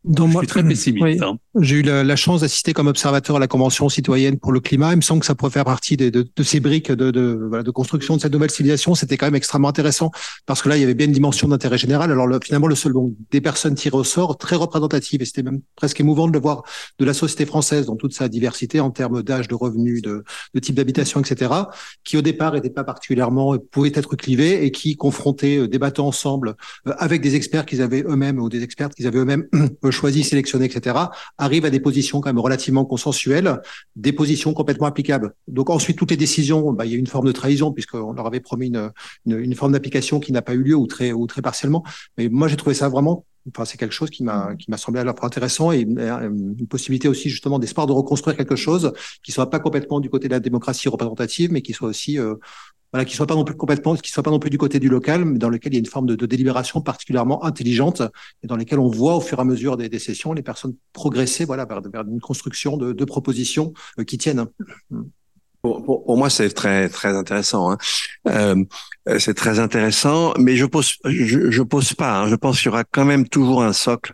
Dans je moi, suis très pessimiste. Oui. hein. J'ai eu la, la chance d'assister comme observateur à la Convention citoyenne pour le climat. Il me semble que ça pourrait faire partie des- de, de, ces briques de, de, voilà, de construction de cette nouvelle civilisation. C'était quand même extrêmement intéressant parce que là, il y avait bien une dimension d'intérêt général. Alors le, finalement, le seul bon, des personnes tirées au sort, très représentatives, et c'était même presque émouvant de le voir de la société française dans toute sa diversité en termes d'âge, de revenus, de, de type d'habitation, etc., qui au départ n'étaient pas particulièrement, pouvaient être clivés et qui, confrontés, euh, débattant ensemble euh, avec des experts qu'ils avaient eux-mêmes ou des expertes qu'ils avaient eux-mêmes euh, choisis, sélectionnés, etc., arrivent à des positions quand même relativement consensuelles, des positions complètement applicables. Donc ensuite, toutes les décisions, bah, il y a une forme de trahison puisqu'on leur avait promis une, forme d'application qui n'a pas eu lieu ou très partiellement. Mais moi, j'ai trouvé ça vraiment Enfin, c'est quelque chose qui m'a qui m'a semblé à la fois intéressant et une, une possibilité aussi justement d'espoir de reconstruire quelque chose qui soit pas complètement du côté de la démocratie représentative, mais qui soit aussi euh, voilà, qui soit pas non plus complètement, qui soit pas non plus du côté du local, mais dans lequel il y a une forme de, de délibération particulièrement intelligente et dans lesquelles on voit au fur et à mesure des, des sessions les personnes progresser, voilà, vers, vers une construction de, de propositions euh, qui tiennent. Pour, moi, c'est très très intéressant. Hein. Euh, c'est très intéressant, mais je pose je, pose pas. Hein. Je pense qu'il y aura quand même toujours un socle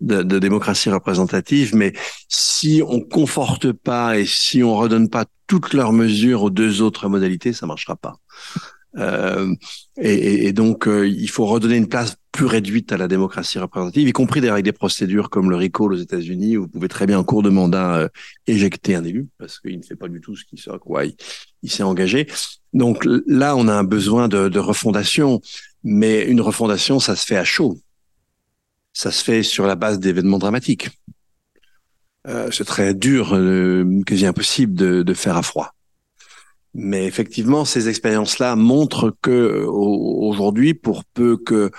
de, démocratie représentative, mais si on conforte pas et si on redonne pas toutes leurs mesures aux deux autres modalités, ça marchera pas. Euh, et, donc, euh, il faut redonner une place plus réduite à la démocratie représentative, y compris d'ailleurs avec des procédures comme le recall aux États-Unis, où vous pouvez très bien en cours de mandat euh, éjecter un élu parce qu'il ne fait pas du tout ce qu'il quoi il, s'est engagé. Donc là, on a un besoin de, de refondation, mais une refondation, ça se fait à chaud. Ça se fait sur la base d'événements dramatiques. Euh, c'est très dur, euh, quasi impossible de, de faire à froid. Mais effectivement, ces expériences-là montrent que aujourd'hui, pour peu que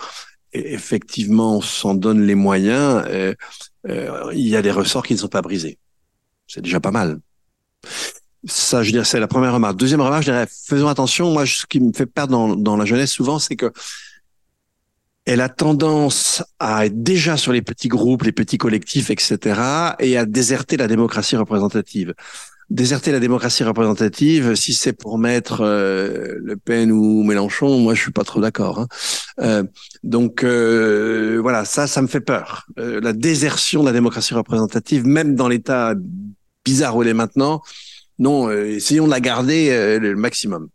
effectivement on s'en donne les moyens, euh, euh, il y a des ressorts qui ne sont pas brisés. C'est déjà pas mal. Ça, je dirais, c'est la première remarque. Deuxième remarque, je dirais, faisons attention. Moi, ce qui me fait perdre dans, dans la jeunesse souvent, c'est que elle a tendance à être déjà sur les petits groupes, les petits collectifs, etc., et à déserter la démocratie représentative déserter la démocratie représentative, si c'est pour mettre euh, Le Pen ou Mélenchon, moi je suis pas trop d'accord. Hein. Euh, donc euh, voilà, ça, ça me fait peur. Euh, la désertion de la démocratie représentative, même dans l'état bizarre où elle est maintenant, non, euh, essayons de la garder euh, le maximum.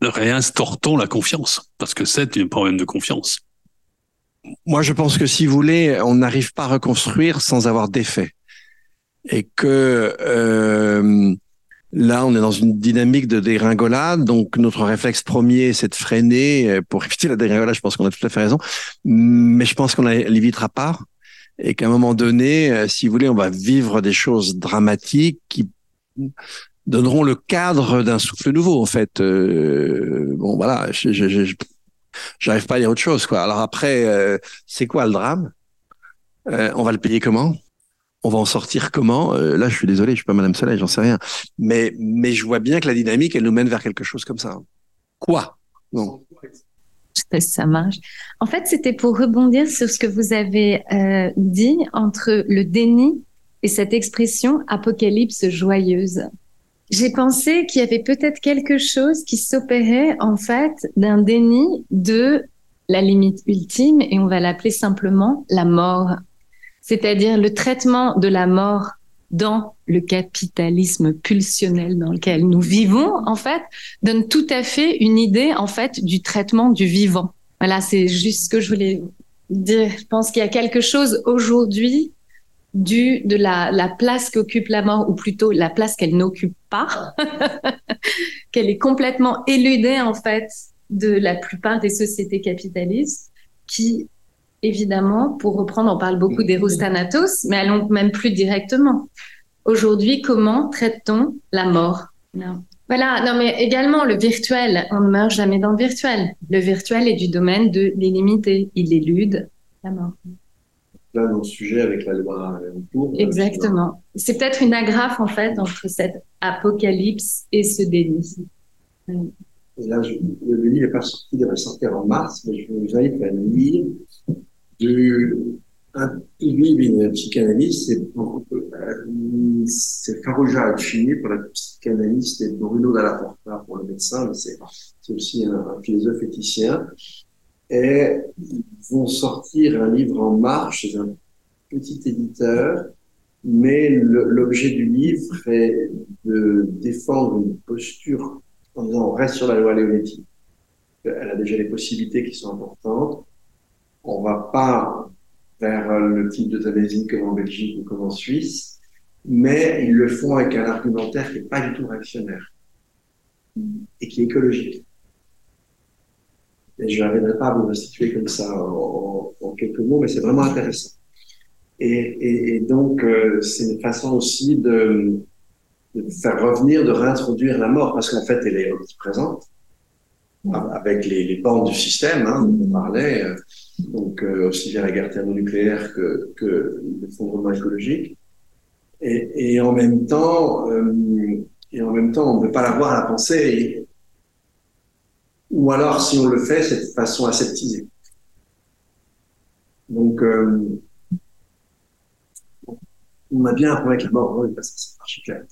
Réinstaurons la confiance, parce que c'est un problème de confiance. moi, je pense que si vous voulez, on n'arrive pas à reconstruire sans avoir d'effet. Et que euh, là, on est dans une dynamique de dégringolade. Donc, notre réflexe premier, c'est de freiner euh, pour éviter la dégringolade. Je pense qu'on a tout à fait raison. Mais je pense qu'on l'évitera pas. Et qu'à un moment donné, euh, si vous voulez, on va vivre des choses dramatiques qui donneront le cadre d'un souffle nouveau, en fait. Euh, bon, voilà, je, je, j'arrive pas à dire autre chose, quoi. Alors après, c'est quoi le drame? On va le payer comment? On va en sortir comment? Euh, Là, je suis désolé, je suis pas Madame Soleil, j'en sais rien. Mais mais je vois bien que la dynamique, elle nous mène vers quelque chose comme ça. Quoi? Non. Je sais si ça marche. En fait, c'était pour rebondir sur ce que vous avez euh, dit entre le déni et cette expression apocalypse joyeuse. J'ai pensé qu'il y avait peut-être quelque chose qui s'opérait en fait d'un déni de la limite ultime et on va l'appeler simplement la mort. C'est-à-dire le traitement de la mort dans le capitalisme pulsionnel dans lequel nous vivons, en fait, donne tout à fait une idée, en fait, du traitement du vivant. Voilà, c'est juste ce que je voulais dire. Je pense qu'il y a quelque chose aujourd'hui du de la, la place qu'occupe la mort, ou plutôt la place qu'elle n'occupe pas, qu'elle est complètement éludée en fait de la plupart des sociétés capitalistes, qui évidemment, pour reprendre, on parle beaucoup d'Eros Thanatos, mais allons même plus directement. Aujourd'hui, comment traite-t-on la mort? Non. Voilà, non mais également le virtuel, on ne meurt jamais dans le virtuel. Le virtuel est du domaine de l'illimité, il élude la mort là nos sujets avec la loi en cours. Exactement. C'est peut-être une agrafe en fait entre cette apocalypse et ce déni. Et là, je, le livre n'est pas sorti, il devrait sortir en mars, mais je vous invite à lire du, un d'une psychanalyste, c'est euh, c'est Farouja Alchini pour la psychanalyste et Bruno Dallaporta pour le médecin, mais c'est aussi un, un philosophe éthicien et ils vont sortir un livre en marche chez un petit éditeur, mais l'objet du livre est de défendre une posture en disant on reste sur la loi Leonetti. Elle a déjà des possibilités qui sont importantes. On va pas vers le type d'euthanasie comme en Belgique ou comme en Suisse, mais ils le font avec un argumentaire qui n'est pas du tout réactionnaire et qui est écologique. Et je n'arriverai pas à vous restituer comme ça en, quelques mots, mais c'est vraiment intéressant. Et, et, donc, euh, c'est une façon aussi de, de, faire revenir, de réintroduire la mort, parce qu'en fait, elle est omniprésente, avec les, les bandes du système, hein, dont on parlait, euh, donc euh, aussi bien la guerre thermonucléaire que, l'effondrement écologique. Et, en même temps, et en même temps, on ne peut pas l'avoir à la pensée. Ou alors, si on le fait, c'est de façon aseptisée. Donc, euh, on a bien un problème avec la mort, parce que c'est archi clair.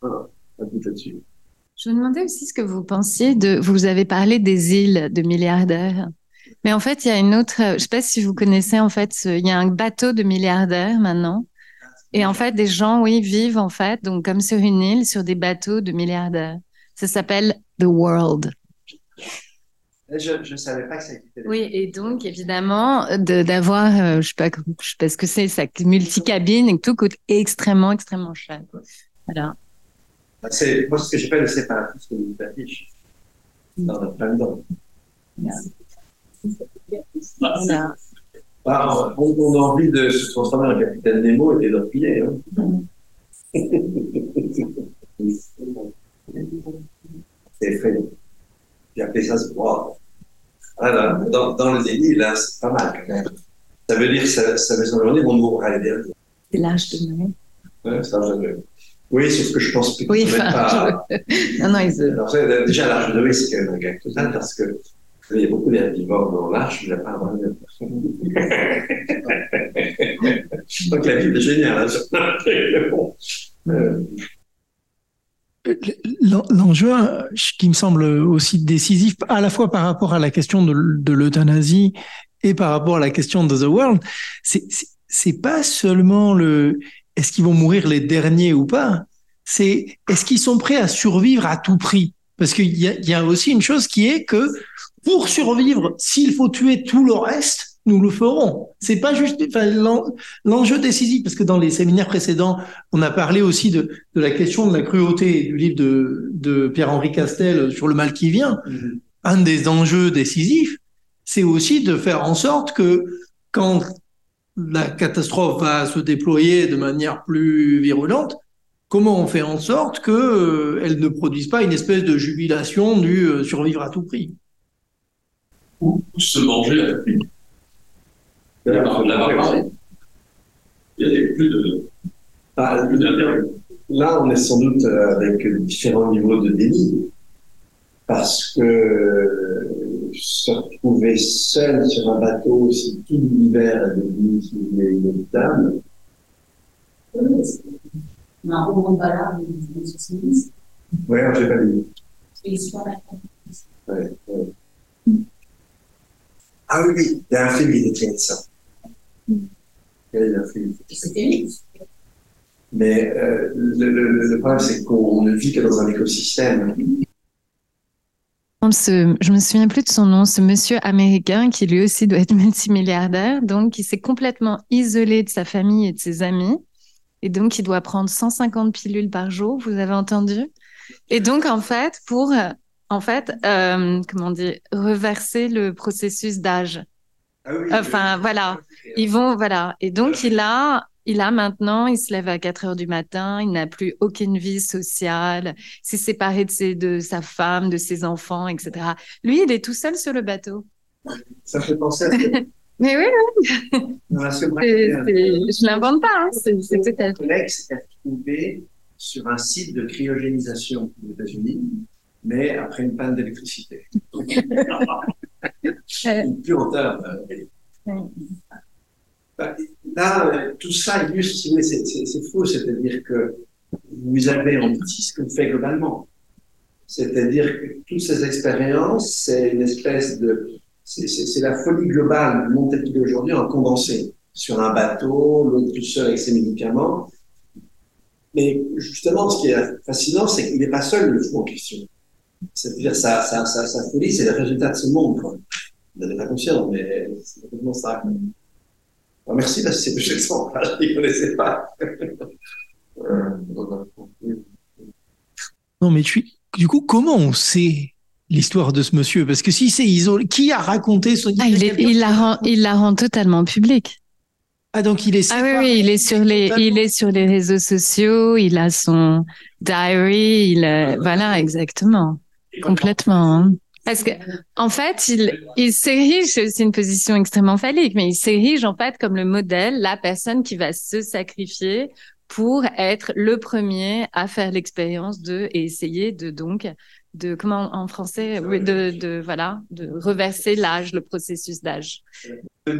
Voilà, pas de là-dessus. Je me demandais aussi ce que vous pensiez de. Vous avez parlé des îles de milliardaires. Mais en fait, il y a une autre. Je ne sais pas si vous connaissez, en fait, il y a un bateau de milliardaires maintenant. Et en fait, des gens, oui, vivent, en fait, donc comme sur une île, sur des bateaux de milliardaires. Ça s'appelle The World. Je ne savais pas que ça existait. Oui, et donc, évidemment, d'avoir, euh, je ne sais, pas, je sais pas ce que c'est, ça multicabine et tout coûte extrêmement, extrêmement cher. Voilà. Bah, c'est, moi, ce que j'appelle le séparatisme de l'affiche. Dans notre plein Ah, on, on, a envie de se transformer en capitaine Nemo et d'empiler. Hein. c'est effrayant. J'ai appelé ça ce droit. Voilà, dans, dans le déni, là, c'est pas mal quand même. Ça veut dire que ça, ça veut dire qu'on mourra les derniers. C'est l'âge de Noël. Ouais, c'est l'âge de Noël. Oui, sauf que je pense que oui, enfin, pas. non, non, ils... Alors, déjà, l'âge de Noël, c'est quand même un gag total parce que il y a beaucoup d'herbivores dans l'arche, il n'y a pas un Donc la vie est géniale. Hein. euh, L'enjeu qui me semble aussi décisif, à la fois par rapport à la question de, de l'euthanasie et par rapport à la question de The World, c'est pas seulement le est-ce qu'ils vont mourir les derniers ou pas, c'est est-ce qu'ils sont prêts à survivre à tout prix? Parce qu'il y a, y a aussi une chose qui est que pour survivre, s'il faut tuer tout le reste, nous le ferons. C'est pas juste enfin, l'enjeu décisif, parce que dans les séminaires précédents, on a parlé aussi de, de la question de la cruauté du livre de, de Pierre-Henri Castel sur le mal qui vient. Mm-hmm. Un des enjeux décisifs, c'est aussi de faire en sorte que quand la catastrophe va se déployer de manière plus virulente, comment on fait en sorte que euh, elle ne produise pas une espèce de jubilation du euh, survivre à tout prix? Ou se manger la pluie. Il y a plus de. Ah, là, on est sans doute euh, avec différents niveaux de déni, parce que se retrouver seul sur un bateau si tout l'univers est devenu inévitable. Un roman de ballade de socialiste. Oui, j'ai pas lu. Ouais, ouais. Ah oui, oui, il y a un film qui décrit ça. Il y a un film. C'était Mais euh, le, le, le, problème, c'est qu'on ne vit que dans un écosystème. Ce, je me souviens plus de son nom, ce monsieur américain qui lui aussi doit être multimilliardaire, donc qui s'est complètement isolé de sa famille et de ses amis, et donc il doit prendre 150 pilules par jour. Vous avez entendu Et donc en fait, pour en fait, euh, comment dire, reverser le processus d'âge. Ah oui, enfin voilà, ils vont voilà, et donc il a il a maintenant, il se lève à 4 heures du matin, il n'a plus aucune vie sociale, s'est séparé de, ses, de sa femme, de ses enfants, etc. Lui, il est tout seul sur le bateau. Ça fait penser à Mais oui, oui. je l'invente pas. Hein. C'est fait. collègue s'est retrouvé sur un site de cryogénisation aux États-Unis, mais après une panne d'électricité. une puanteur. Euh, bah, là, euh, tout ça illustre, c'est faux, c'est-à-dire que vous avez en petit ce qu'on fait globalement. C'est-à-dire que toutes ces expériences, c'est une espèce de. C'est la folie globale du monde tel qu'il est aujourd'hui en condensé. Sur un bateau, l'autre tout seul avec ses médicaments. Mais justement, ce qui est fascinant, c'est qu'il n'est pas seul le fou en question. C'est-à-dire, sa, sa, sa, sa folie, c'est le résultat de ce monde. Quoi. Vous n'en pas conscient, mais c'est complètement ça. Oh, merci parce que c'est je ne connaissais pas. non, mais tu, du coup, comment on sait l'histoire de ce monsieur Parce que si c'est isolé, qui a raconté son ah, il, il, la rend, il la rend totalement publique. Ah donc il est ah oui, oui il est sur les il est sur les réseaux sociaux il a son diary il voilà exactement complètement hein. Parce que, en fait, il, il s'érige, c'est une position extrêmement phallique, mais il s'érige en fait comme le modèle, la personne qui va se sacrifier pour être le premier à faire l'expérience de et essayer de donc de comment en français de, de voilà de reverser l'âge, le processus d'âge.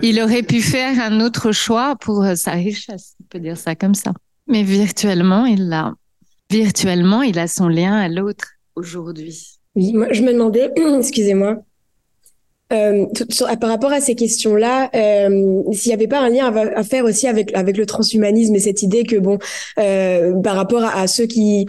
Il aurait pu faire un autre choix pour sa richesse, on peut dire ça comme ça. Mais virtuellement, il l'a. Virtuellement, il a son lien à l'autre aujourd'hui. Oui, moi, je me demandais, excusez-moi, euh, par rapport à ces questions-là, euh, s'il n'y avait pas un lien à, faire aussi avec avec le transhumanisme et cette idée que bon, euh, par rapport à, ceux qui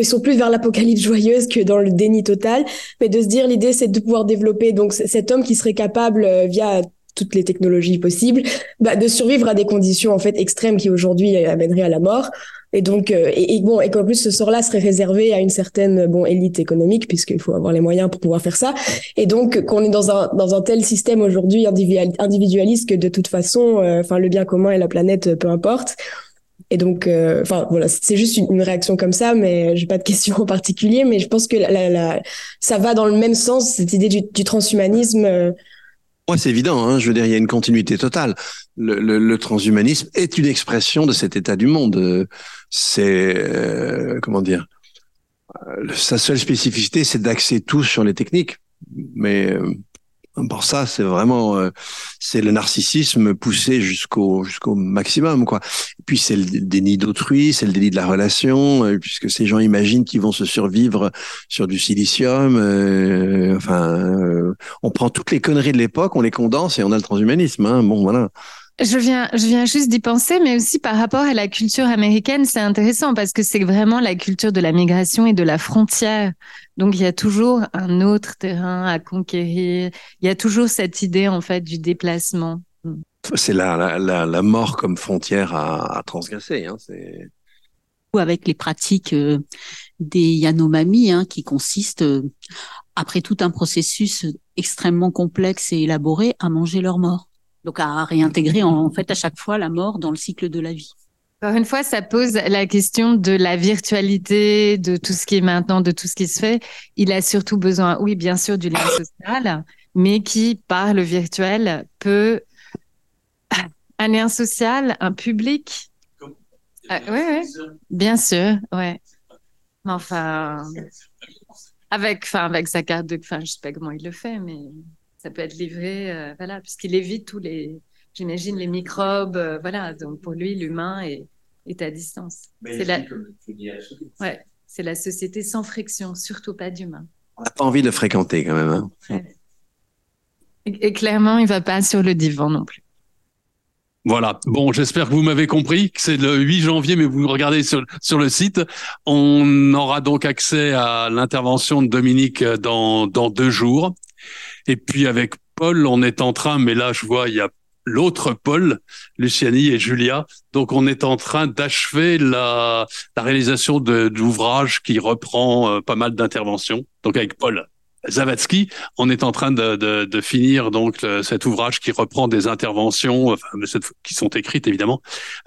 ils sont plus vers l'apocalypse joyeuse que dans le déni total, mais de se dire l'idée c'est de pouvoir développer donc cet homme qui serait capable euh, via toutes les technologies possibles, bah, de survivre à des conditions en fait extrêmes qui aujourd'hui amèneraient à la mort. Et donc, euh, et, bon, et qu'en plus ce sort-là serait réservé à une certaine bon élite économique, puisqu'il faut avoir les moyens pour pouvoir faire ça. Et donc qu'on est dans un dans un tel système aujourd'hui individualiste que de toute façon, euh, enfin le bien commun et la planète, peu importe. Et donc, euh, enfin voilà, c'est juste une, réaction comme ça, mais j'ai pas de question en particulier. Mais je pense que la, la, ça va dans le même sens cette idée du, transhumanisme. Moi, c'est évident. Hein, je veux dire, il y a une continuité totale. Le, le, le, transhumanisme est une expression de cet état du monde. C'est euh, comment dire euh, Sa seule spécificité, c'est d'axer tout sur les techniques. Mais euh, pour ça, c'est vraiment euh, c'est le narcissisme poussé jusqu'au jusqu'au maximum quoi. Puis c'est le déni d'autrui, c'est le déni de la relation, euh, puisque ces gens imaginent qu'ils vont se survivre sur du silicium. Euh, enfin, on prend toutes les conneries de l'époque, on les condense et on a le transhumanisme. Hein. Bon voilà. Je viens, je viens juste d'y penser, mais aussi par rapport à la culture américaine, c'est intéressant parce que c'est vraiment la culture de la migration et de la frontière. Donc il y a toujours un autre terrain à conquérir. Il y a toujours cette idée en fait du déplacement. C'est la, la, la, la, mort comme frontière à, à transgresser. Hein, c'est ou avec les pratiques euh, des Yanomami, hein, qui consistent, euh, après tout un processus extrêmement complexe et élaboré, à manger leur mort. Donc à réintégrer en fait à chaque fois la mort dans le cycle de la vie. Encore une fois, ça pose la question de la virtualité, de tout ce qui est maintenant, de tout ce qui se fait. Il a surtout besoin, oui, bien sûr, du lien social, mais qui, par le virtuel, peut un lien social, un public? oui, oui, bien sûr, ouais. Enfin, avec, enfin, avec sa carte de, enfin, je sais pas comment il le fait, mais ça peut être livré, euh, voilà, puisqu'il évite tous les, j'imagine, les microbes, euh, voilà. Donc pour lui, l'humain est, est à distance. C'est la... Ouais, c'est la société sans friction, surtout pas d'humain. On n'a pas envie de le fréquenter quand même. Hein. Ouais. Et, et, clairement, il va pas sur le divan non plus. Voilà. Bon, j'espère que vous m'avez compris que c'est le 8 janvier, mais vous regardez sur, sur le site. On aura donc accès à l'intervention de Dominique dans, dans deux jours. Et puis avec Paul, on est en train, mais là je vois, il y a l'autre Paul, Luciani et Julia. Donc on est en train d'achever la, réalisation de, l'ouvrage qui reprend euh, pas mal d'interventions. Donc avec Paul Zavatsky, on est en train de, finir donc cet ouvrage qui reprend des interventions, qui sont écrites évidemment,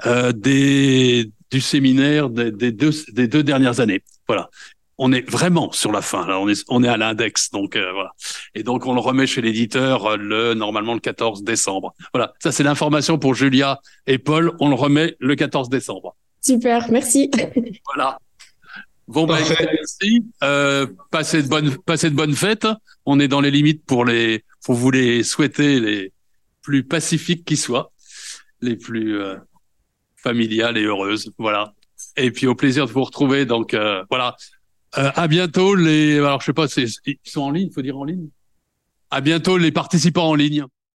euh, du séminaire des, deux, des deux dernières années. Voilà on est vraiment sur la fin. Là, on est, on est à l'index, donc euh, voilà. Et donc on le remet chez l'éditeur euh, le normalement le 14 décembre. Voilà, ça c'est l'information pour Julia et Paul. On le remet le 14 décembre. Super, merci. Voilà. Bon bah, merci. Euh, passez de bonnes, passez de bonnes fêtes. On est dans les limites pour les, pour vous les souhaiter les plus pacifiques qui soient, les plus euh, familiales et heureuses. Voilà. Et puis au plaisir de vous retrouver. Donc euh, voilà. Euh, à bientôt les. Alors je sais pas, ils sont en ligne, faut dire en ligne? À bientôt les participants en ligne.